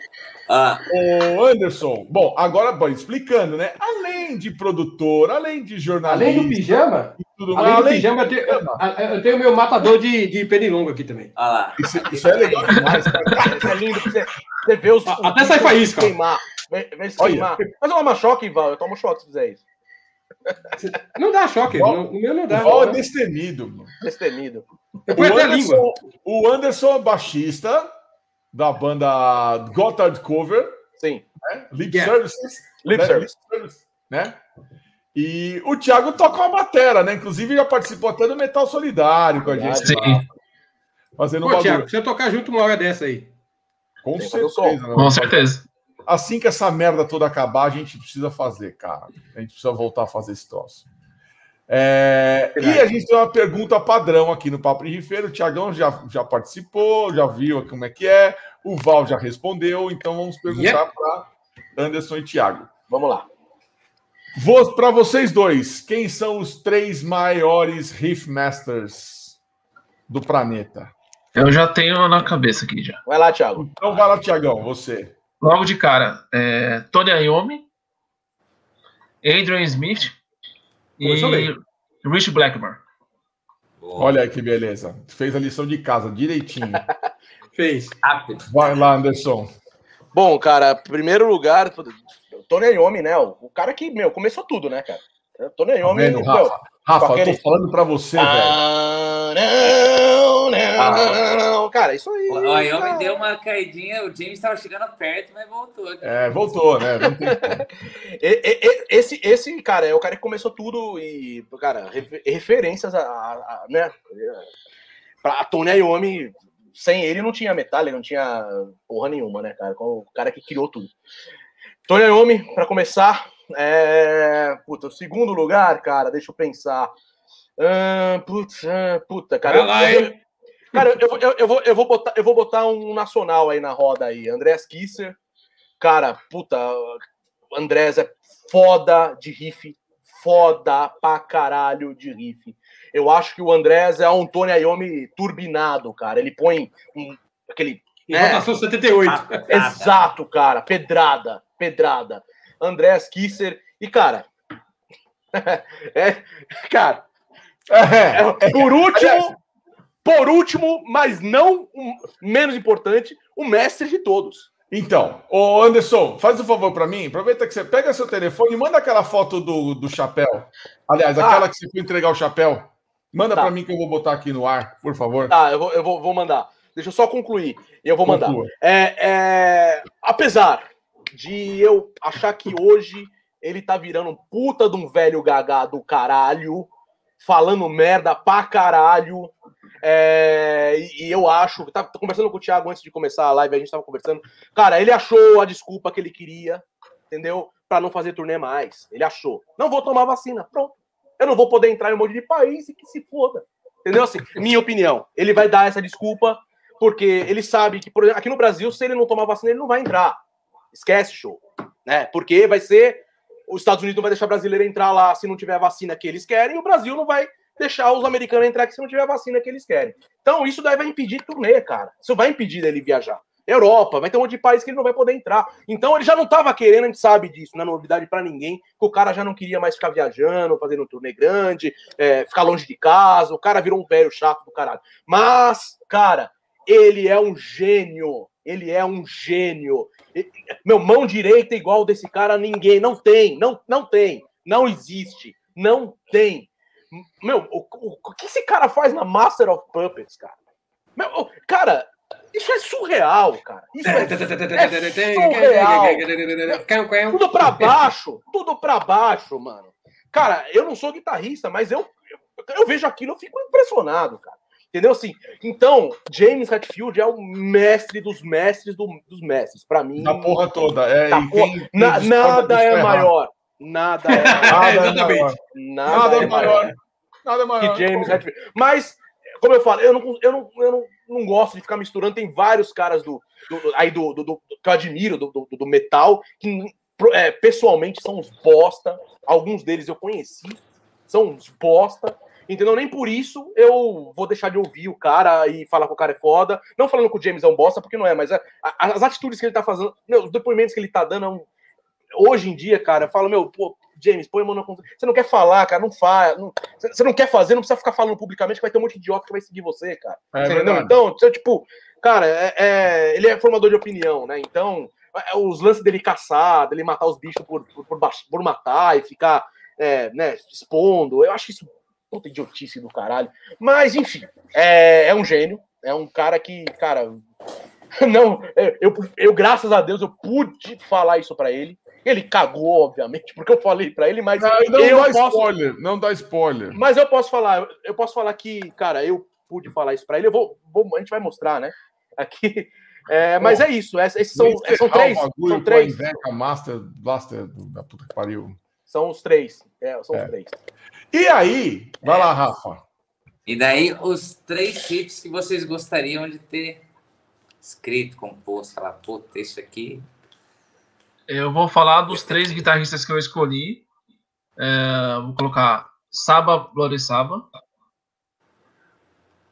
Ah, Ô, Anderson, bom, agora bom, explicando, né? Além de produtor, além de jornalista, Além do pijama, tudo além mais, do pijama, eu tenho, eu- eu tenho meu matador de, de pernilongo aqui também. olha lá. Isso, isso é legal demais, cara. Isso é lindo. Você, você vê os. Até sai faísca. Queimar. Vê, vê se queimar. Mas eu tomo choque, Val. Eu tomo choque se fizer isso. Não dá choque. Igual- No, no meu não O dá. Val é destemido. mano. Destemido. Eu O ponho até a língua. Anderson, o Anderson é baixista da banda Gotthard Cover, Sim. Lip Yeah. Services. Lip né? service. Service, né? E o Thiago toca uma batera, né? Inclusive já participou até do Metal Solidário com a gente. Sim. lá, Fazendo um Pô, bagulho. Thiago, precisa tocar junto uma hora dessa aí. Com certeza. né? Com certeza. Assim que essa merda toda acabar, a gente precisa fazer, cara. A gente precisa voltar a fazer esse troço. É, e a gente tem uma pergunta padrão aqui no Papo de Rifeiro. O Tiagão já, já participou, já viu como é que é. O Val já respondeu, então vamos perguntar Yeah. para Anderson e Thiago. Vamos lá. Para vocês dois, quem são os três maiores Riff Masters do planeta? Eu já tenho na cabeça aqui já. Vai lá, Thiago. Então vai lá, Tiagão, você. Logo de cara, é, Tony Iommi, Adrian Smith Começou e Rich Blackmore. Olha aí que beleza. Fez a lição de casa direitinho. Fez. Rápido. Vai lá, Anderson. Bom, cara, primeiro lugar, Tony Iommi, né? O cara que, meu, começou tudo, né, cara? Tony Tá Iommi, vendo, meu, Rafa? Eu tô falando pra você, velho. Ah, não, não, não. Cara, isso aí. O Wyoming cara. deu uma caidinha, o James estava chegando perto, mas voltou. aqui. É, voltou, né? Não tem como. Esse, esse, cara, é o cara que começou tudo e, cara, refer- referências a, a- a- né? Pra Tony Iommi, sem ele não tinha Metallica, não tinha porra nenhuma, né, cara? O cara que criou tudo. Tony Iommi, pra começar, é... Puta, o segundo lugar, cara, deixa eu pensar. Ah, putz, ah, puta, cara. Vai lá, eu- hein? Cara, eu, eu, eu, vou, eu, vou botar, eu vou botar um nacional aí na roda aí. Andreas Kisser. Cara, puta. Andrés é foda de riff, foda pra caralho de riff. Eu acho que o Andrés é um Tony Iommi turbinado, cara. Ele põe um, aquele. Né? rotação 78. Exato, cara. Pedrada, pedrada. Andrés Kisser. E, cara. é, cara, É, é, por último, por último, mas não um- menos importante, o mestre de todos. Então, ô Anderson, faz um favor pra mim. Aproveita que você pega seu telefone e manda aquela foto do, do chapéu. Aliás, Ah. aquela que você foi entregar o chapéu. Manda Tá. pra mim que eu vou botar aqui no ar, por favor. Tá, eu vou, eu vou, vou mandar. Deixa eu só concluir. Eu vou mandar. Conclua. É, é, apesar de eu achar que hoje ele tá virando um puta de um velho gagá do caralho, falando merda pra caralho. é, e, eu acho. Tá, conversando com o Thiago antes de começar a live, a gente tava conversando. Cara, ele achou a desculpa que ele queria, entendeu? Pra não fazer turnê mais. Ele achou. Não vou tomar vacina. Pronto. Eu não vou poder entrar em um monte de país e que se foda. Entendeu? Assim, minha opinião. Ele vai dar essa desculpa porque ele sabe que, por exemplo, aqui no Brasil, se ele não tomar vacina, ele não vai entrar. Esquece, show. Né? Porque vai ser. Os Estados Unidos não vai deixar brasileiro entrar lá se não tiver a vacina que eles querem, e o Brasil não vai deixar os americanos entrar se não tiver a vacina que eles querem. Então, isso daí vai impedir turnê, cara. Isso vai impedir dele viajar. Europa, vai ter um monte de país que ele não vai poder entrar. Então ele já não estava querendo, a gente sabe disso, não é novidade para ninguém, que o cara já não queria mais ficar viajando, fazendo um turnê grande, é, ficar longe de casa, o cara virou um velho chato do caralho. Mas, cara, ele é um gênio, ele é um gênio. E- Meu, mão direita igual desse cara, ninguém, não tem, não, não tem, não existe, não tem. Meu, o, o- o que esse cara faz na Master of Puppets, cara? Meu, o- cara, isso é surreal, cara. Isso é tudo pra baixo, tudo pra baixo, mano. Cara, eu não sou guitarrista, mas eu, eu, eu vejo aquilo, eu fico impressionado, cara. Entendeu assim? Então, James Hetfield é o mestre dos mestres do- dos mestres. Pra mim, Da porra toda. É, porra, quem- quem na- nada é maior. Nada é maior. Nada é Exatamente. maior. Nada, Nada é é maior. maior. Nada é maior. que James Hetfield. Mas, como eu falo, eu não, eu não, eu não, não gosto de ficar misturando. Tem vários caras do, do- do- aí do, do- do- que eu admiro do, do, do metal que é, pessoalmente são uns bosta. Alguns deles eu conheci, são uns bosta. Entendeu? Nem por isso eu vou deixar de ouvir o cara e falar que o cara é foda. Não falando que o James é um bosta, porque não é, mas é- as atitudes que ele tá fazendo, meu, os depoimentos que ele tá dando é um- Hoje em dia, cara, eu falo, meu, pô, James, põe a mão na consciência. Você não quer falar, cara, não faz. não- Você não quer fazer, não precisa ficar falando publicamente que vai ter um monte de idiota que vai seguir você, cara. É Você entendeu? Então, tipo, cara, é- é- ele é formador de opinião, né? Então, é, os lances dele caçar, dele matar os bichos por, por, por, por matar e ficar é, né, expondo, eu acho isso puta idiotice do caralho. Mas, enfim, é, é um gênio, é um cara que, cara. Não, é, eu, eu, graças a Deus, eu pude falar isso pra ele. Ele cagou, obviamente, porque eu falei pra ele, mas Não, não eu dá posso, spoiler. Não dá spoiler. mas eu posso falar, eu- posso falar que, cara, eu pude falar isso pra ele. Eu vou, vou- a gente vai mostrar, né? Aqui. É, mas é isso. es- Esses são, Encerrar são três. São três. Master Blaster da puta que pariu. São os três. É, são É. os três. E aí, vai lá, Rafa. E daí, os três chips que vocês gostariam de ter escrito, composto, falar, puta, isso aqui. Eu vou falar dos três guitarristas que eu escolhi. É, vou colocar Saba Bloody Saba.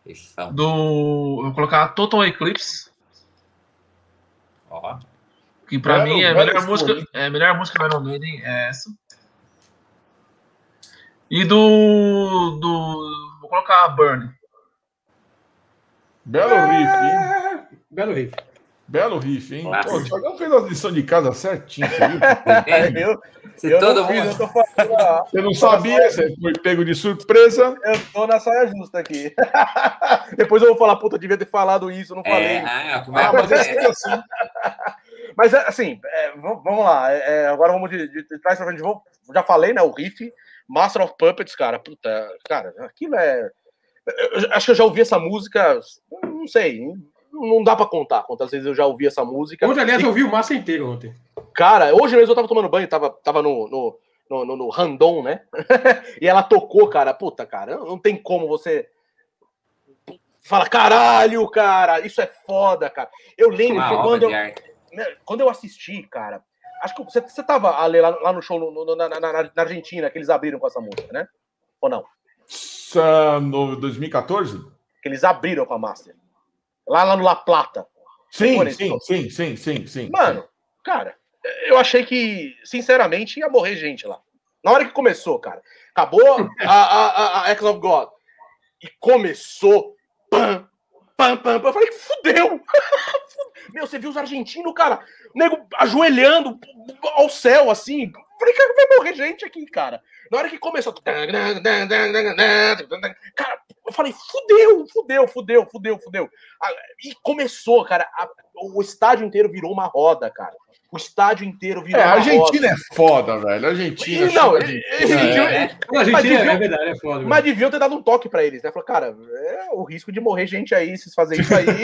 Fechão. Do, vou colocar Total Eclipse, Ó, que pra mim é a melhor música, é a melhor música do Iron Maiden, é essa. E do, do vou colocar Burn. Belo riff, hein? Belo riff. Belo riff, hein? Pô, o Thiagão fez a lição de casa certinho, você viu? É, eu, se eu todo não fiz, mundo. eu tô falando, ó, Você não sabia, você foi pego de surpresa. eu tô na saia justa aqui. Depois eu vou falar, puta, eu devia ter falado isso, eu não falei. É, ah, como é, Ah, mas é é, assim. Mas, é, assim, é, vamos lá. é, é, agora vamos de, de, de trás pra frente. Vou- já falei, né? O riff, Master of Puppets, cara. Puta, cara, aquilo é. eu- acho que eu já ouvi essa música, não sei, não dá pra contar quantas vezes eu já ouvi essa música. Ontem, aliás, eu vi o massa inteiro ontem. Cara, hoje mesmo eu tava tomando banho, tava, tava no, no, no, no, no Randon, né? e ela tocou, cara. Puta, cara, não tem como você. Fala, caralho, cara, isso é foda, cara. Eu lembro que quando eu, né, quando eu assisti, cara, Acho que você, você tava Ale, lá, lá no show no- no- na, na- na- na Argentina, que eles abriram com essa música, né? Ou não? Sa- No 2014? Que eles abriram com a Master. Lá, lá no La Plata. Sim, sim, sim, sim, sim, sim. Mano, cara, eu achei que, sinceramente, ia morrer gente lá. Na hora que começou, cara. Acabou a, a, a, a X of God. E começou. Pam, pam, pam, pam. Eu falei, fudeu! Meu, você viu os argentinos, cara, nego ajoelhando ao céu, assim. Falei, cara, vai morrer gente aqui, cara. Na hora que começou. Cara, eu falei, fudeu, fudeu, fudeu, fudeu, fudeu. Ah, E começou, cara. a- o estádio inteiro virou uma roda, cara. O estádio inteiro virou É, a Argentina é foda, velho. A Argentina. E não, é. É, é, é verdade, é foda. Mas deviam ter dado um toque pra eles, né? Falou, cara, é o risco de morrer gente aí, vocês fazerem isso aí.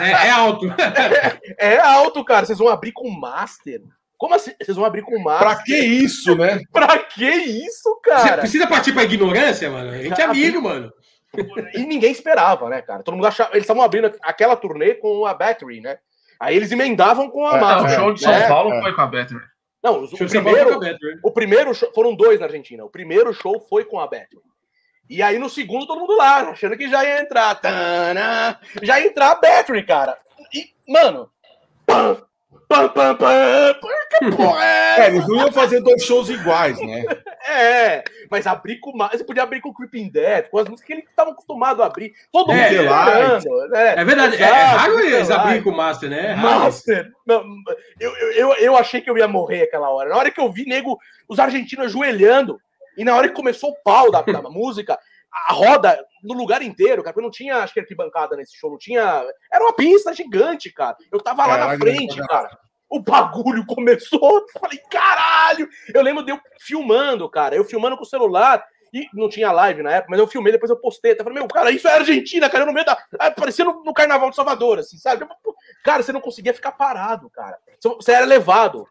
É, é alto. é alto, cara. Vocês vão abrir com Master. Como assim? Vocês vão abrir com Master? Pra que isso, né? Pra que isso, Você cara? precisa partir pra ignorância, mano? A gente é amigo, mano. E ninguém esperava, né, cara? Todo mundo achava. Eles estavam abrindo aquela turnê com a Battery, né? Aí eles emendavam com a É, Não, o show de São né? Paulo é. foi com a Battery. Não, o, com primeiro, o primeiro show, foram dois na Argentina. O primeiro show foi com a Battery. E aí no segundo, todo mundo lá, achando que já ia entrar. Tana, já ia entrar a Battery, cara. E, mano. Pam, pam, pam, pam, que porra é É, eles não iam fazer dois shows iguais, né? É, mas abrir com mais. Você podia abrir com o Creeping Dead, com as músicas que eles estavam acostumados a abrir. Todo mundo É, né? É verdade, é, é raro eles abrirem com o Master, né? É. Master! Não, eu, eu, eu achei que eu ia morrer aquela hora. Na hora que eu vi, nego, os argentinos ajoelhando, e na hora que começou o pau da, da música, a roda no lugar inteiro, cara, porque não tinha, acho que arquibancada nesse show, não tinha. Era uma pista gigante, cara. Eu tava lá Era na frente, cara. O bagulho começou, eu falei, caralho! Eu lembro de eu filmando, cara, eu filmando com o celular, e não tinha live na época, mas eu filmei, depois eu postei. Eu falei, meu, cara, isso é Argentina, cara, eu no meio da. ah, Parecia no, no Carnaval de Salvador, assim, sabe? Cara, você não conseguia ficar parado, cara. Você era levado.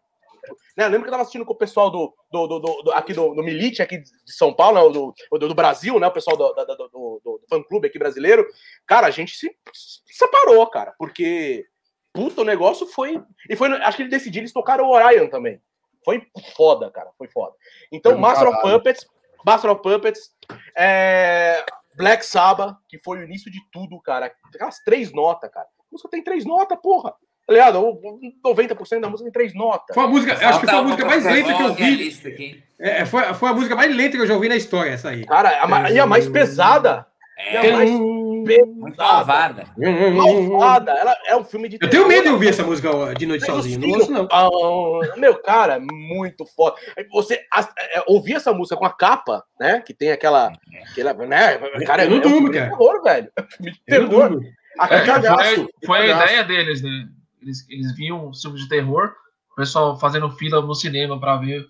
Né, eu lembro que eu tava assistindo com o pessoal do, do, do, do- aqui do, do Milite, aqui de São Paulo, né, do, do, Brasil, né? O pessoal do, do, fã-clube aqui brasileiro. Cara, a gente se, se separou, cara, porque puta, o negócio foi. E foi. Acho que eles decidiram, eles tocaram o Orion também. Foi foda, cara. Foi foda. Então, Foi Master of caralho. Puppets, Master of Puppets, é, Black Sabbath, que foi o início de tudo, cara. Aquelas três notas, cara. A música tem três notas, porra. O 90% da música tem três notas. Foi a música, eu acho que foi a música mais lenta que eu vi. aqui. É, foi, foi a música mais lenta que eu já ouvi na história, essa aí. Cara, a, e a mais pesada. E a É, mais muito pesada. malvada. Malvada. Ela é um filme de Eu tenho medo de ouvir essa música de noite sozinho. Não ouço, não. Ah, meu, cara, muito foda. Você as- é, ouvir essa música com a capa, né? Que tem aquela. aquela né, cara, Eu não é um durmo, filme de cara. terror, velho. É um filme de Eu não terror. É, foi, foi a ideia deles, né? Eles, eles viam um filme de terror, o pessoal fazendo fila no cinema pra ver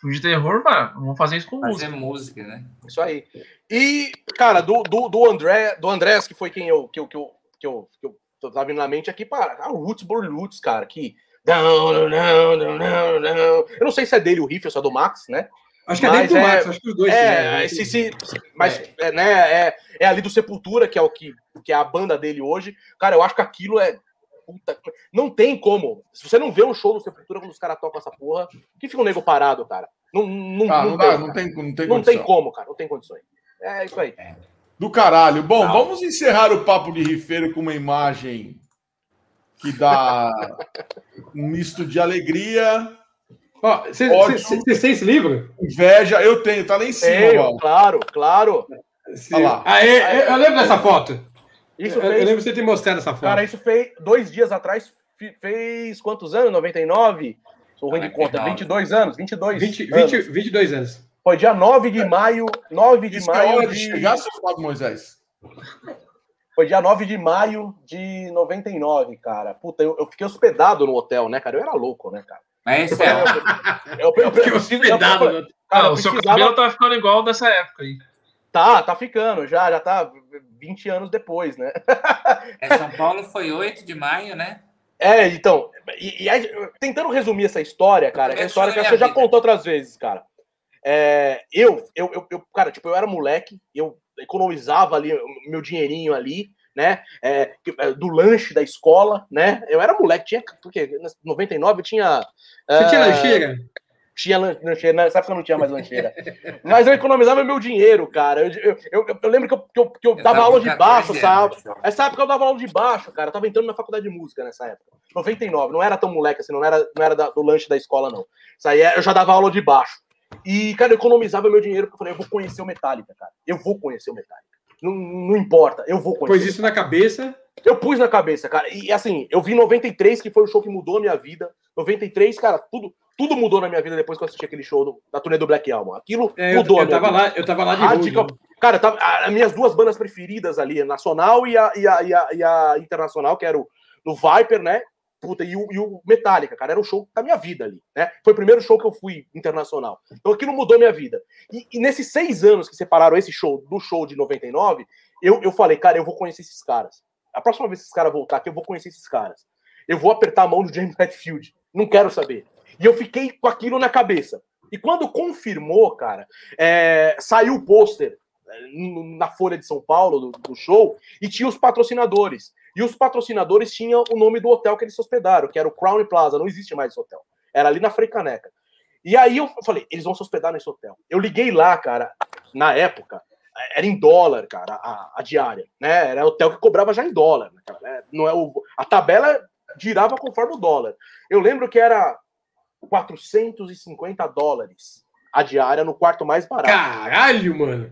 filme de terror, mano, vamos fazer isso com Fazer música. música, né? Isso aí. E, cara, do, do, do André, do Andrés, que foi quem eu, que eu, que eu, que eu, que eu tô- tava vindo na mente aqui, para. Ah, o Roots Roots, cara, que. Não, não, não, não, não, não. Eu não sei se é dele o riff ou se é do Max, né? Acho que é Mas dentro do é- Max, acho que os dois. É, né? se, se, mas é, né, é, é ali do Sepultura, que é o que, que é a banda dele hoje. Cara, eu acho que aquilo é. Puta, não tem como. Se você não vê um show do Sepultura quando os caras tocam essa porra, que fica um nego parado, cara. Não, não, Ah, não, não, dá, cara. não tem, não tem Não tem como, cara. Não tem condições. É isso aí. Do caralho. Bom, Não. vamos encerrar o papo de rifeiro com uma imagem que dá um misto de alegria, Ótimo. vocês têm esse livro? inveja. Eu tenho, tá lá em cima, Tenho, claro, claro. Olha lá. É, eu lembro dessa foto. Isso eu, eu fez. lembro de você ter mostrado essa foto. Cara, isso fez dois dias atrás. Fez quantos anos? 99? Sou ruim de conta. 99. 22 anos? 22 20, anos. 20, 22 anos. Foi dia 9 de maio. 9 de Isso é maio. hora de de- chegar, seu Fábio Moisés. Foi dia 9 de maio de 99, cara. Puta, eu, eu fiquei hospedado no hotel, né, cara? Eu era louco, né, cara? Mas esse é Eu, eu, eu, Fiquei eu, hospedado. eu- cara, Ah, eu o seu precisava- cabelo tá ficando igual dessa época aí. Tá, tá ficando, já, já tá 20 anos depois, né? É, São Paulo foi 8 de maio, né? É, então, e, e aí, tentando resumir essa história, cara, é uma história que você já contou outras vezes, cara. É, eu, eu, eu, eu, cara, tipo, eu era moleque, eu economizava ali o meu dinheirinho ali, né? É, é, do lanche da escola, né? Eu era moleque, tinha. Porque em 99 eu tinha. Você tinha ah, lancheira? Tinha lan- lancheira, nessa época eu não tinha mais lancheira. Mas eu economizava meu dinheiro, cara. Eu, eu, eu- eu lembro que eu, que eu, que eu dava aula de 14 baixo, sabe? Essa época eu dava aula de baixo, cara. Eu tava entrando na faculdade de música nessa época. 99, não era tão moleque assim, não era, não era da- do lanche da escola, não. Isso aí é- eu já dava aula de baixo. E, cara, eu economizava meu dinheiro porque eu falei, eu vou conhecer o Metallica, cara. Eu vou conhecer o Metallica. Não, não importa, eu vou conhecer. Pôs isso na cabeça. Eu pus na cabeça, cara. E assim, eu vi 93, que foi o show que mudou a minha vida. 93, cara, tudo, tudo mudou na minha vida depois que eu assisti aquele show do- da turnê do Black Album. Aquilo É, eu, mudou eu minha tava lá, eu tava lá de Radical. Cara, tava, as minhas duas bandas preferidas ali, a Nacional e a, e a, e a, e a Internacional, que era o no Viper, né? Puta, e o, e o Metallica, cara, era o show da minha vida ali, né? Foi o primeiro show que eu fui internacional. Então aquilo mudou minha vida. E, e nesses seis anos que separaram esse show do show de 99, eu, eu falei, cara, eu vou conhecer esses caras. A próxima vez que esses caras voltar aqui, eu vou conhecer esses caras. Eu vou apertar a mão do James Hetfield. Não quero saber. E eu fiquei com aquilo na cabeça. E quando confirmou, cara, é, saiu o pôster é, na Folha de São Paulo do, do show e tinha os patrocinadores. E os patrocinadores tinham o nome do hotel que eles se hospedaram, que era o Crown Plaza. Não existe mais esse hotel. Era ali na Freicaneca. E aí eu falei, eles vão se hospedar nesse hotel. Eu liguei lá, cara, na época, era em dólar, cara, a, a diária, né? Era hotel que cobrava já em dólar. né? É, Não é o, a tabela girava conforme o dólar. Eu lembro que era 450 dólares a diária no quarto mais barato Caralho, mano.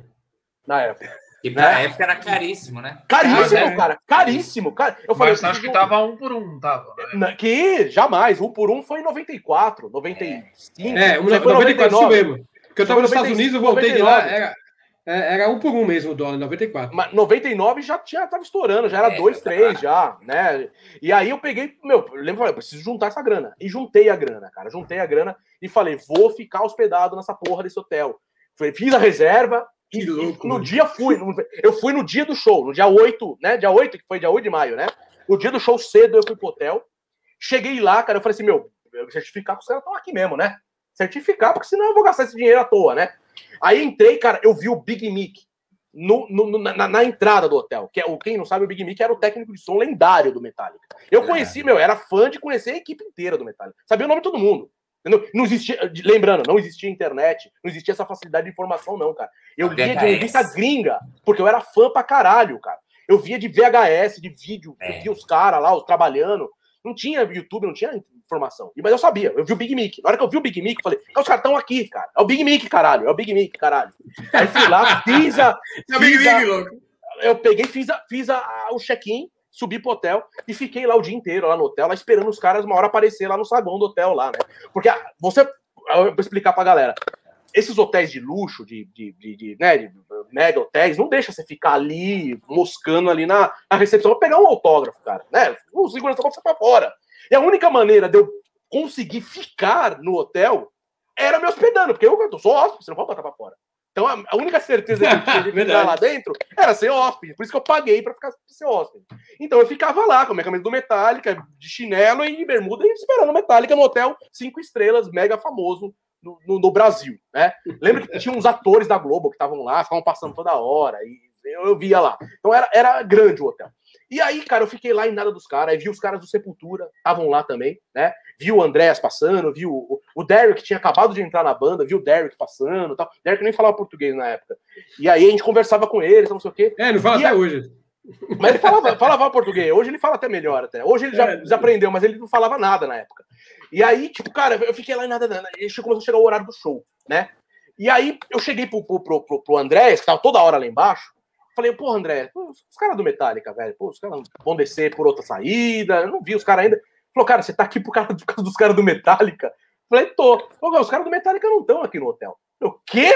na época. E pra época era caríssimo, né? Caríssimo, Ah, é. cara. Caríssimo, cara. Eu falei, Mas acho que tava um por um, tava. né? Na- Que jamais, um por um foi em 94, 95. É, um, foi 94, isso mesmo. Porque eu tava nos Foi Estados 95, Unidos, eu voltei de lá, 99. era, é, era um por um mesmo o dólar, 94. Mas 99 já tinha, tava estourando, já era É, 2, já 3 já, né? E aí eu peguei, meu, eu lembro, falei, preciso juntar essa grana. E juntei a grana, cara. Juntei a grana e falei, vou ficar hospedado nessa porra desse hotel. Falei, Fiz a reserva e, Que louco, e no mano. dia fui. no- eu fui no dia do show, no dia 8, né? Dia 8, que foi dia 8 de maio, né? O dia do show cedo eu fui pro hotel. Cheguei lá, cara, eu falei assim, meu, eu certificar que os caras estão aqui mesmo, né? Certificar, porque senão eu vou gastar esse dinheiro à toa, né? Aí entrei, cara, eu vi o Big Mick no, no- na, na entrada do hotel. Que é, quem não sabe, o Big Mick era o técnico de som lendário do Metallica. Eu conheci, meu, era fã de conhecer a equipe inteira do Metallica. Sabia o nome de todo mundo. Entendeu? Não existia, lembrando, não existia internet, não existia essa facilidade de informação, não, cara. Eu lia de VHS. revista gringa, porque eu era fã pra caralho, cara. Eu via de VHS, de vídeo, É. eu via os caras lá, os trabalhando. Não tinha YouTube, não tinha informação. Mas eu sabia, eu vi o Big Mick. Na hora que eu vi o Big Mick, eu falei, "Ah, os caras estão aqui, cara. É o Big Mick, caralho. É o Big Mick, caralho. Aí fui lá, fiz a. É o Big a- Big, louco. eu peguei, fiz, a, fiz a, a- o check-in, subi pro hotel e fiquei lá o dia inteiro, lá no hotel, lá esperando os caras uma hora aparecer lá no saguão do hotel, lá, né? Porque ah, você. Eu vou explicar pra galera. Esses hotéis de luxo, de, de, de, de, né, de mega hotéis, não deixa você ficar ali, moscando ali na, na recepção pra pegar um autógrafo, cara. Né? O segurança vai você pra fora. E a única maneira de eu conseguir ficar no hotel era me hospedando, porque eu, eu sou hóspede, você não pode botar pra fora. Então a, a única certeza que eu tinha de ficar lá dentro era ser hóspede. Por isso que eu paguei pra ficar pra ser hóspede. Então eu ficava lá com a minha camisa do Metallica, de chinelo e bermuda, e esperando o Metallica no hotel cinco estrelas, mega famoso no, no- no Brasil, né? Lembro que tinha uns atores da Globo que estavam lá, ficavam passando toda hora, e eu, eu via lá. Então era, era grande o hotel. E aí, cara, eu fiquei lá em nada dos caras, aí vi os caras do Sepultura, estavam lá também, né? Vi o Andréas passando, vi o, o, Derek tinha acabado de entrar na banda, vi o Derek passando tal. Derek nem falava português na época. E aí a gente conversava com eles, não sei o quê. É, não fala E até a- hoje. Mas ele falava, falava português. Hoje ele fala até melhor até. Hoje ele já É. desaprendeu, mas ele não falava nada na época. E aí, tipo, cara, eu fiquei lá e nada, nada. E começou a chegar o horário do show, né? E aí eu cheguei pro, pro, pro, pro, pro André, que tava toda hora lá embaixo. Falei, pô, André, os caras do Metallica, velho, pô, os caras vão descer por outra saída. Eu não vi os caras ainda. Falou, cara, você tá aqui por causa, dos caras do Metallica? Falei, tô. Os caras do Metallica não estão aqui no hotel. Eu, quê?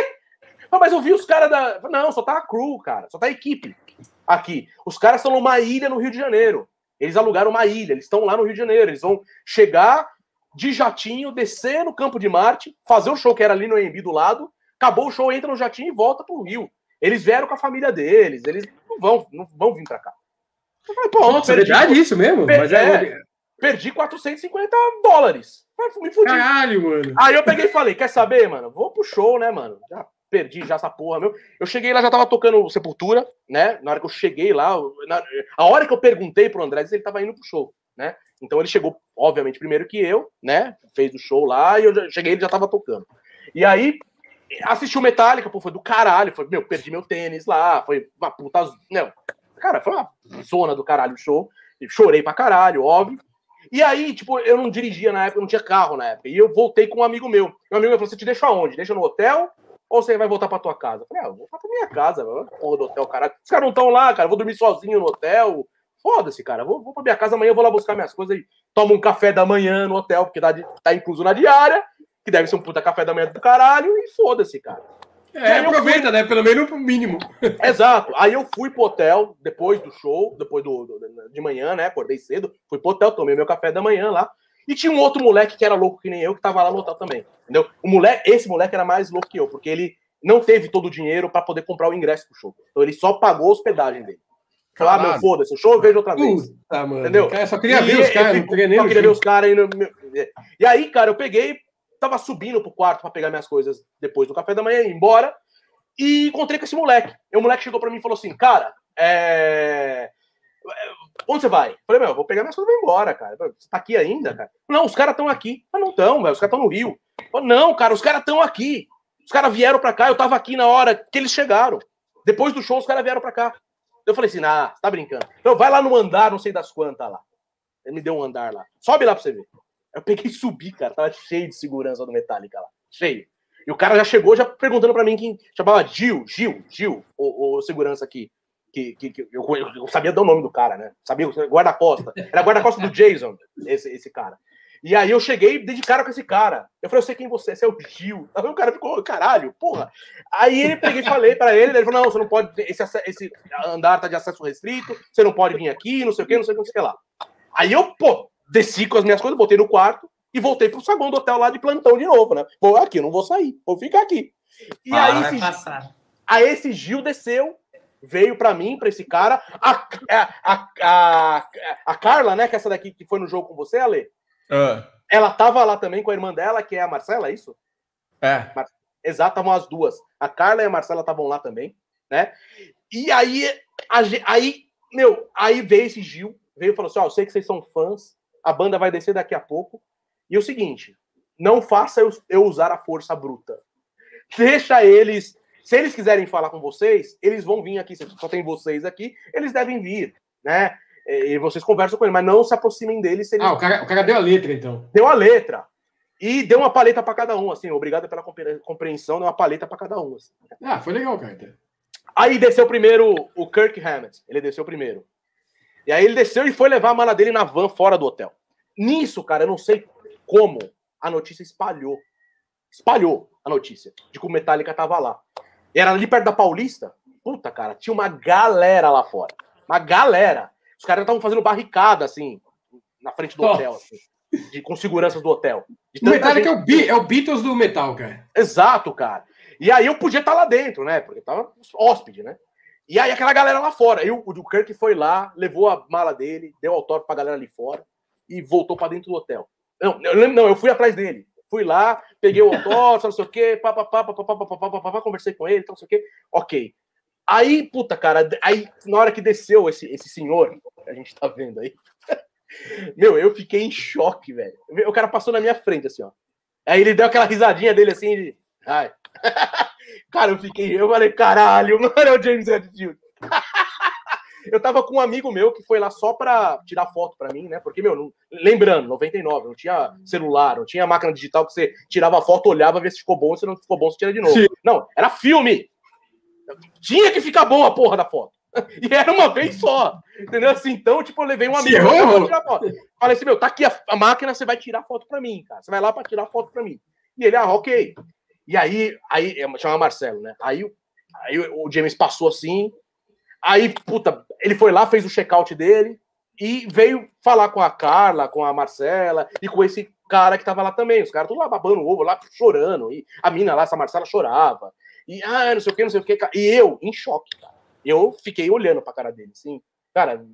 Ah, mas eu vi os caras da. Não, só tá a crew, cara. Só tá a equipe aqui. Os caras estão numa ilha no Rio de Janeiro. Eles alugaram uma ilha, eles estão lá no Rio de Janeiro. Eles vão chegar de jatinho, descer no campo de Marte, fazer o show que era ali no AMB do lado. Acabou o show, entra no jatinho e volta pro Rio. Eles vieram com a família deles, eles não vão, não vão vir pra cá. Eu falei, pô, Nossa, é perdi, verdade isso mesmo? Per- Mas é... é. perdi 450 dólares. Me fudi. Caralho, mano. Aí eu peguei e falei, quer saber, mano? Vou pro show, né, mano? Já perdi já essa porra, meu. Eu cheguei lá, já tava tocando Sepultura, né? Na hora que eu cheguei lá, na- a hora que eu perguntei pro André, ele tava indo pro show, né? Então ele chegou, obviamente, primeiro que eu, né? Fez o show lá e eu já, cheguei, ele já tava tocando. E aí, assisti o Metallica, pô, foi do caralho. Foi, meu, perdi meu tênis lá, foi uma puta. Não, cara, foi uma zona do caralho o show. Chorei pra caralho, óbvio. E aí, tipo, eu não dirigia na época, eu não tinha carro na época. E eu voltei com um amigo meu. Meu amigo meu falou: você te deixa aonde? Deixa no hotel ou você vai voltar pra tua casa? Eu falei, ah, eu vou voltar pra minha casa. Porra do hotel, caralho. Os caras não estão lá, cara. Eu vou dormir sozinho no hotel. Foda-se, cara. Vou, vou pra minha casa amanhã, eu vou lá buscar minhas coisas e tomo um café da manhã no hotel, porque tá, tá incluso na diária, que deve ser um puta café da manhã do caralho, e foda-se, cara. É, aproveita, né? Pelo menos o mínimo. Exato. Aí eu fui pro hotel depois do show, depois do, do- de manhã, né? Acordei cedo, fui pro hotel, tomei meu café da manhã lá. E tinha um outro moleque que era louco que nem eu, que tava lá no hotel também. Entendeu? O moleque, esse moleque era mais louco que eu, porque ele não teve todo o dinheiro pra poder comprar o ingresso pro show. Então ele só pagou a hospedagem dele. Falou, ah, meu, foda-se, o show eu vejo outra vez. Puta, mano. Entendeu? Cara, só queria E ver os caras, não queria nem só queria ver os caras aí. no meu- E aí, cara, eu peguei, tava subindo pro quarto pra pegar minhas coisas depois do café da manhã, ir embora, e encontrei com esse moleque. E o moleque chegou pra mim e falou assim, cara, é... Onde você vai? Eu Falei, meu, eu vou pegar minhas coisas e vou embora, cara. Você tá aqui ainda, cara? Não, os caras estão aqui. Mas não estão, velho. Os caras estão no Rio. Falei, não, cara, os caras estão aqui. Os caras vieram pra cá, eu tava aqui na hora que eles chegaram. Depois do show, os caras vieram pra cá. Eu falei assim, ah, você tá brincando. Então vai lá no andar, não sei das quantas lá. Ele me deu um andar lá. Sobe lá pra você ver. Eu peguei e subi, cara. Tava cheio de segurança do Metallica lá. Cheio. E o cara já chegou já perguntando pra mim quem chamava Gil, Gil, Gil, o, o segurança aqui. Que, que, que eu, eu- sabia dar o nome do cara, né? Sabia, guarda-costa. Era guarda-costa do Jason, esse, esse cara. E aí eu cheguei de cara com esse cara. Eu falei, eu sei quem você é, você é o Gil. Aí o cara ficou, caralho, porra. Aí ele peguei falei pra ele, ele falou, não, você não pode, esse, esse andar tá de acesso restrito, você não pode vir aqui, não sei o que, não sei o que, não sei o que lá. Aí eu, pô, desci com as minhas coisas, botei no quarto e voltei pro saguão do hotel lá de plantão de novo, né? Vou aqui, eu não vou sair, vou ficar aqui. E hora aí esse, passar. aí esse Gil desceu, veio pra mim, pra esse cara. A, a, a, a, a Carla, né, que é essa daqui que foi no jogo com você, Ale, Ah, ela tava lá também com a irmã dela, que é a Marcela, é isso? é. Exato, estavam as duas. A Carla e a Marcela estavam lá também, né? E aí, a aí, meu, aí veio esse Gil, veio e falou assim: Ó, eu sei que vocês são fãs, a banda vai descer daqui a pouco. E o seguinte, não faça eu, eu usar a força bruta. Deixa eles. Se eles quiserem falar com vocês, eles vão vir aqui. Se só tem vocês aqui, eles devem vir, né? E vocês conversam com ele, mas não se aproximem deles se eles Ah, o cara, o cara deu a letra, então. deu a letra. E deu uma paleta para cada um, assim. Obrigado pela compre- compreensão, deu uma paleta para cada um. assim. Ah, foi legal, cara. então. Aí desceu primeiro o Kirk Hammett. Ele desceu primeiro. E aí ele desceu e foi levar a mala dele na van fora do hotel. Nisso, cara, eu não sei como a notícia espalhou. Espalhou a notícia de que o Metallica tava lá. Era ali perto da Paulista. Puta, cara, tinha uma galera lá fora. Uma galera. Os caras estavam fazendo barricada, assim, na frente do Nossa. hotel, assim, de, com seguranças do hotel. O Metallica gente- é é o Beatles do metal, cara. Exato, cara. E aí eu podia estar lá dentro, né? Porque tava hóspede, né? E aí aquela galera lá fora. E o, o Kirk foi lá, levou a mala dele, deu autógrafo pra galera ali fora e voltou pra dentro do hotel. Não, eu não, eu fui atrás dele. Fui lá, peguei o autógrafo, não sei o quê, papapá, papapá, papapá, papapá, conversei com ele, não sei o quê. Ok. Aí, puta, cara, aí na hora que desceu esse, esse senhor, a gente tá vendo aí, meu, eu fiquei em choque, velho. O cara passou na minha frente, assim, ó. Aí ele deu aquela risadinha dele assim de. Ai. Cara, eu fiquei. Eu falei, caralho, mano, é o James Hetfield. eu tava com um amigo meu que foi lá só pra tirar foto pra mim, né? Porque, meu, não- lembrando, 99, não tinha celular, não tinha máquina digital que você tirava foto, olhava, ver se ficou bom, se não ficou bom, você tira de novo. Sim. Não, era filme. Tinha que ficar bom a porra da foto. E era uma vez só. Entendeu? Assim, então, tipo, eu levei um amigo pra tirar foto. Falei assim, meu, tá aqui a, a máquina, você vai tirar foto pra mim, cara. Você vai lá pra tirar foto pra mim. E ele, ah, ok. E aí, aí chama Marcelo, né? Aí, aí o James passou assim. Aí, puta, ele foi lá, fez o check-out dele e veio falar com a Carla, com a Marcela e com esse cara que tava lá também. Os caras tudo lá babando o ovo, lá chorando. E a mina lá, essa Marcela, chorava. E, ah, não sei o que, não sei o que. E eu, em choque, cara. Eu fiquei olhando pra cara dele, assim. Cara,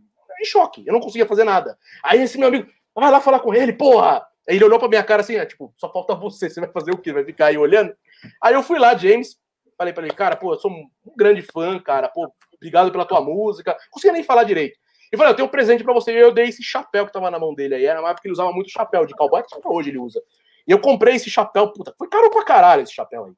em choque. Eu não conseguia fazer nada. Aí esse meu amigo, vai lá falar com ele, porra! Ele olhou pra minha cara assim, ah, tipo, só falta você, você vai fazer o quê? Vai ficar aí olhando? Aí eu fui lá, James, falei pra ele, cara, pô, eu sou um grande fã, cara, pô, obrigado pela tua música. Não conseguia nem falar direito. E falei, eu tenho um presente pra você. E eu dei esse chapéu que tava na mão dele aí. Era uma época que ele usava muito chapéu de cowboy, que até hoje ele usa. E eu comprei esse chapéu, puta, foi caro pra caralho esse chapéu aí.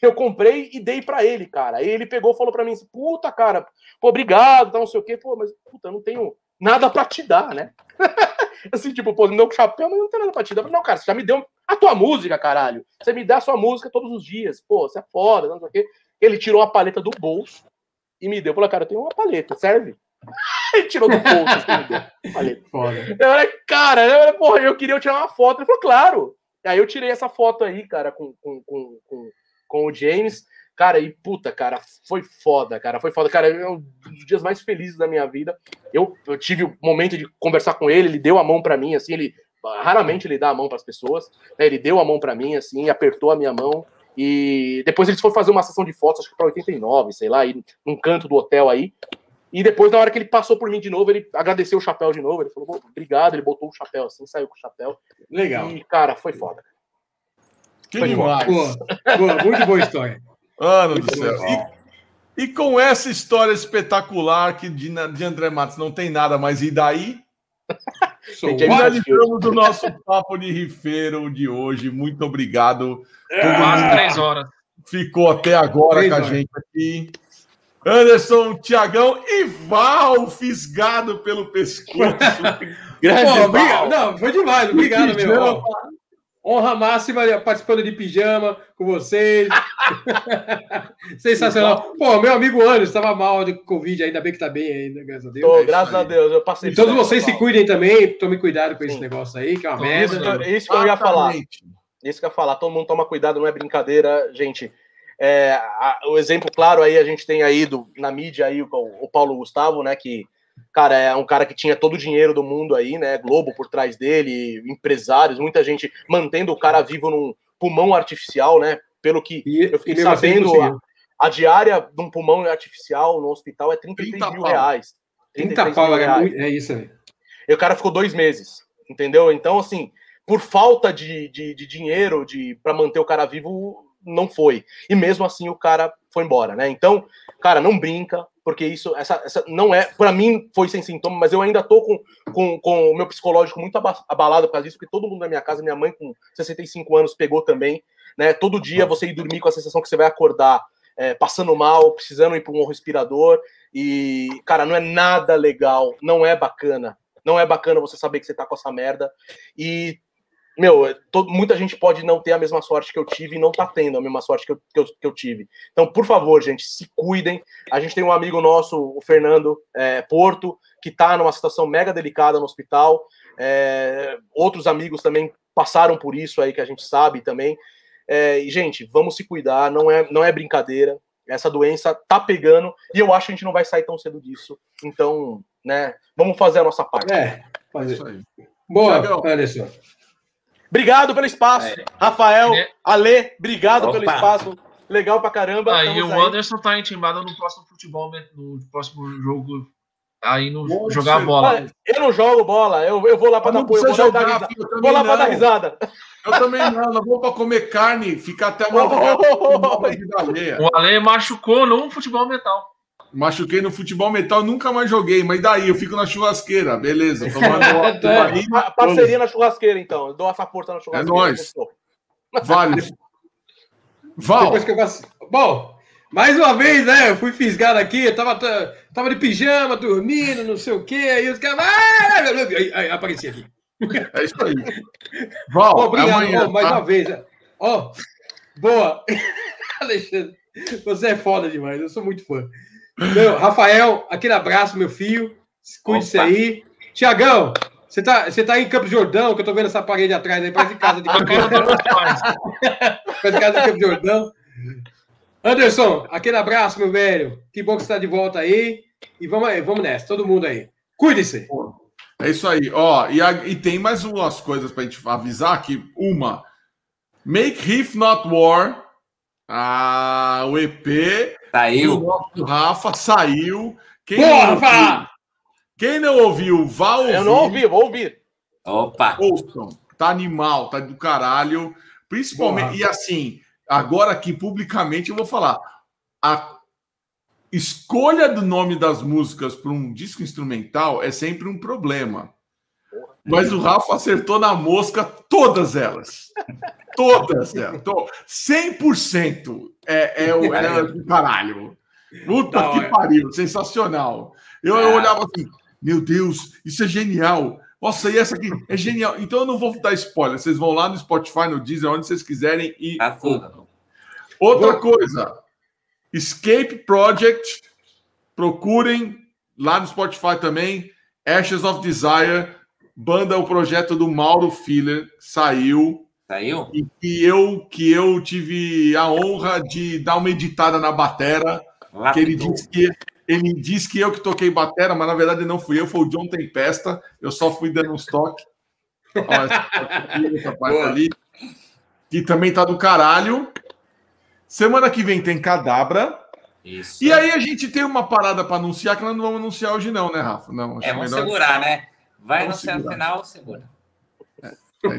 Eu comprei e dei pra ele, cara. Aí ele pegou falou pra mim assim, puta, cara, pô, obrigado, tá, não sei o quê. Pô, mas, puta, eu não tenho nada pra te dar, né? assim, tipo, pô, me deu um chapéu, mas não tem nada pra te dar. Não, cara, você já me deu a tua música, caralho. Você me dá a sua música todos os dias. Pô, você é foda, não sei o quê. Ele tirou a paleta do bolso e me deu. Falou, cara, eu tenho uma paleta, serve? Ele tirou do bolso assim, me deu. Paleta. Foda. Eu falei, cara, eu, falei, porra, eu queria tirar uma foto. Ele falou, claro. Aí eu tirei essa foto aí, cara, com, com, com, com, com o James. Cara, e puta, cara, foi foda, cara, foi foda. Cara, é um dos dias mais felizes da minha vida. Eu, eu tive o momento de conversar com ele, ele deu a mão para mim, assim, ele raramente ele dá a mão para as pessoas, né? Ele deu a mão para mim, assim, apertou a minha mão. E depois eles foram fazer uma sessão de fotos, acho que para 89, sei lá, aí, num canto do hotel aí. E depois, na hora que ele passou por mim de novo, ele agradeceu o chapéu de novo. Ele falou, obrigado. Ele botou o chapéu assim, saiu com o chapéu. Legal. E, cara, foi foda. Que Foi demais. Boa, boa, muito boa história. Mano do céu. E, e com essa história espetacular que de, de André Matos não tem nada mais, e daí? Sou Gente, o- Finalizamos o nosso papo de rifeiro de hoje. Muito obrigado. Todo Quase três horas. ficou até agora Três com a horas. gente aqui. Anderson, Tiagão e Val, fisgado pelo pescoço. Grande Pô, Val. obrigado. Não, foi demais. Obrigado, meu. Honra máxima participando de pijama com vocês. Sensacional. Pô, meu amigo Anderson estava mal de Covid, ainda bem que tá bem ainda, graças a Deus. Tô, É isso graças aí. a Deus, eu passei E todos vocês se Val. cuidem também, tomem cuidado com esse Sim. negócio aí, que é uma merda. É isso que eu ia falar. Isso que eu ia falar. Todo mundo toma cuidado, não é brincadeira, gente. É, a- o exemplo claro aí, a gente tem aí do, na mídia aí o, o Paulo Gustavo, né? Que, cara, é um cara que tinha todo o dinheiro do mundo aí, né? Globo por trás dele, empresários, muita gente mantendo o cara vivo num pulmão artificial, né? Pelo que E, eu fiquei assim sabendo, conseguiu. a diária de um pulmão artificial no hospital é 33 30 mil pau. reais. 30 33 pau, mil é, reais. é isso aí. E o cara ficou dois meses, entendeu? Então, assim, por falta de, de, de dinheiro de para manter o cara vivo, não foi. E mesmo assim o cara foi embora, né? Então, cara, não brinca, porque isso, essa, essa não é, para mim foi sem sintoma, mas eu ainda tô com, com, com o meu psicológico muito aba- abalado por causa disso, porque todo mundo na minha casa, minha mãe com 65 anos pegou também, né? Todo dia você ir dormir com a sensação que você vai acordar é, passando mal, precisando ir para um respirador, e, cara, não é nada legal, não é bacana. Não é bacana você saber que você tá com essa merda. E, meu, é, muita gente pode não ter a mesma sorte que eu tive e não tá tendo a mesma sorte que eu, que eu, que eu tive. Então, por favor, gente, se cuidem. A gente tem um amigo nosso, o Fernando é, Porto, que tá numa situação mega delicada no hospital. É, outros amigos também passaram por isso aí, que a gente sabe também. É, e, gente, vamos se cuidar, não é, não é brincadeira. Essa doença tá pegando e eu acho que a gente não vai sair tão cedo disso. Então, né, vamos fazer a nossa parte. É, É fazer. isso aí. Boa, Tiagão. Obrigado pelo espaço, É. Rafael, É. Ale, obrigado pelo Opa. espaço. Legal pra caramba. Aí estamos o Anderson tá intimado no próximo futebol, né, no próximo jogo. Aí no Nossa, jogar bola. Eu não jogo bola, eu, eu vou lá pra dar Não apoio, vou, lá dar jogar, risada. filho, eu vou também lá pra dar não. risada. Eu também não, não vou pra comer carne, ficar até uma Oh, uma vida alheia. O Ale machucou no futebol metal. Machuquei no futebol metal, nunca mais joguei, mas daí eu fico na churrasqueira, beleza. Tomando Pa- Parceria na churrasqueira, então. Eu dou essa força na churrasqueira. É nóis. vale. Val, Depois que eu. Bom, mais uma vez, né? Eu fui fisgado aqui, eu tava, tava de pijama, dormindo, não sei o quê, aí os caras. Ah! Aí, aí apareci aqui. é isso aí. Val, Ó, obrigado, amanhã, ó, mais tá? uma vez. né? Ó, boa. Alexandre, você é foda demais, eu sou muito fã. Meu, Rafael, aquele abraço, meu filho. Cuide-se aí. Tiagão, você tá, você tá em Campos Jordão, que eu tô vendo essa parede atrás aí, parece casa de Campos vendo Jordão. Parece casa de Campos Jordão. Anderson, aquele abraço, meu velho. Que bom que você tá de volta aí. E vamos aí, vamos nessa, todo mundo aí. Cuide-se. É isso aí. Ó, e, a- e tem mais umas coisas pra gente avisar que uma, Make Riff Not War, ah, o EP do Saiu. nosso Rafa saiu. Quem Boa, não ouviu, Rafa! quem não ouviu, vá ouvir. Eu não ouvi, vou ouvir. Opa. Ouçam. Tá animal, tá do caralho. Principalmente, Boa. e assim, agora aqui publicamente eu vou falar. a escolha do nome das músicas para um disco instrumental é sempre um problema. Mas o Rafa acertou na mosca todas elas. Todas elas. Tô- 100% é, é, o, é do caralho. Puta que hora. pariu, sensacional. Eu, eu Ah. olhava assim, meu Deus, isso é genial. Nossa, e essa aqui é genial. Então eu não vou dar spoiler. Vocês vão lá no Spotify, no Deezer, onde vocês quiserem e. Outra Vou- coisa, Escape Project, procurem lá no Spotify também, Ashes of Desire, banda, o projeto do Mauro Filler, saiu, Saiu? e que eu, que eu tive a honra de dar uma editada na batera, que ele disse que ele disse que eu que toquei batera, mas na verdade não fui eu, foi o John Tempesta, eu só fui dando uns toques. Essa parte ali, que também tá do caralho. Semana que vem tem Cadabra. Isso. E aí a gente tem uma parada para anunciar que nós não vamos anunciar hoje não, né, Rafa? Não, É, vamos melhor. segurar, né? Vai Vamos no segurar. final, segura. É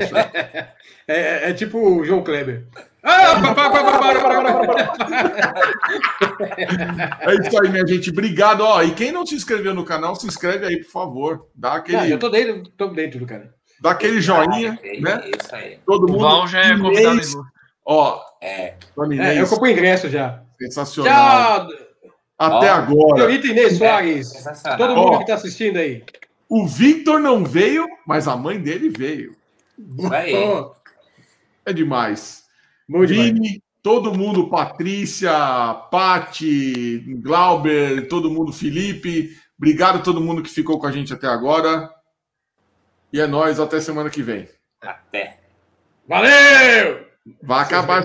isso aí. É, é tipo o João Kleber. Ah, para, para. É isso aí, minha gente. Obrigado. Ó, e quem não se inscreveu no canal, se inscreve aí, por favor. Dá Não, aquele, eu tô dentro, tô dentro do cara. dá aquele joinha, É, né? Isso aí. Todo O mundo. Val já é convidado Inês, Ó, É. É, eu comprei ingresso já. sensacional. Tchau, Até Ó. agora. senhorita Inês Soares. Todo mundo Ó. que tá assistindo aí. O Victor não veio, mas a mãe dele veio. Aí. É demais. Muito demais. Vini, todo mundo, Patrícia, Pati, Glauber, todo mundo, Felipe. Obrigado a todo mundo que ficou com a gente até agora. E é nóis, até semana que vem. Até. Valeu! Vai acabar